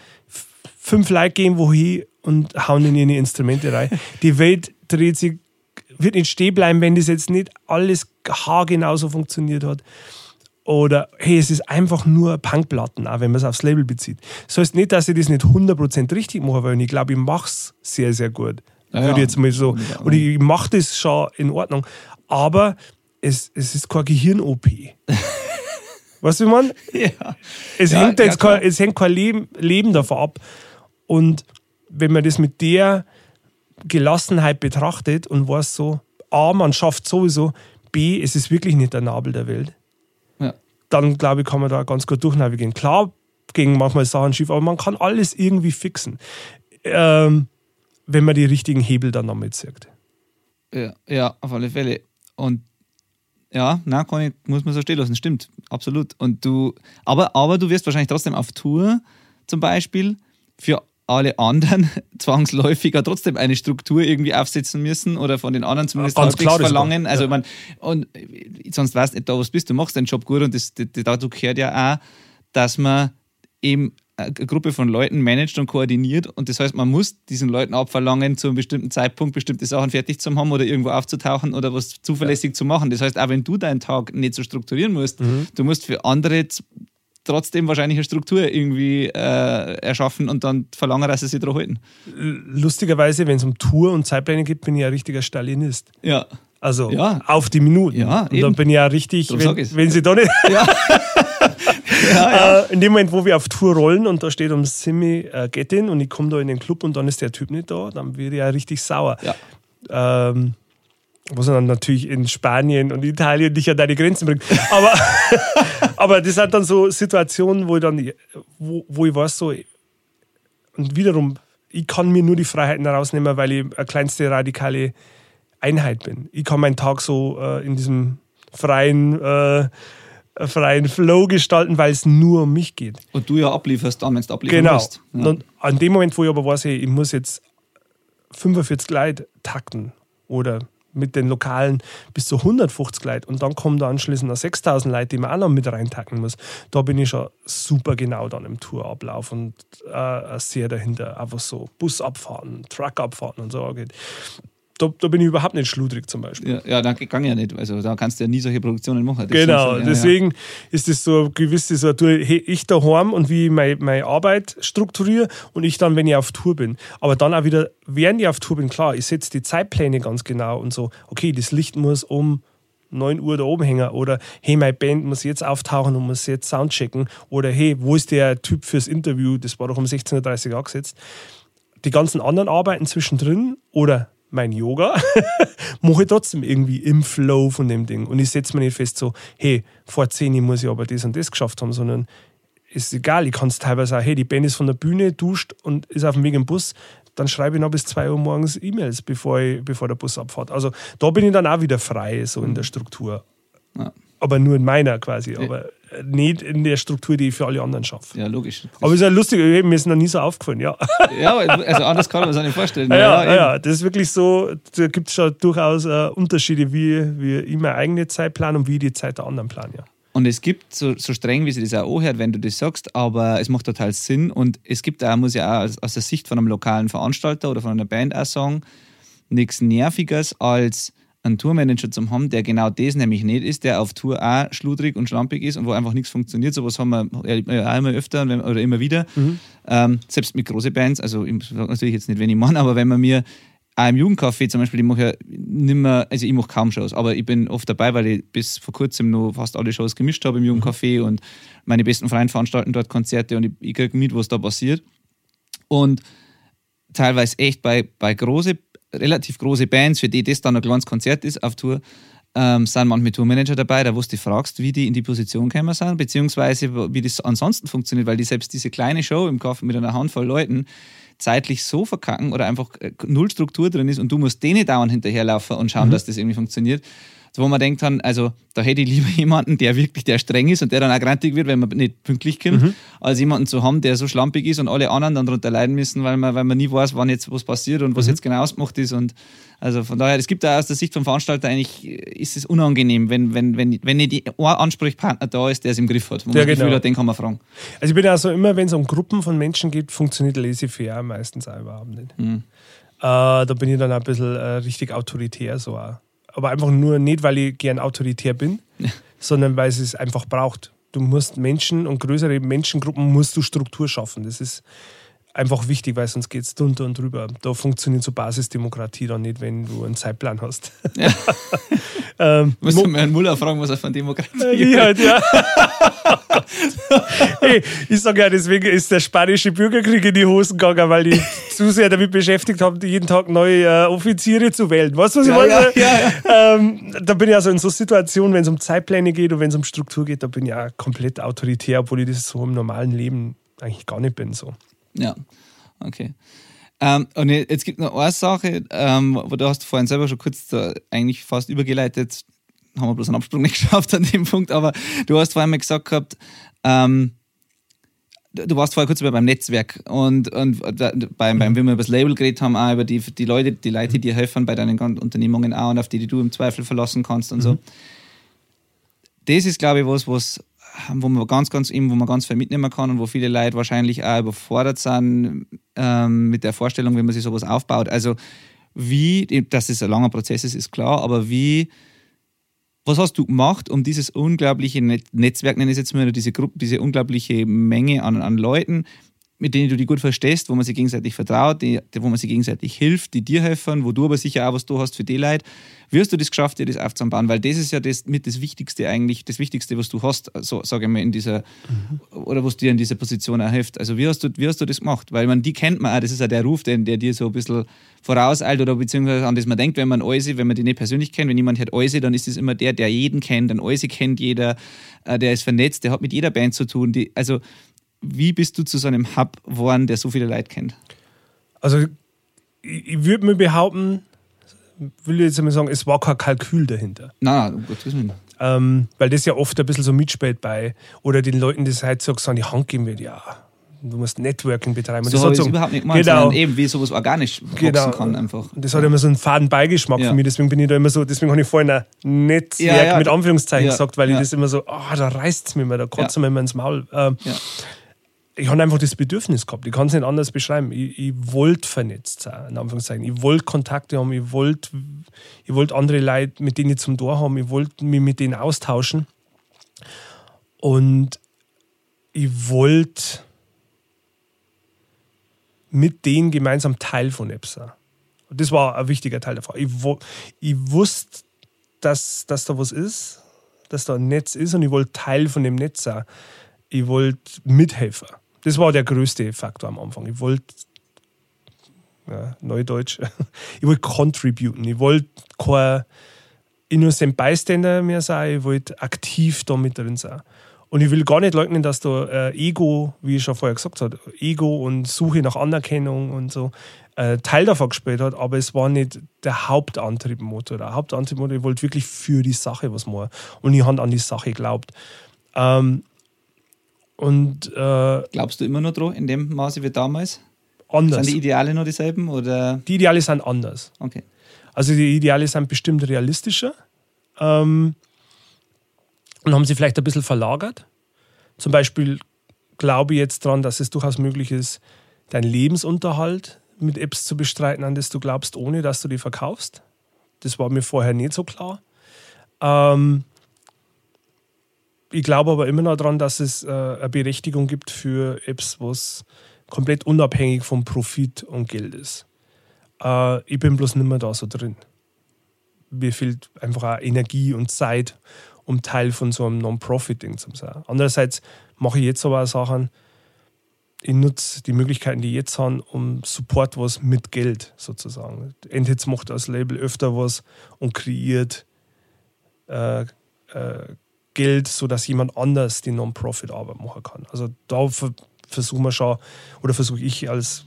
fünf Leute gehen wohin und hauen in ihre Instrumente rein. Die Welt dreht sich, wird nicht stehen bleiben, wenn das jetzt nicht alles haargenau so funktioniert hat. Oder hey, es ist einfach nur Punkplatten, auch wenn man es aufs Label bezieht. Das heißt nicht, dass ich das nicht 100% richtig mache, weil ich glaube, ich mache es sehr, sehr gut. Ja, Würde jetzt mal so. Und ich mache das schon in Ordnung. Aber es, es ist keine Gehirn-OP. weißt du, wie man? Ja. Es, ja, hängt ja, kein, es hängt kein Leben, Leben davon ab. Und wenn man das mit der Gelassenheit betrachtet und weiß so, A, man schafft sowieso, B, es ist wirklich nicht der Nabel der Welt dann glaube ich, kann man da ganz gut durchnavigieren. Klar, gegen manchmal Sachen schief, aber man kann alles irgendwie fixen, ähm, wenn man die richtigen Hebel dann damit zieht. Ja, ja, auf alle Fälle. Und ja, na, ich, muss man so stehen lassen, stimmt, absolut. Und du, aber, aber du wirst wahrscheinlich trotzdem auf Tour zum Beispiel für alle anderen zwangsläufiger trotzdem eine Struktur irgendwie aufsetzen müssen oder von den anderen zumindest Ganz halbwegs verlangen. Also ja. man, und sonst weißt du nicht da, was bist. Du machst deinen Job gut und das, das, dazu gehört ja auch, dass man eben eine Gruppe von Leuten managt und koordiniert und das heißt, man muss diesen Leuten abverlangen, zu einem bestimmten Zeitpunkt bestimmte Sachen fertig zu haben oder irgendwo aufzutauchen oder was zuverlässig zu machen. Das heißt, auch wenn du deinen Tag nicht so strukturieren musst, Mhm. du musst für andere trotzdem wahrscheinlich eine Struktur irgendwie äh, erschaffen und dann verlangen, dass sie sich daran halten. Lustigerweise, wenn es um Tour und Zeitpläne geht, bin ich ein richtiger Stalinist. Ja. Also Ja. auf die Minuten. Ja, und eben. dann bin ich ja richtig, Darum wenn, wenn sie da nicht. Ja. Äh, in dem Moment, wo wir auf Tour rollen und da steht um Simi äh, Get In und ich komme da in den Club und dann ist der Typ nicht da, dann wäre ich ja richtig sauer. Ja. Ähm, was dann natürlich in Spanien und Italien dich an deine Grenzen bringt. Aber, aber das sind dann so Situationen, wo ich dann, wo, wo ich weiß, so, und wiederum, ich kann mir nur die Freiheiten rausnehmen, weil ich eine kleinste radikale Einheit bin. Ich kann meinen Tag so äh, in diesem freien, äh, freien Flow gestalten, weil es nur um mich geht. Und du ja ablieferst dann, wenn du abliefern Genau. musst. Ja. Und an dem Moment, wo ich aber weiß, hey, ich muss jetzt 45 Leute takten oder mit den Lokalen bis zu 150 Leute und dann kommen da anschließend noch 6000 Leute, die man auch noch mit reintacken muss. Da bin ich schon super genau dann im Tourablauf und äh, sehr dahinter. Einfach so Busabfahrten, Truckabfahrten und so geht. Da, da bin ich überhaupt nicht schludrig zum Beispiel. Ja, ja, da kann ja nicht. Also da kannst du ja nie solche Produktionen machen. Das Genau, ist- ja, deswegen ist es so eine gewisse so, hey, ich daheim und wie ich meine, meine Arbeit strukturiere und ich dann, wenn ich auf Tour bin. Aber dann auch wieder, während ich auf Tour bin, klar, ich setze die Zeitpläne ganz genau und so, okay, das Licht muss um 9 Uhr da oben hängen oder hey, meine Band muss jetzt auftauchen und muss jetzt Soundchecken oder hey, wo ist der Typ fürs Interview, das war doch um 16.30 Uhr angesetzt. Die ganzen anderen Arbeiten zwischendrin oder mein Yoga mache ich trotzdem irgendwie im Flow von dem Ding. Und ich setze mir nicht fest so, hey, vor 10 Uhr muss ich aber das und das geschafft haben, sondern ist egal. Ich kann es teilweise auch, hey, die Band ist von der Bühne, duscht und ist auf dem Weg im Bus. Dann schreibe ich noch bis 2 Uhr morgens E-Mails, bevor, ich, bevor der Bus abfährt. Also da bin ich dann auch wieder frei, so in der Struktur. Ja. Aber nur in meiner quasi. Aber nicht in der Struktur, die ich für alle anderen schaffe. ja, logisch. Das- Aber es ist ja lustig, mir ist noch nie so aufgefallen, ja. ja, also anders kann man sich nicht vorstellen. Ja, ja, eben. ja, das ist wirklich so, da gibt es schon durchaus äh, Unterschiede, wie, wie ich meine eigene Zeit plane und wie ich die Zeit der anderen plane. Ja. Und es gibt, so, so streng wie sie das auch anhört, wenn du das sagst, aber es macht total Sinn. Und es gibt auch, muss ja auch aus, aus der Sicht von einem lokalen Veranstalter oder von einer Band auch sagen, nichts Nerviges als einen Tourmanager zu haben, der genau das nämlich nicht ist, der auf Tour auch schludrig und schlampig ist und wo einfach nichts funktioniert. Sowas haben wir ja auch immer öfter oder immer wieder. Ähm, selbst mit großen Bands, also ich sag natürlich jetzt nicht, wenn ich meine, aber wenn man mir auch im Jugendcafé zum Beispiel, ich mache ja nimmer, also ich mache kaum Shows, aber ich bin oft dabei, weil ich bis vor kurzem noch fast alle Shows gemischt habe im Jugendcafé und meine besten Freunde veranstalten dort Konzerte und ich, ich kriege mit, was da passiert. Und teilweise echt bei, bei große, relativ große Bands, für die das dann ein kleines Konzert ist auf Tour, ähm, sind manchmal Tourmanager dabei, da wo du dich fragst, wie die in die Position gekommen sind, beziehungsweise wie das ansonsten funktioniert, weil die selbst diese kleine Show im Kaffee mit einer Handvoll Leuten zeitlich so verkacken oder einfach äh, null Struktur drin ist und du musst denen dauernd hinterherlaufen und schauen, dass das irgendwie funktioniert. So, wo man denkt dann, also da hätte ich lieber jemanden, der wirklich der streng ist und der dann auch grantig wird, wenn man nicht pünktlich kommt, als jemanden zu haben, der so schlampig ist und alle anderen dann darunter leiden müssen, weil man, weil man nie weiß, wann jetzt was passiert und was jetzt genau ausgemacht ist. Und also von daher, es gibt da aus der Sicht vom Veranstalter eigentlich, ist es unangenehm, wenn, wenn, wenn, wenn nicht ein Ansprechpartner da ist, der es im Griff hat. Wo man Ja, Gefühl genau. hat, den kann man fragen. Also ich bin also immer, wenn es um Gruppen von Menschen geht, funktioniert laissez-faire meistens auch überhaupt nicht. Mhm. Äh, da bin ich dann ein bisschen äh, richtig autoritär so auch. Aber einfach nur nicht, weil ich gern autoritär bin, sondern weil es es einfach braucht. Du musst Menschen und größere Menschengruppen musst du Struktur schaffen. Das ist einfach wichtig, weil sonst geht es drunter und drüber. Da funktioniert so Basisdemokratie dann nicht, wenn du einen Zeitplan hast. ähm, Muss man Herrn Muller fragen, was er von Demokratie ich halt, ja. hey, ich sage ja, deswegen ist der spanische Bürgerkrieg in die Hosen gegangen, weil die zu sehr damit beschäftigt haben, jeden Tag neue äh, Offiziere zu wählen. Weißt du, was ich Ja, meine? ja, ja, Ähm, da bin ich also in so Situationen, wenn es um Zeitpläne geht und wenn es um Struktur geht, da bin ich ja komplett autoritär, obwohl ich das so im normalen Leben eigentlich gar nicht bin. So. Ja, okay. Ähm, und jetzt gibt noch eine Sache, ähm, wo du hast vorhin selber schon kurz da eigentlich fast übergeleitet, haben wir bloß einen Absprung nicht geschafft an dem Punkt, aber du hast vorhin mal gesagt gehabt, ähm, du warst vorher kurz beim Netzwerk und, und da, beim, beim, wie wir über das Label geredet haben, auch über die, die Leute, die Leute, die dir helfen bei deinen Unternehmungen auch und auf die, die du im Zweifel verlassen kannst und mhm. so. Das ist, glaube ich, was, was wo man ganz, ganz eben, wo man ganz viel mitnehmen kann und wo viele Leute wahrscheinlich auch überfordert sind ähm, mit der Vorstellung, wie man sich sowas aufbaut. Also wie, dass es ein langer Prozess ist, ist klar, aber wie was hast du gemacht, um dieses unglaubliche Netzwerk, nenne ich es jetzt mal, diese Gruppe, diese unglaubliche Menge an, an Leuten, mit denen du die gut verstehst, wo man sich gegenseitig vertraut, die, wo man sich gegenseitig hilft, die dir helfen, wo du aber sicher auch was du hast für die Leute. Wie hast du das geschafft, dir das aufzubauen? Weil das ist ja das mit das Wichtigste eigentlich, das Wichtigste, was du hast, so sage ich mal, in dieser, mhm. oder was dir in dieser Position auch hilft. Also wie hast du, wie hast du das gemacht? Weil man, die kennt man auch, das ist ja der Ruf, den, der dir so ein bisschen vorauseilt oder beziehungsweise an das man denkt, wenn man Euse, wenn man die nicht persönlich kennt, wenn jemand hat Euse, dann ist es immer der, der jeden kennt, dann Euse kennt jeder, äh, der ist vernetzt, der hat mit jeder Band zu tun. Die, also wie bist du zu so einem Hub geworden, der so viele Leute kennt? Also ich würde mir behaupten, will jetzt einmal sagen, es war kein Kalkül dahinter. Nein, um Gottes Willen. Ähm, weil das ja oft ein bisschen so mitspielt bei, oder den Leuten, die halt so an die Hand geben wird, ja, du musst Networking betreiben. So das habe ich überhaupt nicht gemacht, genau. eben wie sowas organisch genau. kann einfach. Das hat immer so einen faden Beigeschmack ja. für mich, deswegen bin ich da immer so, deswegen habe ich vorhin ein Netzwerk ja, ja, mit Anführungszeichen gesagt, weil ich das immer so, oh, da reißt es mir immer, da kotzt ja. mir immer ins Maul. Ähm, ich habe einfach das Bedürfnis gehabt. Ich kann es nicht anders beschreiben. Ich, ich wollte vernetzt sein, in Anführungszeichen. Ich wollte Kontakte haben. Ich wollte ich wollt andere Leute, mit denen ich zum Tor haben. Ich wollte mich mit denen austauschen. Und ich wollte mit denen gemeinsam Teil von sein. Und das war ein wichtiger Teil davon. Ich, ich wusste, dass, dass da was ist, dass da ein Netz ist und ich wollte Teil von dem Netz sein. Ich wollte mithelfen. Das war der größte Faktor am Anfang. Ich wollte, ja, Neudeutsch, ich wollte contributen. Ich wollte kein innocent Bystander mehr sein. Ich wollte aktiv da mit drin sein. Und ich will gar nicht leugnen, dass da äh, Ego, wie ich schon vorher gesagt habe, Ego und Suche nach Anerkennung und so äh, Teil davon gespielt hat, aber es war nicht der Hauptantriebmotor. Der Hauptantriebmotor, ich wollte wirklich für die Sache was machen. Und ich habe an die Sache geglaubt. Ähm, und, äh, Glaubst du immer noch dran, in dem Maße wie damals? Anders. Sind die Ideale noch dieselben? Oder? Die Ideale sind anders. Okay. Also die Ideale sind bestimmt realistischer ähm, und haben sie vielleicht ein bisschen verlagert. Zum Beispiel glaube ich jetzt daran, dass es durchaus möglich ist, deinen Lebensunterhalt mit Apps zu bestreiten, an das du glaubst, ohne dass du die verkaufst. Das war mir vorher nicht so klar. Ähm, ich glaube aber immer noch daran, dass es äh, eine Berechtigung gibt für Apps, was komplett unabhängig vom Profit und Geld ist. Äh, ich bin bloß nicht mehr da so drin. Mir fehlt einfach auch Energie und Zeit, um Teil von so einem Non-Profit-Ding zu sein. Andererseits mache ich jetzt aber auch Sachen, ich nutze die Möglichkeiten, die ich jetzt haben, um Support was mit Geld sozusagen. Endhits macht als Label öfter was und kreiert äh, äh, Geld, sodass jemand anders die Non-Profit-Arbeit machen kann. Also da versuchen wir schon, oder versuche ich als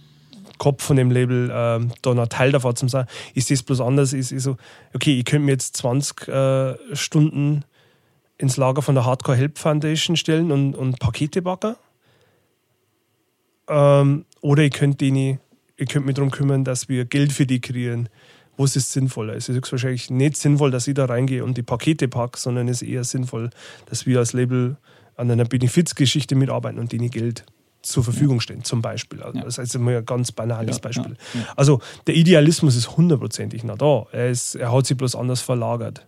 Kopf von dem Label äh, da ein Teil davon zu sein. Sehe es bloß anders. Ich sehe so, okay, ich könnte mir jetzt 20 äh, Stunden ins Lager von der Hardcore Help Foundation stellen und, und Pakete backen. Ähm, oder ich könnte, ich könnte mich darum kümmern, dass wir Geld für die kreieren wo ist es sinnvoller? Es ist wahrscheinlich nicht sinnvoll, dass ich da reingehe und die Pakete packe, sondern es ist eher sinnvoll, dass wir als Label an einer Benefizgeschichte mitarbeiten und denen Geld zur Verfügung stehen, zum Beispiel. Also ja. Das ist mal ein ganz banales ja, Beispiel. Ja, also der Idealismus ist hundertprozentig noch da. Er, ist, er hat sich bloß anders verlagert.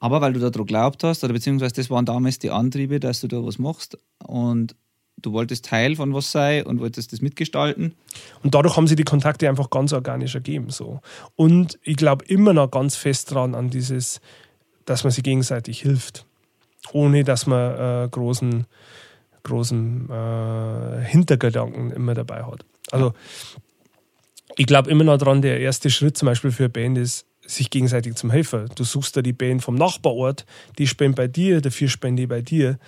Aber weil du daran glaubt hast, oder beziehungsweise das waren damals die Antriebe, dass du da was machst und du wolltest Teil von was sein und wolltest das mitgestalten. Und dadurch haben sie die Kontakte einfach ganz organisch ergeben. So. Und ich glaube immer noch ganz fest dran an dieses, dass man sich gegenseitig hilft, ohne dass man äh, großen, großen äh, Hintergedanken immer dabei hat. Also ich glaube immer noch dran, der erste Schritt zum Beispiel für eine Band ist, sich gegenseitig zum helfen. Du suchst da die Band vom Nachbarort, die spenden bei dir, dafür spenden die bei dir.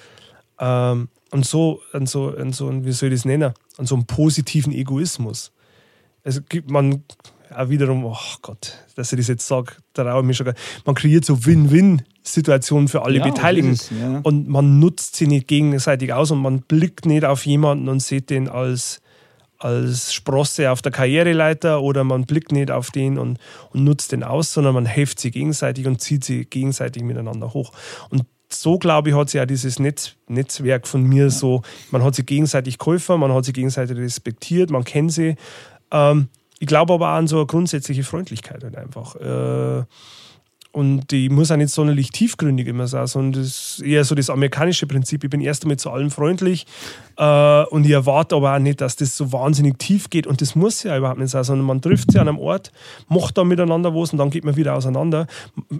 Ähm, und so, an so, an so, wie soll ich das nennen, an so einem positiven Egoismus. Es gibt, man auch wiederum, oh Gott, dass ich das jetzt sage, da traue ich mich schon gar Man kreiert so Win-Win-Situationen für alle Ja, Beteiligten. es, ja. Und man nutzt sie nicht gegenseitig aus und man blickt nicht auf jemanden und sieht den als, als Sprosse auf der Karriereleiter oder man blickt nicht auf den und, und nutzt den aus, sondern man hilft sie gegenseitig und zieht sie gegenseitig miteinander hoch. Und so, glaube ich, hat sich ja dieses Netz, Netzwerk von mir so, man hat sich gegenseitig geholfen, man hat sich gegenseitig respektiert, man kennt sie. Ähm, ich glaube aber auch an so eine grundsätzliche Freundlichkeit halt einfach. Äh, und die muss auch nicht sonderlich tiefgründig immer sein, sondern das ist eher so das amerikanische Prinzip. Ich bin erst einmal zu allen freundlich äh, und ich erwarte aber auch nicht, dass das so wahnsinnig tief geht. Und das muss ja überhaupt nicht sein, sondern man trifft sich an einem Ort, macht da miteinander was und dann geht man wieder auseinander.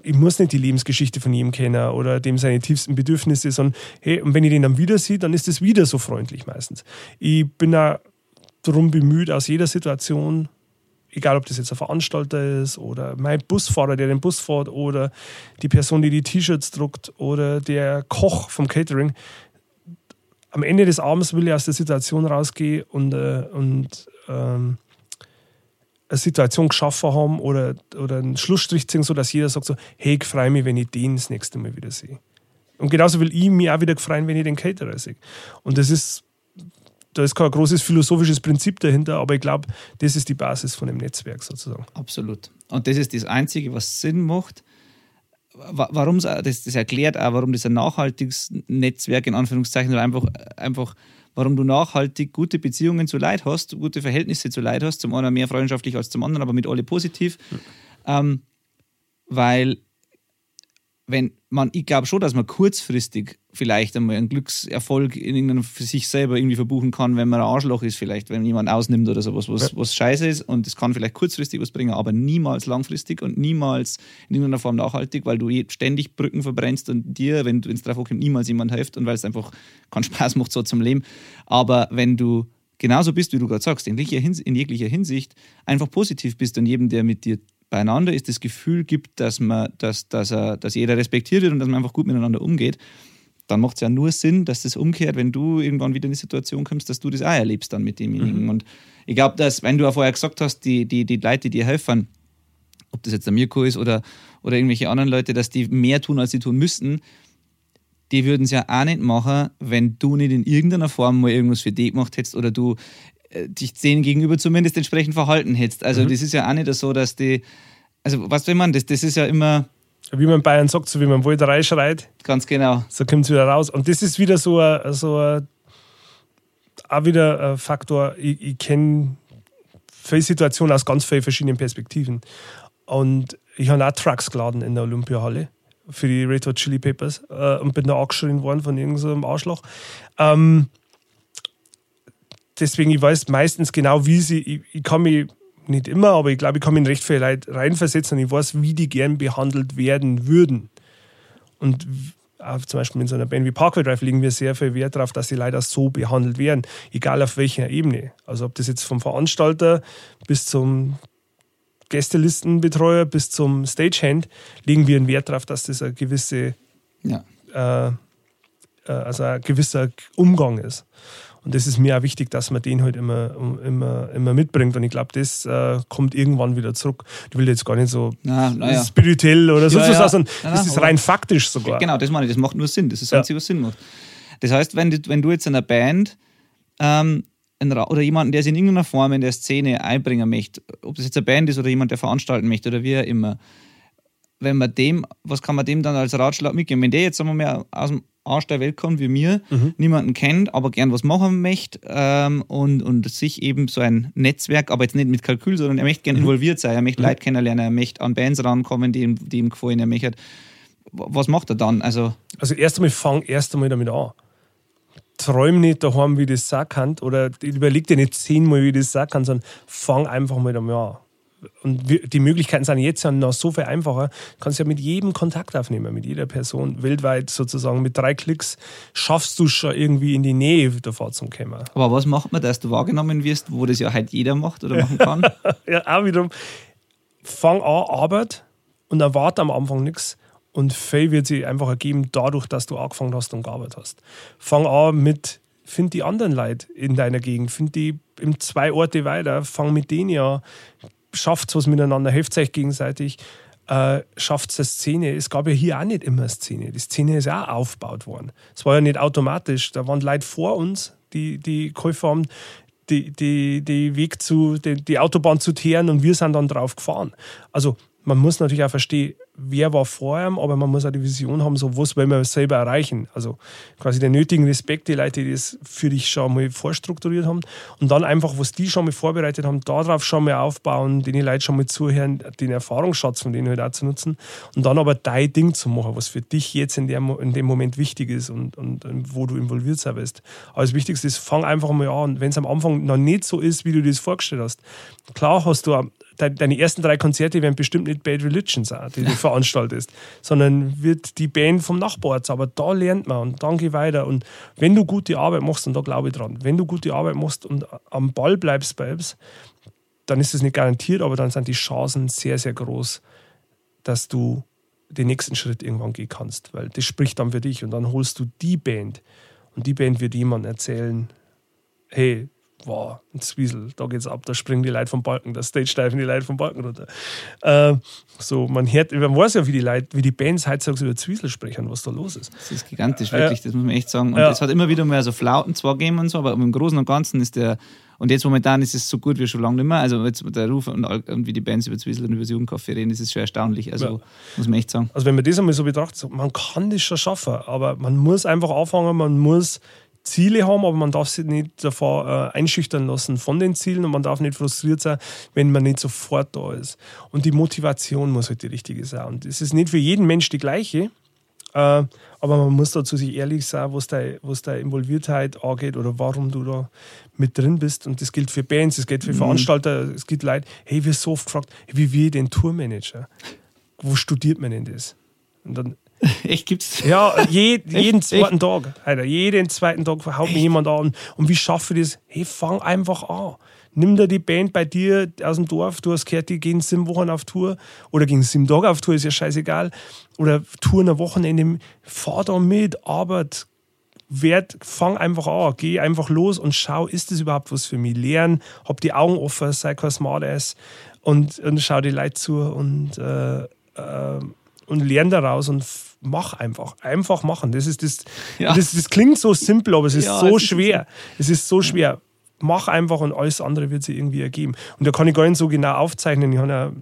Ich muss nicht die Lebensgeschichte von jedem kennen oder dem seine tiefsten Bedürfnisse, sondern hey, und wenn ich den dann wieder sehe, dann ist das wieder so freundlich meistens. Ich bin da darum bemüht, aus jeder Situation egal ob das jetzt ein Veranstalter ist oder mein Busfahrer, der den Bus fährt oder die Person, die die T-Shirts druckt oder der Koch vom Catering. Am Ende des Abends will ich aus der Situation rausgehen und, äh, und ähm, eine Situation geschaffen haben oder, oder einen Schlussstrich ziehen, sodass jeder sagt so, hey, ich freue mich, wenn ich den das nächste Mal wieder sehe. Und genauso will ich mich auch wieder freuen, wenn ich den Caterer sehe. Und das ist da ist kein großes philosophisches Prinzip dahinter, aber ich glaube, das ist die Basis von dem Netzwerk sozusagen. Absolut. Und das ist das Einzige, was Sinn macht. Wa- Warum das, das erklärt auch, warum das ein nachhaltiges Netzwerk in Anführungszeichen oder einfach, einfach, warum du nachhaltig gute Beziehungen zu Leid hast, gute Verhältnisse zu Leid hast, zum einen mehr freundschaftlich als zum anderen, aber mit alle positiv. Ähm, weil wenn man, ich glaube schon, dass man kurzfristig vielleicht einmal einen Glückserfolg in irgendeinem für sich selber irgendwie verbuchen kann, wenn man ein Arschloch ist, vielleicht, wenn jemand ausnimmt oder sowas, was, was scheiße ist und es kann vielleicht kurzfristig was bringen, aber niemals langfristig und niemals in irgendeiner Form nachhaltig, weil du eh ständig Brücken verbrennst und dir, wenn es drauf kommt, niemals jemand hilft und weil es einfach keinen Spaß macht so zum Leben. Aber wenn du genauso bist, wie du gerade sagst, in jeglicher, in jeglicher Hinsicht einfach positiv bist und jedem, der mit dir beieinander ist, das Gefühl gibt, dass, man, dass, dass, er, dass jeder respektiert wird und dass man einfach gut miteinander umgeht, dann macht es ja nur Sinn, dass das umkehrt, wenn du irgendwann wieder in die Situation kommst, dass du das auch erlebst dann mit demjenigen. Und ich glaube, dass, wenn du ja vorher gesagt hast, die, die, die Leute, die dir helfen, ob das jetzt der Mirko ist oder, oder irgendwelche anderen Leute, dass die mehr tun, als sie tun müssten, die würden es ja auch nicht machen, wenn du nicht in irgendeiner Form mal irgendwas für die gemacht hättest oder du äh, dich denen gegenüber zumindest entsprechend verhalten hättest. Also das ist ja auch nicht so, dass die, also was will man, das, das ist ja immer Wie man in Bayern sagt, so wie man wohl reinschreit, ganz genau. so kommt es wieder raus. Und das ist wieder so ein, so ein, auch wieder ein Faktor, ich, ich kenne viele Situationen aus ganz vielen verschiedenen Perspektiven. Und ich habe auch Trucks geladen in der Olympiahalle für die Red Hot Chili Peppers äh, und bin da angeschrien worden von irgendeinem Arschloch. Ähm, deswegen, ich weiß meistens genau, wie sie, ich, ich kann mich nicht immer, aber ich glaube, ich kann mich in recht Leute reinversetzen und ich weiß, wie die gern behandelt werden würden. Und auch zum Beispiel in so einer Band wie Parkway Drive legen wir sehr viel Wert darauf, dass sie leider so behandelt werden, egal auf welcher Ebene. Also ob das jetzt vom Veranstalter bis zum Gästelistenbetreuer bis zum Stagehand legen wir einen Wert darauf, dass das eine gewisse, Ja. äh, äh, also ein gewisser Umgang ist. Und das ist mir auch wichtig, dass man den halt immer, immer, immer mitbringt. Und ich glaube, das äh, kommt irgendwann wieder zurück. Ich will jetzt gar nicht so Na, na ja. spirituell oder sonst Ja, ja. sagen. Das ist rein faktisch sogar. Genau, das meine ich, das macht nur Sinn. Das ist das. Einzige, was Sinn macht. Das heißt, wenn du, wenn du jetzt in einer Band ähm, oder jemanden, der sich in irgendeiner Form in der Szene einbringen möchte, ob das jetzt eine Band ist oder jemand, der veranstalten möchte oder wie auch immer, wenn man dem, was kann man dem dann als Ratschlag mitgeben? Wenn der jetzt, sagen wir mal, aus dem Arsch der Welt kommt wie mir, niemanden kennt, aber gern was machen möchte ähm, und, und sich eben so ein Netzwerk, aber jetzt nicht mit Kalkül, sondern er möchte gerne involviert sein, er möchte Leute kennenlernen, er möchte an Bands rankommen, die ihm, die ihm gefallen, er möchte, was macht er dann? Also, Also erst einmal fang erst einmal damit an. Träum nicht daheim, wie das sein kann, oder überleg dir nicht zehnmal, wie das sein kann, sondern fang einfach mal damit an. Und die Möglichkeiten sind jetzt ja noch so viel einfacher. Du kannst ja mit jedem Kontakt aufnehmen, mit jeder Person weltweit sozusagen. Mit drei Klicks schaffst du schon irgendwie in die Nähe davor zum kommen. aber was macht man, dass du wahrgenommen wirst, wo das ja halt jeder macht oder machen kann? Ja, auch wiederum, fang an, Arbeit und erwarte am Anfang nichts. Und viel wird sich einfach ergeben, dadurch, dass du angefangen hast und gearbeitet hast. Fang an mit, find die anderen Leute in deiner Gegend, find die im zwei Orte weiter, fang mit denen an. Schafft was miteinander, helft euch gegenseitig, äh, schafft eine Szene. Es gab ja hier auch nicht immer eine Szene. Die Szene ist ja auch aufgebaut worden. Es war ja nicht automatisch. Da waren Leute vor uns, die, die geholfen haben, die, die, die Weg zu, die, die Autobahn zu teeren und wir sind dann drauf gefahren. Also man muss natürlich auch verstehen, wer war vor ihm, aber man muss auch die Vision haben, so was wollen wir selber erreichen. Also quasi den nötigen Respekt, die Leute, die das für dich schon mal vorstrukturiert haben und dann einfach, was die schon mal vorbereitet haben, darauf schon mal aufbauen, den die Leute schon mal zuhören, den Erfahrungsschatz von denen halt auch zu nutzen und dann aber dein Ding zu machen, was für dich jetzt in, der, in dem Moment wichtig ist und, und, und wo du involviert sein willst. Aber das Wichtigste ist, fang einfach mal an. Wenn es am Anfang noch nicht so ist, wie du dir das vorgestellt hast, klar hast du deine ersten drei Konzerte werden bestimmt nicht Bad Religion sein, die du veranstaltest, sondern wird die Band vom Nachbarort. Aber da lernt man und dann geh weiter. Und wenn du gute Arbeit machst, und da glaube ich dran, wenn du gute Arbeit machst und am Ball bleibst bleibst, dann ist es nicht garantiert, aber dann sind die Chancen sehr, sehr groß, dass du den nächsten Schritt irgendwann gehen kannst, weil das spricht dann für dich und dann holst du die Band und die Band wird jemand erzählen, hey, wow, ein Zwiesel, da geht's ab, da springen die Leute vom Balken, da stage steifen die Leute vom Balken runter. Äh, so, man hört, man weiß ja, wie die Leute, wie die Bands heutzutage über Zwiesel sprechen, was da los ist. Das ist gigantisch, wirklich, ja. das muss man echt sagen. Und es ja. hat immer wieder mal so Flauten zwar gegeben und so, aber im Großen und Ganzen ist der, und jetzt momentan ist es so gut wie schon lange nicht mehr. Also jetzt der Ruf und, und wie die Bands über Zwiesel und über das Jugendcafé reden, das ist schon erstaunlich. Also ja. muss man echt sagen. Also wenn man das einmal so betrachtet, man kann das schon schaffen, aber man muss einfach anfangen, man muss Ziele haben, aber man darf sich nicht davor äh, einschüchtern lassen von den Zielen und man darf nicht frustriert sein, wenn man nicht sofort da ist. Und die Motivation muss halt die richtige sein. Und es ist nicht für jeden Mensch die gleiche, äh, aber man muss dazu sich ehrlich sein, was deine was deine Involviertheit angeht oder warum du da mit drin bist. Und das gilt für Bands, das gilt für mhm. Veranstalter, es gibt Leute, hey, wir so oft gefragt, wie wir den Tourmanager. Wo studiert man denn das? Und dann Echt gibt's? Ja, je, jeden Echt? zweiten Tag. Alter, jeden zweiten Tag haut mir jemand an. Und wie schaffe ich das? Hey, fang einfach an. Nimm dir die Band bei dir aus dem Dorf, du hast gehört, die gehen sieben Wochen auf Tour oder gehen sieben Tage auf Tour, ist ja scheißegal. Oder Touren am Wochenende, fahr da mit, arbeit, werd, fang einfach an, geh einfach los und schau, ist das überhaupt was für mich? Lern, hab die Augen offen, sei kein Smartass und, und schau die Leute zu und, äh, äh, und lern daraus und mach einfach. Einfach machen. Das, ist das, ja. das, das klingt so simpel, aber es ist ja, so es schwer. Ist es ist so schwer. Mach einfach und alles andere wird sich irgendwie ergeben. Und da kann ich gar nicht so genau aufzeichnen. Ich habe ja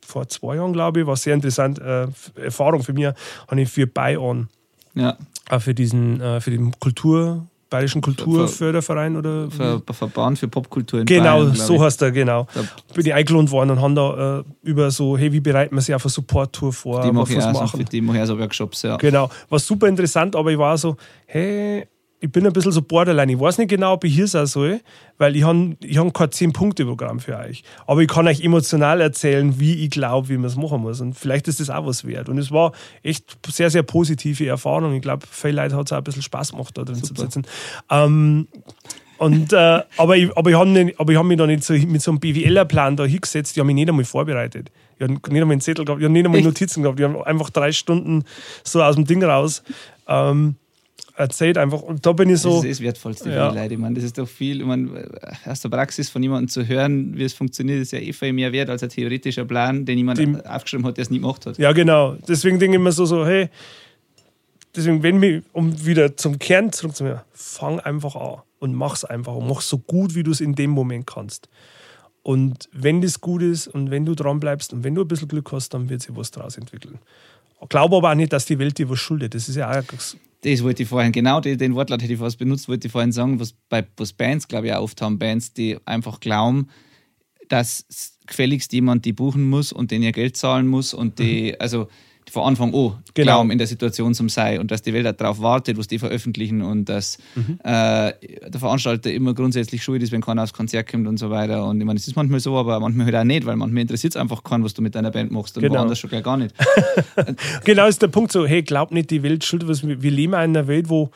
vor zwei Jahren, glaube ich, war sehr interessant, äh, Erfahrung für mich, habe ich für Bayern, ja. Äh, für diesen, äh, für den Kultur, Bayerischen Kulturförderverein oder Ver, Verband für Popkultur in Genau, Bayern, so heißt er, genau. Da bin ich eingeladen worden und haben da äh, über so, hey, wie bereiten wir sich auf eine Support-Tour vor? Die mache ich auch machen. So, die mache ich so Workshops, ja. Genau, war super interessant, aber ich war so, hey, ich bin ein bisschen so borderline. Ich weiß nicht genau, ob ich hier sein soll, weil ich habe ich hab kein 10-Punkte-Programm für euch. Aber ich kann euch emotional erzählen, wie ich glaube, wie man es machen muss. Und vielleicht ist das auch was wert. Und es war echt sehr, sehr positive Erfahrung. Ich glaube, viele Leute hat es auch ein bisschen Spaß gemacht, da drin Super. zu sitzen. Ähm, und, äh, aber ich, aber ich habe hab mich da nicht so mit so einem BWLer-Plan da hingesetzt, die haben mich nicht einmal vorbereitet. Ich habe nicht einmal einen Zettel gehabt, ich habe nicht einmal Notizen gehabt, ich habe einfach drei Stunden so aus dem Ding raus. Ähm, erzählt einfach. Und da bin ich so. Das ist das Wertvollste ja. für die Leute. Ich meine, das ist doch viel. Ich meine, aus der Praxis von jemandem zu hören, wie es funktioniert, ist ja eh viel mehr wert als ein theoretischer Plan, den jemand die, aufgeschrieben hat, der es nie gemacht hat. Ja, genau. Deswegen denke ich mir so, so hey, deswegen, wenn wir, um wieder zum Kern zurückzukommen, fang einfach an und mach es einfach und mach so gut, wie du es in dem Moment kannst. Und wenn das gut ist und wenn du dran bleibst und wenn du ein bisschen Glück hast, dann wird sich was daraus entwickeln. Ich glaube aber auch nicht, dass die Welt dir was schuldet. Das ist ja auch das wollte ich vorhin, genau den Wortlaut hätte ich fast benutzt, wollte ich vorhin sagen, was bei was Bands, glaube ich, auch oft haben, Bands, die einfach glauben, dass gefälligst jemand die buchen muss und den ihr Geld zahlen muss und die, mhm. also von Anfang an genau. glauben, in der Situation zum sei und dass die Welt darauf wartet, was die veröffentlichen und dass mhm. äh, der Veranstalter immer grundsätzlich schuld ist, wenn keiner aufs Konzert kommt und so weiter. Und ich meine, es ist manchmal so, aber manchmal halt auch nicht, weil manchmal interessiert es einfach keinen, was du mit deiner Band machst und genau. woanders schon gar nicht. genau ist der Punkt so, hey, glaub nicht, die Welt schuld, was wir leben in einer Welt, wo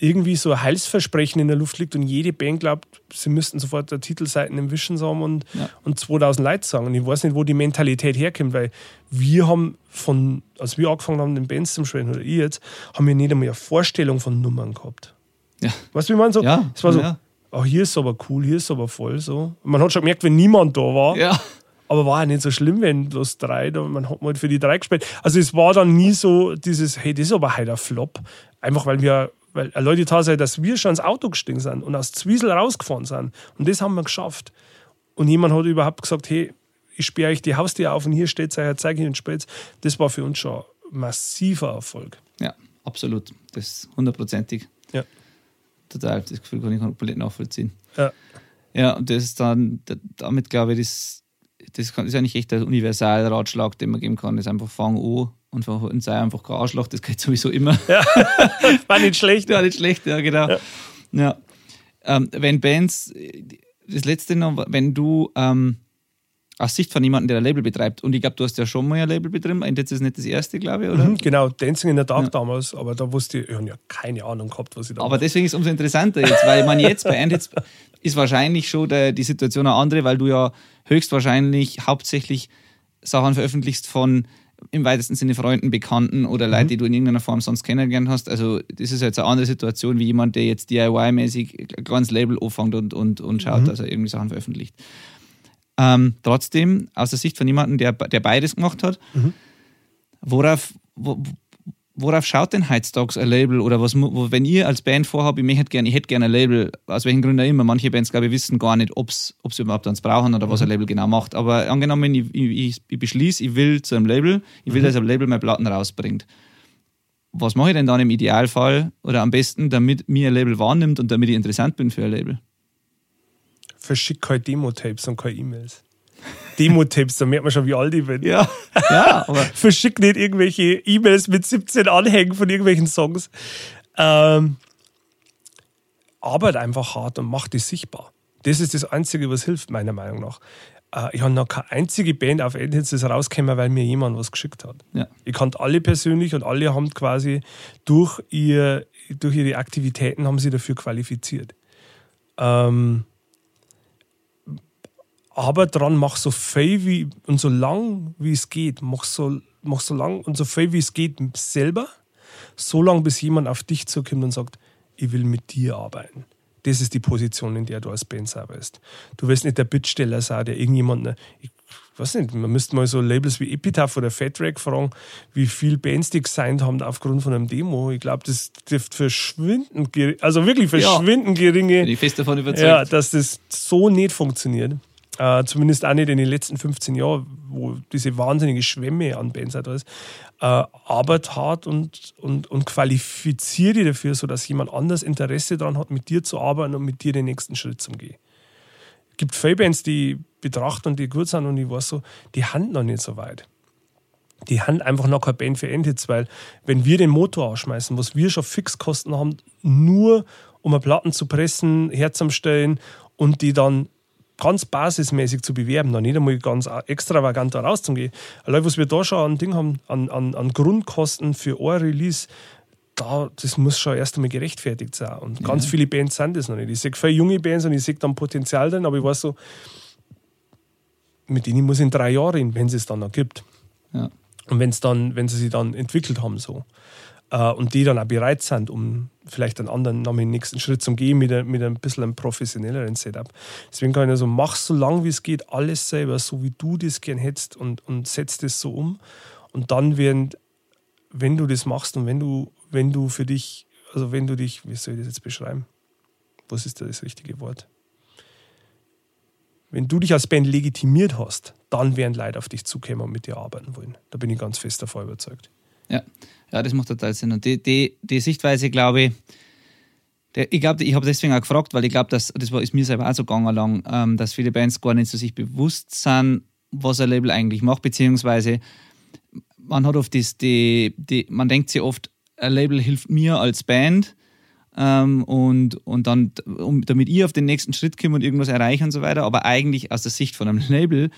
irgendwie so ein Heilsversprechen in der Luft liegt und jede Band glaubt, sie müssten sofort der Titelseiten im Wischen haben und, ja. und 2000 Leute sagen. Und ich weiß nicht, wo die Mentalität herkommt, weil wir haben von, als wir angefangen haben, den Bands zu spielen, oder ich jetzt, haben wir nicht einmal eine Vorstellung von Nummern gehabt. Ja. Weißt du, wie man so? Ja. Es war so, ja. oh, hier ist aber cool, hier ist aber voll so. Man hat schon gemerkt, wenn niemand da war. Ja. Aber war ja nicht so schlimm, wenn bloß drei, da, man hat mal für die drei gespielt. Also es war dann nie so dieses, hey, das ist aber heute ein Flop. Einfach weil wir, weil Leute Tatsache, dass wir schon ins Auto gestiegen sind und aus Zwiesel rausgefahren sind. Und das haben wir geschafft. Und jemand hat überhaupt gesagt, hey, ich sperre euch die Haustür auf und hier steht euer Zeichen und Spitz. Das war für uns schon massiver Erfolg. Ja, absolut. Das ist hundertprozentig. Ja. Total. Das Gefühl kann ich komplett nachvollziehen. Ja. Ja, und das ist dann, damit glaube ich, das, das ist eigentlich echt der universale Ratschlag, den man geben kann. Das ist einfach fang an und, und sei einfach kein Arschloch, das geht sowieso immer. Ja, war nicht schlecht. War nicht schlecht, ja, genau. Ja. Ja. Ähm, wenn Bands, das letzte noch, wenn du ähm, aus Sicht von jemandem, der ein Label betreibt, und ich glaube, du hast ja schon mal ein Label betrieben, und das ist nicht das erste, glaube ich, oder? Mhm, genau, Dancing in the Dark Ja. damals, aber da wusste ich, ich habe ja keine Ahnung gehabt, was ich da Aber mache. deswegen ist es umso interessanter jetzt, weil man jetzt bei Endhits ist wahrscheinlich schon der, die Situation eine andere, weil du ja höchstwahrscheinlich hauptsächlich Sachen veröffentlichst von im weitesten Sinne Freunden, Bekannten oder Leute, die du in irgendeiner Form sonst kennengelernt hast. Also das ist jetzt eine andere Situation wie jemand, der jetzt DIY-mäßig kleines Label anfängt und, und, und schaut, dass er irgendwie Sachen veröffentlicht. Ähm, trotzdem, aus der Sicht von jemandem, der, der beides gemacht hat, worauf, wo, worauf schaut denn Heizdogs ein Label oder was, wenn ihr als Band vorhabt, ich gerne, hätte gerne ein Label, aus welchen Gründen auch immer, manche Bands, glaube ich, wissen gar nicht, ob sie überhaupt eins brauchen oder was ein Label genau macht. Aber angenommen, ich, ich, ich beschließe, ich will zu einem Label, ich will, dass ein Label meine Platten rausbringt. Was mache ich denn dann im Idealfall oder am besten, damit mir ein Label wahrnimmt und damit ich interessant bin für ein Label? Verschick keine Demo-Tapes und keine E-Mails. Demo-Tapes, da merkt man schon, wie alt ich bin. Ja, ja, aber Verschick nicht irgendwelche E-Mails mit 17 Anhängen von irgendwelchen Songs. Ähm, arbeit einfach hart und mach die sichtbar. Das ist das Einzige, was hilft, meiner Meinung nach. Äh, ich habe noch keine einzige Band auf Endhits, das rausgekommen, weil mir jemand was geschickt hat. ja. Ich kannte alle persönlich und alle haben quasi durch, ihr, durch ihre Aktivitäten haben sie dafür qualifiziert. Ähm, aber dran, mach so viel wie und so lang wie es geht. Mach so, mach so lang und so viel wie es geht selber. So lang, bis jemand auf dich zukommt und sagt, ich will mit dir arbeiten. Das ist die Position, in der du als Band selber bist. Du wirst nicht der Bittsteller sein, der irgendjemand, ich weiß nicht, man müsste mal so Labels wie Epitaph oder Fat Wreck fragen, wie viele Bands die gesigned haben aufgrund von einem Demo. Ich glaube, das dürfte verschwindend, also wirklich verschwindend geringe bin ich fest davon überzeugt. ja, dass das so nicht funktioniert. Äh, zumindest auch nicht in den letzten 15 Jahren, wo diese wahnsinnige Schwemme an Bands da ist. Äh, arbeit hart und, und, und qualifiziere dich dafür, sodass jemand anders Interesse daran hat, mit dir zu arbeiten und mit dir den nächsten Schritt zu gehen. Es gibt viele Bands, die ich betrachte und die gut sind und ich weiß so, die haben noch nicht so weit. Die haben einfach noch keine Band für Endhits, weil wenn wir den Motor ausschmeißen, was wir schon Fixkosten haben, nur um eine Platten zu pressen, herzustellen und die dann ganz basismäßig zu bewerben, dann nicht einmal ganz extravagant da rauszugehen. Allein was wir da schon an Ding haben, an, an, an Grundkosten für ein Release, da, das muss schon erst einmal gerechtfertigt sein. Und ganz viele Bands sind das noch nicht. Ich sehe viele junge Bands und ich sehe dann Potenzial drin, aber ich weiß so, mit denen muss ich in drei Jahren wenn es es dann noch gibt. Ja. Und dann, wenn sie sich dann entwickelt haben, so. Äh, und die dann auch bereit sind, um vielleicht einen anderen, noch den nächsten Schritt zu gehen mit, mit ein bisschen einem professionelleren Setup. Deswegen kann ich nur so, mach so lang wie es geht, alles selber, so wie du das gern hättest und, und setz das so um. Und dann werden, wenn du das machst und wenn du, wenn du für dich, also wenn du dich, wie soll ich das jetzt beschreiben? Was ist da das richtige Wort? Wenn du dich als Band legitimiert hast, dann werden Leute auf dich zukommen und mit dir arbeiten wollen. Da bin ich ganz fest davon überzeugt. Ja, ja das macht total Sinn. Und die, die, die Sichtweise, glaube ich, der, ich glaube, ich habe deswegen auch gefragt, weil ich glaube, das war, ist mir selber auch so gegangen lang, ähm, dass viele Bands gar nicht so sich bewusst sind, was ein Label eigentlich macht, beziehungsweise man hat oft das, die, die, man denkt sich oft, ein Label hilft mir als Band ähm, und, und dann, um, damit ich auf den nächsten Schritt komme und irgendwas erreiche und so weiter, aber eigentlich aus der Sicht von einem Label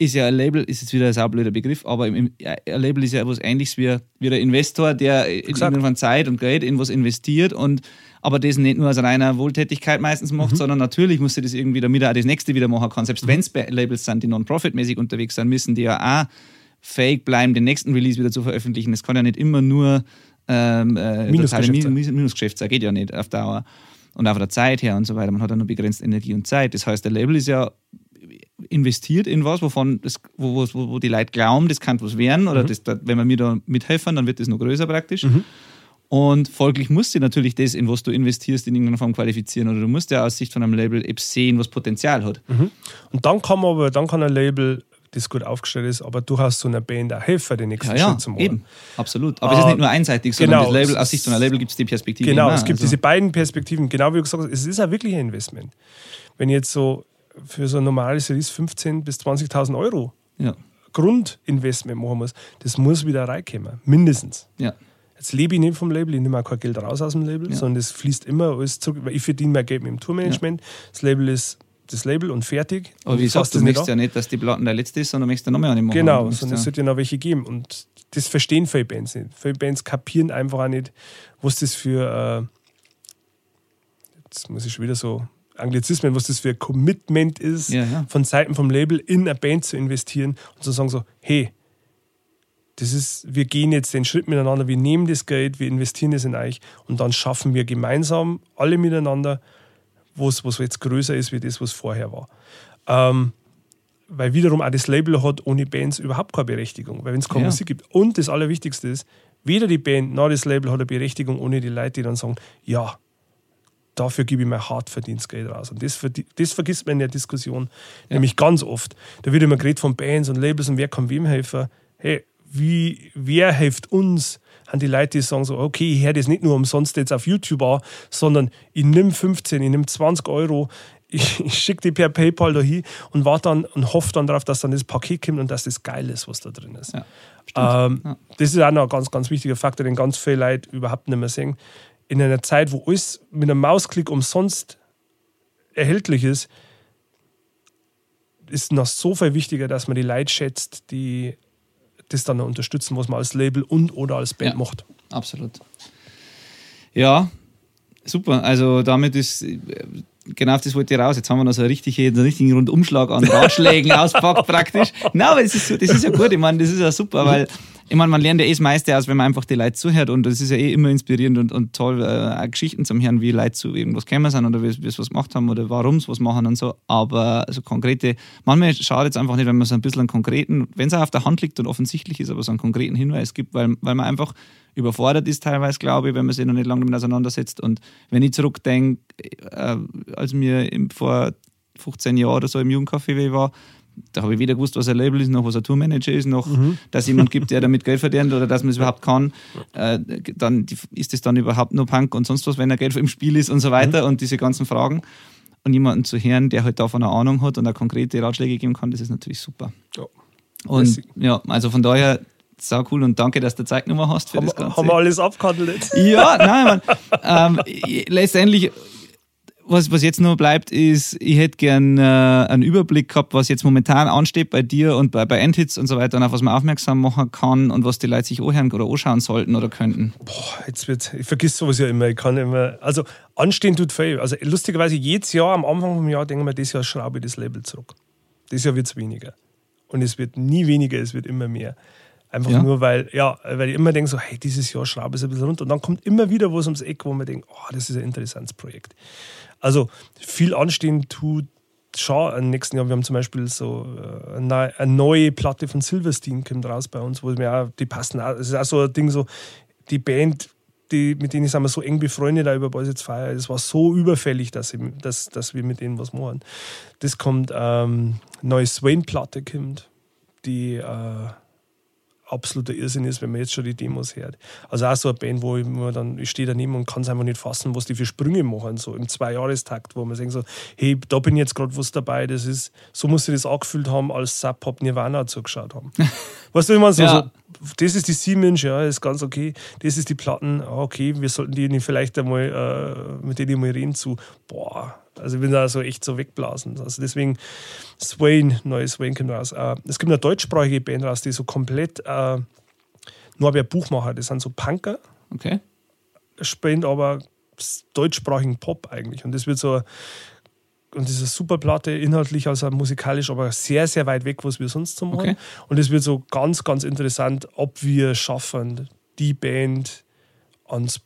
ist ja ein Label, ist jetzt wieder ein saublöder Begriff, aber im, im, ein Label ist ja etwas ähnliches wie, wie der Investor, der in irgendwann Zeit und Geld in was investiert und aber das nicht nur aus reiner Wohltätigkeit meistens macht, sondern natürlich muss sie das irgendwie, damit er auch das nächste wieder machen kann. Selbst wenn es Labels sind, die non-profit-mäßig unterwegs sind, müssen die ja auch fähig bleiben, den nächsten Release wieder zu veröffentlichen. Das kann ja nicht immer nur ähm, äh. Min- Minusgeschäft sein, geht ja nicht auf Dauer. Und auch von der Zeit her und so weiter. Man hat ja nur begrenzt Energie und Zeit. Das heißt, der Label ist ja investiert in was, wovon das, wo, wo, wo die Leute glauben, das kann was werden oder das, wenn wir mir da mithelfen, dann wird das noch größer praktisch. Und folglich musst du natürlich das, in was du investierst, in irgendeiner Form qualifizieren. Oder du musst ja aus Sicht von einem Label eben sehen, was Potenzial hat. Und dann kann man aber, dann kann ein Label, das gut aufgestellt ist, aber durchaus so einer Band auch helfen, den nächsten Ja, ja, Schritt zu machen. eben. Absolut. Aber es ist nicht nur einseitig, sondern genau. Label, aus Sicht von einem Label gibt es die Perspektive. Genau, immer. es gibt Also- diese beiden Perspektiven. Genau wie du gesagt hast, es ist auch wirklich ein Investment. Wenn jetzt so für so ein normales Release 15.000 bis 20.000 Euro Ja, Grundinvestment machen muss, das muss wieder reinkommen. Mindestens. ja. Jetzt lebe ich nicht vom Label, ich nehme auch kein Geld raus aus dem Label, Ja. sondern das fließt immer alles zurück. Weil ich verdiene mein Geld mit dem Tourmanagement. Das Label ist das Label und fertig. Aber wie fasst du nicht möchtest an. ja nicht, dass die Platten der letzte ist, sondern du möchtest da noch mehr eine machen. Genau, Du sondern es ja- sollte ja noch welche geben. Und das verstehen viele Bands nicht. Viele Bands kapieren einfach auch nicht, was das für, äh, jetzt muss ich schon wieder so Anglizismen, was das für ein Commitment ist, Ja, ja. von Seiten vom Label in eine Band zu investieren und zu sagen so, hey, das ist, wir gehen jetzt den Schritt miteinander, wir nehmen das Geld, wir investieren es in euch und dann schaffen wir gemeinsam, alle miteinander, was, was jetzt größer ist, wie das, was vorher war. Ähm, weil wiederum auch das Label hat ohne Bands überhaupt keine Berechtigung. Weil wenn es keine Ja. Musik gibt. Und das Allerwichtigste ist, weder die Band noch das Label hat eine Berechtigung ohne die Leute, die dann sagen, ja, dafür gebe ich mein hart verdientes Geld raus. Und das, das vergisst man in der Diskussion nämlich ganz oft. Da wird immer geredet von Bands und Labels und wer kann wem helfen. Hey, wie, wer hilft uns? An die Leute, die sagen so, okay, ich höre das nicht nur umsonst jetzt auf YouTube an, sondern ich nehme 15, ich nehme 20 Euro, ich, ich schicke die per PayPal dahin und warte dann und hoffe dann darauf, dass dann das Paket kommt und dass das geil ist, was da drin ist. Ja, Ähm, Ja. Das ist auch noch ein ganz, ganz wichtiger Faktor, den ganz viele Leute überhaupt nicht mehr sehen. In einer Zeit, wo alles mit einem Mausklick umsonst erhältlich ist, ist noch so viel wichtiger, dass man die Leute schätzt, die das dann noch unterstützen, was man als Label und oder als Band Ja. macht. Absolut. Ja, super. Also damit ist genau auf das wollte ich raus. Jetzt haben wir noch so einen richtigen, einen richtigen Rundumschlag an Ratschlägen auspackt praktisch. Nein, aber das ist, das ist ja gut. Ich meine, das ist ja super, weil ich meine, man lernt ja eh das meiste aus, wenn man einfach die Leute zuhört und das ist ja eh immer inspirierend und, und toll, äh, auch Geschichten zum Hören, wie Leute zu irgendwas gekommen sind oder wie sie was gemacht haben oder warum sie was machen und so. Aber so konkrete, manchmal schadet es einfach nicht, wenn man so ein bisschen einen konkreten, wenn es auf der Hand liegt und offensichtlich ist, aber so einen konkreten Hinweis gibt, weil, weil man einfach überfordert ist teilweise, glaube ich, wenn man sich noch nicht lange damit auseinandersetzt. Und wenn ich zurückdenke, äh, als mir vor 15 Jahren oder so im Jugendcafé war, da habe ich weder gewusst, was ein Label ist, noch was ein Tourmanager ist, noch dass jemand gibt, der damit Geld verdient oder dass man es überhaupt kann. Äh, dann ist es dann überhaupt nur Punk und sonst was, wenn er Geld im Spiel ist und so weiter und diese ganzen Fragen. Und jemanden zu hören, der halt davon eine Ahnung hat und auch konkrete Ratschläge geben kann, das ist natürlich super. Ja. Und Lässig. ja, also von daher, sau cool und danke, dass du Zeit genommen hast für Haben, das Ganze. haben wir alles abgehandelt? Ja, nein, man, ähm, letztendlich, was, was jetzt noch bleibt, ist, ich hätte gern äh, einen Überblick gehabt, was jetzt momentan ansteht bei dir und bei, bei Endhits und so weiter und auf was man aufmerksam machen kann und was die Leute sich anhören oder anschauen sollten oder könnten. Boah, jetzt wird, ich vergiss sowas ja immer. Ich kann immer, also anstehen tut viel. Also lustigerweise, jedes Jahr am Anfang vom Jahr denken wir, dieses Jahr schraube ich das Label zurück. Dieses Jahr wird es weniger. Und es wird nie weniger, es wird immer mehr. Einfach Ja. nur, weil, ja, weil ich immer denke, so, hey, dieses Jahr schraube ich es ein bisschen runter. Und dann kommt immer wieder was ums Eck, wo man denkt, oh, das ist ein interessantes Projekt. Also viel anstehen tut schon im nächsten Jahr. Wir haben zum Beispiel so äh, eine, neu- eine neue Platte von Silverstein kommt raus bei uns, wo wir auch, die passen auch. Es ist auch so ein Ding, so die Band, die, mit denen sind wir so eng befreundet da über Boys It's Fire. Das war so überfällig, dass, ich, dass, dass wir mit denen was machen. Das kommt, ähm, neue Swain-Platte kommt, die äh, absoluter Irrsinn ist, wenn man jetzt schon die Demos hört. Also auch so eine Band, wo ich, mir dann, ich stehe daneben und kann es einfach nicht fassen, was die für Sprünge machen, so im Zweijahrestakt, wo man denkt so, hey, da bin jetzt gerade was dabei, das ist, so muss ich das angefühlt haben, als Sub Pop Nirvana zugeschaut haben. weißt du, wie man so, Ja. so, das ist die Siemens, ja, ist ganz okay, das ist die Platten, ah, okay, wir sollten die vielleicht einmal, äh, mit denen mal reden zu, boah, also ich bin da so echt so wegblasen. Also deswegen Swain, neues Swain kommt raus. Äh, es gibt eine deutschsprachige Band raus, die so komplett äh, nur wer Buchmacher, das sind so Punker, Okay? spielen aber deutschsprachigen Pop eigentlich. Und das wird so, und das ist eine super Platte, inhaltlich, also musikalisch, aber sehr, sehr weit weg, was wir sonst so machen. Okay. Und es wird so ganz, ganz interessant, ob wir schaffen, die Band ans,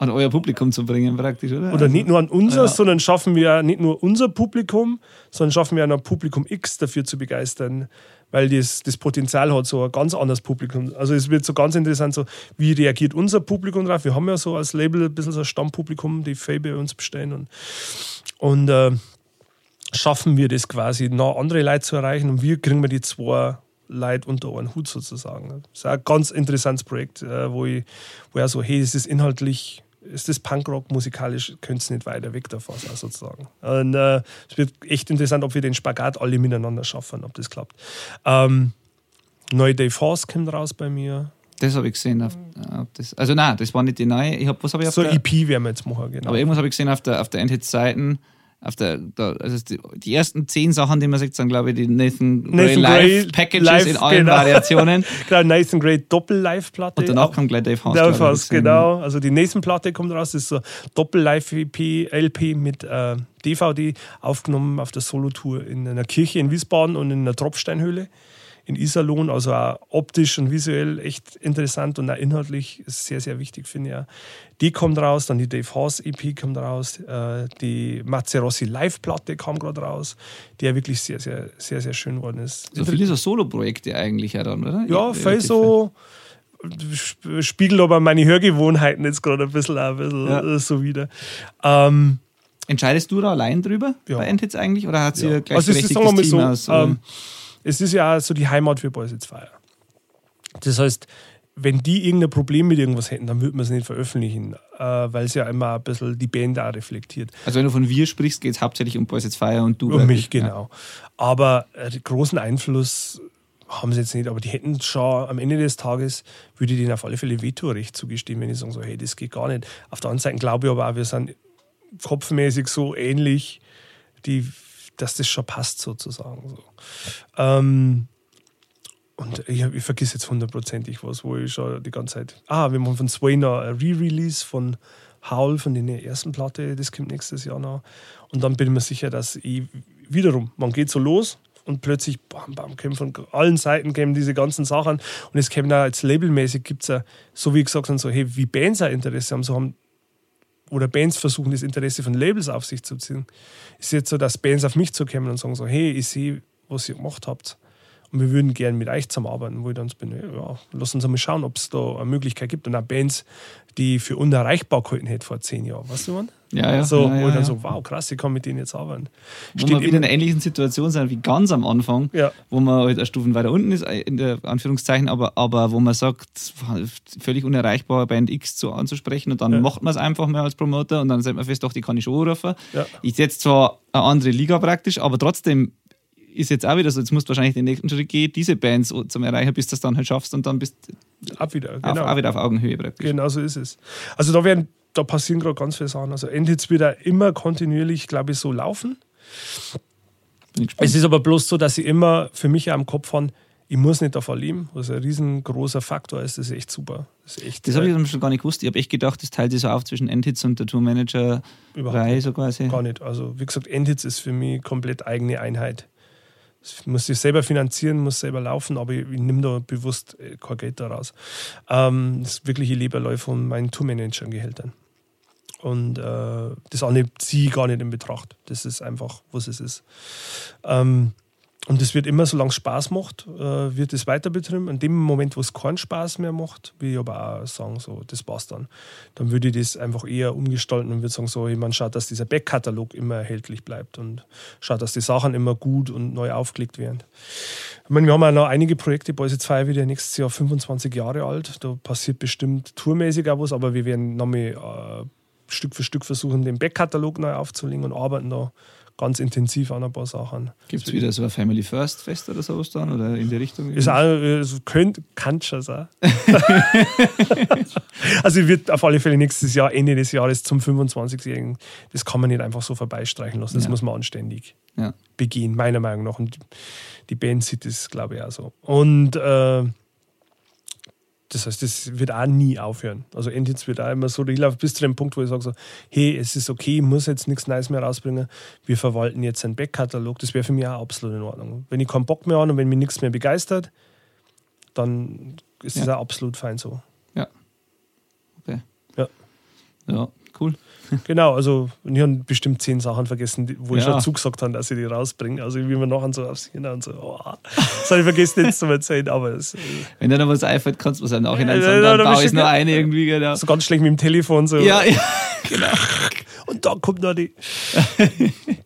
an euer Publikum zu bringen, praktisch, oder? Oder Also- nicht nur an unser, Ja. sondern schaffen wir nicht nur unser Publikum, sondern schaffen wir auch noch Publikum X dafür zu begeistern, weil das, das Potenzial hat, so ein ganz anderes Publikum. Also es wird so ganz interessant, so wie reagiert unser Publikum drauf. Wir haben ja so als Label ein bisschen so ein Stammpublikum, die Faye bei uns bestellen und, und äh, schaffen wir das quasi, noch andere Leute zu erreichen und wie kriegen wir die zwei Leute unter einen Hut sozusagen. Das ist ein ganz interessantes Projekt, äh, wo ich, wo ich so, hey, es ist inhaltlich, ist das Punkrock musikalisch, könnte es nicht weiter weg davon sein sozusagen. Und äh, es wird echt interessant, ob wir den Spagat alle miteinander schaffen, ob das klappt. Ähm, neue Dave Force kommt raus bei mir. Das habe ich gesehen. Auf, auf das, also nein, das war nicht die neue. Ich hab, was habe ich auf So der, EP werden wir jetzt machen, genau. Aber irgendwas habe ich gesehen auf der, auf der Endhits-Seiten. Auf der, da, also die, die ersten zehn Sachen, die man sieht, sind, glaube ich, die Nathan Gray Nathan Gray Live Packages Live, in allen genau. Variationen. Genau, Nathan Gray Doppel-Live-Platte. Und danach kommt gleich Dave House. Dave House, genau. Also die nächsten Platte kommt raus. Das ist so Doppel-Live-EP, LP mit äh, DVD, aufgenommen auf der Solotour in einer Kirche in Wiesbaden und in einer Tropfsteinhöhle in Iserlohn. Also auch optisch und visuell echt interessant und auch inhaltlich sehr, sehr wichtig, finde ich. auch. Die kommt raus, dann die Dave House EP kommt raus, äh, die Mazzerossi Live-Platte kam gerade raus, die ja wirklich sehr, sehr, sehr, sehr schön geworden ist. So viele so Solo-Projekte eigentlich ja dann, oder? Ja, viel so. sp- Spiegelt aber meine Hörgewohnheiten jetzt gerade ein bisschen, ein bisschen Ja. äh, so wieder. Ähm, Entscheidest du da allein drüber Ja. bei Endhits eigentlich? Oder hat sie ja. gleich Also wir mal so, Team aus? ähm, es ist ja auch so die Heimat für Boys It's Fire. Das heißt, wenn die irgendein Problem mit irgendwas hätten, dann würde man es nicht veröffentlichen, äh, weil es ja immer ein bisschen die Band da reflektiert. also wenn du von wir sprichst, geht es hauptsächlich um Boys It's Fire und du. Um mich, genau. Aber äh, großen Einfluss haben sie jetzt nicht, aber die hätten schon am Ende des Tages, würde ich denen auf alle Fälle Vetorecht zugestehen, wenn ich sagen so, hey, das geht gar nicht. Auf der anderen Seite glaube ich aber auch, wir sind kopfmäßig so ähnlich, die, dass das schon passt sozusagen. So. Ähm, und ich, ich vergesse jetzt hundertprozentig was, wo ich schon die ganze Zeit. Ah, wir machen von Sway noch ein Re-Release von Howl, von der ersten Platte, das kommt nächstes Jahr noch. Und dann bin ich mir sicher, dass ich wiederum, man geht so los und plötzlich, bam, bam, kommen von allen Seiten kommen diese ganzen Sachen. Und es kommen auch jetzt labelmäßig, gibt es ja, so wie gesagt, so, hey, wie Bands ein Interesse haben, so haben oder Bands versuchen, das Interesse von Labels auf sich zu ziehen. Ist jetzt so, dass Bands auf mich zukommen und sagen so, hey, ich sehe, was ihr gemacht habt. Und wir würden gerne mit euch zusammenarbeiten, wo ich dann so bin, ja, lass uns mal schauen, ob es da eine Möglichkeit gibt. Und auch Bands, die ich für unerreichbar gehalten hätte vor zehn Jahren. Weißt du, man? Ja, ja. So, ja, wo ja, ich dann so, wow, krass, ich kann mit denen jetzt arbeiten. Wo Steht wir wieder in einer ähnlichen Situation sind wie ganz am Anfang, Ja. wo man halt eine Stufen weiter unten ist, in der Anführungszeichen, aber, aber wo man sagt, völlig unerreichbar Band X zu, anzusprechen und dann Ja. macht man es einfach mal als Promoter und dann stellt man fest, doch, die kann ich schon rufen. Ja. Ist jetzt zwar eine andere Liga praktisch, aber trotzdem ist jetzt auch wieder so, jetzt musst du wahrscheinlich den nächsten Schritt gehen, diese Bands zum Erreichen, bis du das dann halt schaffst und dann bist du Ab wieder, auf, genau. auch wieder auf Augenhöhe praktisch. Genau so ist es. Also da werden, da passieren gerade ganz viele Sachen. Also Endhits wird auch immer kontinuierlich, glaube ich, so laufen. Es ist aber bloß so, dass ich immer für mich auch im Kopf habe, ich muss nicht davon leben, was ein riesengroßer Faktor ist. Das ist echt super. Das Das habe ich äh, dann schon gar nicht gewusst. Ich habe echt gedacht, das teilt sich so auf zwischen Endhits und der Tourmanager überhaupt Reihe nicht. so quasi. gar nicht. Also wie gesagt, Endhits ist für mich komplett eigene Einheit. Ich muss sich selber finanzieren, muss selber laufen, aber ich, ich nehme da bewusst äh, kein Geld daraus. Ähm, das ist wirklich, ich lebe allein von meinen Tourmanager-Gehältern. Und äh, das andere ziehe ich gar nicht in Betracht. Das ist einfach, was es ist. Ähm, und das wird immer, solange es Spaß macht, äh, wird es weiter betrieben. In dem Moment, wo es keinen Spaß mehr macht, will ich aber auch sagen, so, das war's dann. Dann würde ich das einfach eher umgestalten und würde sagen, so, man schaut, dass dieser Backkatalog immer erhältlich bleibt und schaut, dass die Sachen immer gut und neu aufgelegt werden. Ich meine, wir haben ja noch einige Projekte, Boys It's Fire wird ja nächstes Jahr 25 Jahre alt. Da passiert bestimmt tourmäßig auch was, aber wir werden nochmal äh, Stück für Stück versuchen, den Backkatalog neu aufzulegen und arbeiten da ganz intensiv an ein paar Sachen. Gibt es wieder so ein Family First Fest oder sowas dann? Oder in die Richtung? Ist auch, äh, so könnt, kann schon sein. also wird auf alle Fälle nächstes Jahr, Ende des Jahres zum 25-Jährigen, das kann man nicht einfach so vorbeistreichen lassen. Das Ja. muss man anständig ja. begehen, meiner Meinung nach. Und die Band sieht das, glaube ich, auch so. Und äh, das heißt, das wird auch nie aufhören. Also Endhits wird auch immer so, ich laufe bis zu dem Punkt, wo ich sage so, hey, es ist okay, ich muss jetzt nichts Neues mehr rausbringen. Wir verwalten jetzt einen Backkatalog. Das wäre für mich auch absolut in Ordnung. Wenn ich keinen Bock mehr habe und wenn mich nichts mehr begeistert, dann ist das Ja. auch absolut fein so. Ja. Okay. Ja. Ja, cool. Genau, also und ich habe bestimmt zehn Sachen vergessen, wo ich Ja. schon zugesagt habe, dass ich die rausbringe. Also wie man nachher so aufs Hirn und so, oh, das habe ich vergessen jetzt zu erzählen, aber es, äh, Wenn dir noch was einfällt, kannst du es im Nachhinein Ja, sagen, ja, dann da baue ich ge- eine irgendwie, genau. so ganz schlecht mit dem Telefon so. Ja, ja, genau. Und da kommt noch die.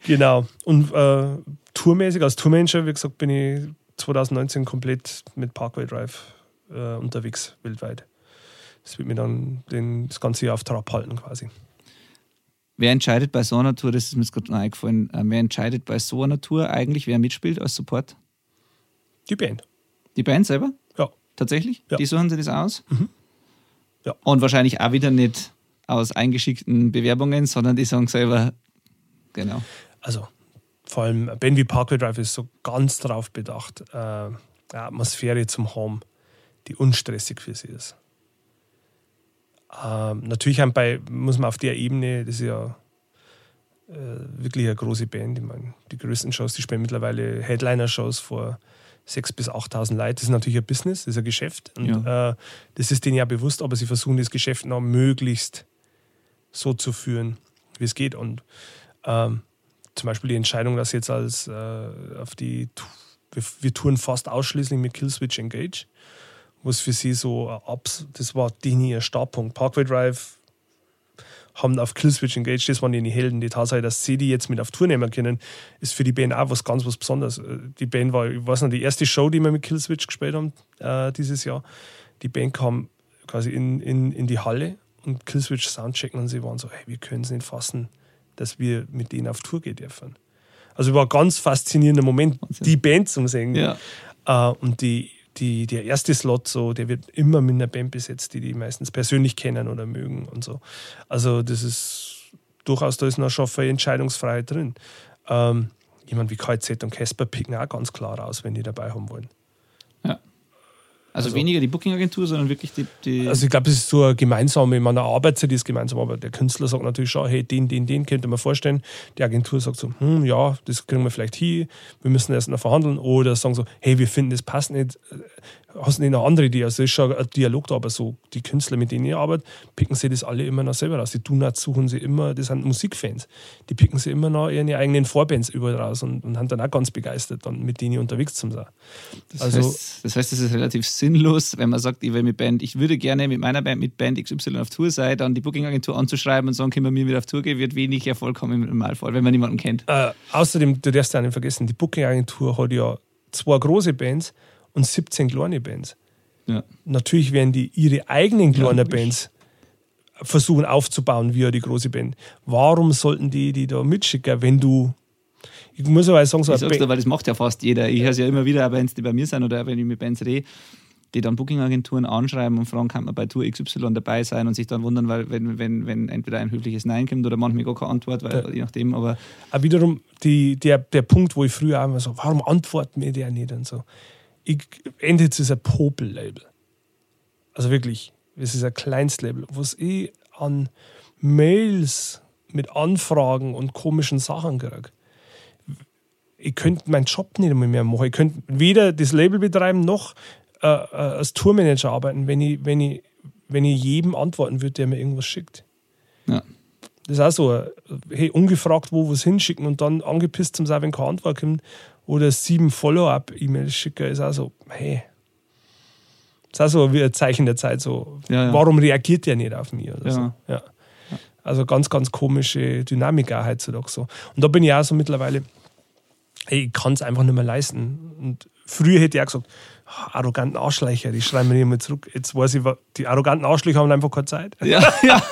genau. Und äh, tourmäßig, als Tourmanager, wie gesagt, bin ich 2019 komplett mit Parkway Drive äh, unterwegs, weltweit. Das wird mir dann den, das ganze Jahr auf Trab halten quasi. Wer entscheidet bei so einer Tour, das ist mir jetzt gerade noch eingefallen, äh, wer entscheidet bei so einer Tour eigentlich, wer mitspielt als Support? Die Band. Die Band selber? Ja. Tatsächlich? Ja. Mhm. Die suchen sie das aus? Ja. Und wahrscheinlich auch wieder nicht aus eingeschickten Bewerbungen, sondern die sagen selber, genau. Also vor allem Band wie Parkway Drive ist so ganz darauf bedacht, äh, eine Atmosphäre zum haben, die unstressig für sie ist. Ähm, natürlich haben bei, muss man auf der Ebene, das ist ja äh, wirklich eine große Band. Ich meine, die größten Shows, die spielen mittlerweile Headliner-Shows vor 6.000 bis 8.000 Leuten. Das ist natürlich ein Business, das ist ein Geschäft. Und äh, das ist denen ja bewusst, aber sie versuchen das Geschäft noch möglichst so zu führen, wie es geht. Und ähm, zum Beispiel die Entscheidung, dass jetzt als äh, auf die, wir, wir touren fast ausschließlich mit Killswitch Engage, was für sie so Abs, das war denen ihr Startpunkt. Parkway Drive haben auf Killswitch Engage, das waren die Helden. Die Tatsache, dass sie die jetzt mit auf Tour nehmen können, ist für die Band auch was ganz was Besonderes. Äh, Die Band war, ich weiß noch, die erste Show, die wir mit Killswitch gespielt haben äh, dieses Jahr. Die Band kam quasi in, in, in die Halle und Killswitch Soundchecken und sie waren so, hey, wir können es nicht fassen, dass wir mit denen auf Tour gehen dürfen. Also war ein ganz faszinierender Moment, Wahnsinn. die Band zum Singen. Ja. Äh, und die, die, der erste Slot, so, der wird immer mit einer Band besetzt, die die meistens persönlich kennen oder mögen und so. Also das ist durchaus, da ist noch schon viel Entscheidungsfreiheit drin. Ähm, jemand wie KZ und Casper picken auch ganz klar raus, wenn die dabei haben wollen. Also, Also- weniger die Booking-Agentur, sondern wirklich die. die Also ich glaube, es ist so eine gemeinsame, man arbeitet ist gemeinsam, aber der Künstler sagt natürlich schon, hey, den, den, den könnte man vorstellen. Die Agentur sagt so, hm, ja, das kriegen wir vielleicht hin, wir müssen erst noch verhandeln. Oder sagen so, hey, wir finden das passt nicht, hast du nicht eine andere Idee? Also es ist schon ein Dialog da, aber so die Künstler, mit denen ich arbeite, picken sie das alle immer noch selber raus. Die Donuts suchen sie immer, das sind Musikfans, die picken sie immer noch ihre eigenen Vorbands überall raus und, und haben dann auch ganz begeistert, dann mit denen unterwegs zu sein. das, also- heißt, das heißt, es ist relativ sinnlos, wenn man sagt, ich will mit Band, ich würde gerne mit meiner Band, mit Band XY auf Tour sein, dann die Booking-Agentur anzuschreiben und sagen, können wir mir wieder auf Tour gehen, wird wenig Erfolg haben im Normalfall, wenn man niemanden kennt. Äh, außerdem, du darfst ja nicht vergessen, die Booking-Agentur hat ja zwei große Bands und 17 kleine Bands. Ja. Natürlich werden die ihre eigenen kleinen logisch. Bands versuchen aufzubauen wie die große Band. Warum sollten die die da mitschicken, wenn du. Ich muss aber sagen, so Ich sag's dir, weil das macht ja fast jeder. Ich höre es ja immer wieder, auch Bands, die bei mir sind oder wenn ich mit Bands rede, die dann Booking-Agenturen anschreiben und fragen, kann man bei Tour XY dabei sein und sich dann wundern, weil wenn, wenn, wenn entweder ein höfliches Nein kommt oder manchmal gar keine Antwort, weil, Ja. je nachdem, aber auch wiederum die, der, der Punkt, wo ich früher auch immer so, warum antworten mir der nicht und so. Ich, Endhits ist ein Popel-Label. Also wirklich, es ist ein Kleinstlabel, was ich an Mails mit Anfragen und komischen Sachen kriege. Ich könnte meinen Job nicht mehr machen. Ich könnte weder das Label betreiben noch äh, äh, als Tourmanager arbeiten, wenn ich, wenn, ich, wenn ich jedem antworten würde, der mir irgendwas schickt. ja. Das ist auch so, äh, hey, ungefragt wo was hinschicken und dann angepisst zum sagen, wenn keine Antwort kommt. Oder sieben Follow-up-E-Mails schicken, ist auch so, hey. Das ist auch so wie ein Zeichen der Zeit, so, Ja, ja. warum reagiert der nicht auf mich? Oder Ja. so. ja. Also ganz, ganz komische Dynamik auch heutzutage so. Und da bin ich auch so mittlerweile, hey, ich kann es einfach nicht mehr leisten. Und früher hätte ich auch gesagt, ah, arroganten Arschlöcher, die schreiben mir nicht mehr zurück. Jetzt weiß ich, die arroganten Arschlöcher haben einfach keine Zeit. Ja, ja.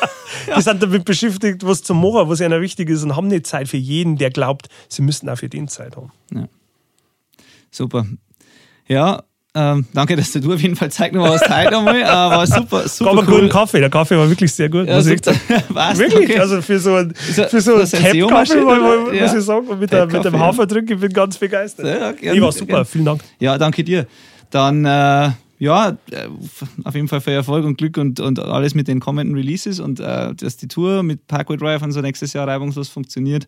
Die sind damit beschäftigt, was zu machen, was ihnen wichtig ist und haben nicht Zeit für jeden, der glaubt, sie müssten auch für den Zeit haben. Super. Ja, ähm, danke, dass du auf jeden Fall Zeit genommen hast heute einmal. Äh, war super, super Gab einen cool. guten Kaffee, der Kaffee war wirklich sehr gut. Ja, ich super. Was? Wirklich, Okay. also für so einen, für so ein Tap-Kaffee, SEO-Maschine, muss ja. ich sagen, und mit, der, mit dem ja. Haferdrink, ich bin ganz begeistert. Ja, gern, ich war super, vielen Dank. Ja, danke dir. Dann, äh, ja, äh, auf jeden Fall viel Erfolg und Glück und, und alles mit den kommenden Releases und äh, dass die Tour mit Parkway Drive und so nächstes Jahr reibungslos funktioniert.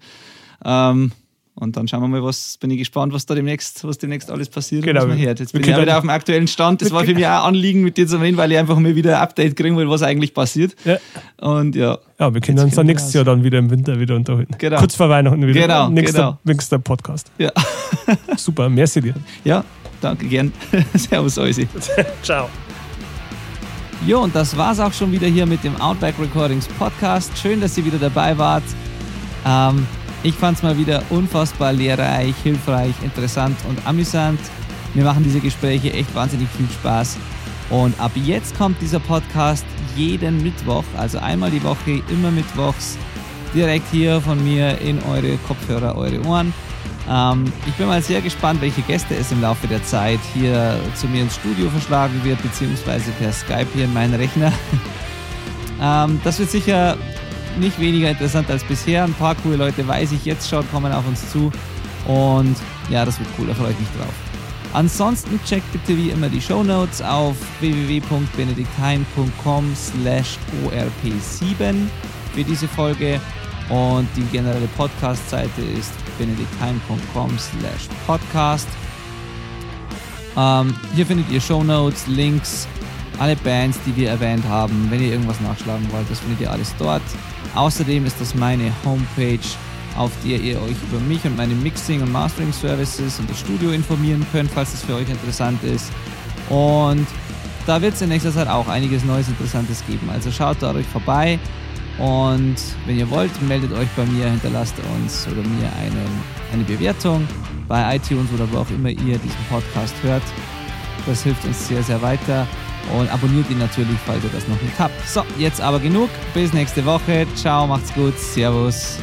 Ähm, Und dann schauen wir mal, was bin ich gespannt, was da demnächst, was demnächst alles passiert Genau. was. Jetzt bin ich auch wieder auf dem aktuellen Stand. Das war für mich auch ein Anliegen, mit dir zu reden, weil ich einfach mal wieder ein Update kriegen will, was eigentlich passiert. Ja. Und ja, Ja, wir können uns dann nächstes aus. Jahr dann wieder im Winter wieder unterhalten. Genau. Kurz vor Weihnachten wieder. Genau, nächster, genau. nächster Podcast. ja, Super, merci dir. ja, danke gern. Servus, Eusi. Ciao. Jo, und das war's auch schon wieder hier mit dem Outback Recordings Podcast. Schön, dass ihr wieder dabei wart. Ähm, ich fand's mal wieder unfassbar lehrreich, hilfreich, interessant und amüsant. Mir machen diese Gespräche echt wahnsinnig viel Spaß. Und ab jetzt kommt dieser Podcast jeden Mittwoch, also einmal die Woche, immer mittwochs, direkt hier von mir in eure Kopfhörer, eure Ohren. Ähm, ich bin mal sehr gespannt, welche Gäste es im Laufe der Zeit hier zu mir ins Studio verschlagen wird, beziehungsweise per Skype hier in meinen Rechner. ähm, das wird sicher nicht weniger interessant als bisher. Ein paar coole Leute, weiß ich jetzt schon, kommen auf uns zu. Und ja, das wird cool, da freue ich mich drauf. Ansonsten checkt bitte wie immer die Shownotes auf www.benediktheim.com slash orp7 für diese Folge und die generelle Podcast-Seite ist benediktheim.com slash podcast. Ähm, hier findet ihr Shownotes, Links, alle Bands, die wir erwähnt haben. Wenn ihr irgendwas nachschlagen wollt, das findet ihr alles dort. Außerdem ist das meine Homepage, auf der ihr euch über mich und meine Mixing- und Mastering-Services und das Studio informieren könnt, falls das für euch interessant ist. Und da wird es in nächster Zeit auch einiges Neues Interessantes geben. Also schaut da euch vorbei und wenn ihr wollt, meldet euch bei mir, hinterlasst uns oder mir eine, eine Bewertung bei iTunes oder wo auch immer ihr diesen Podcast hört. Das hilft uns sehr, sehr weiter. Und abonniert ihn natürlich, falls ihr das noch nicht habt. So, jetzt aber genug. Bis nächste Woche. Ciao, macht's gut. Servus.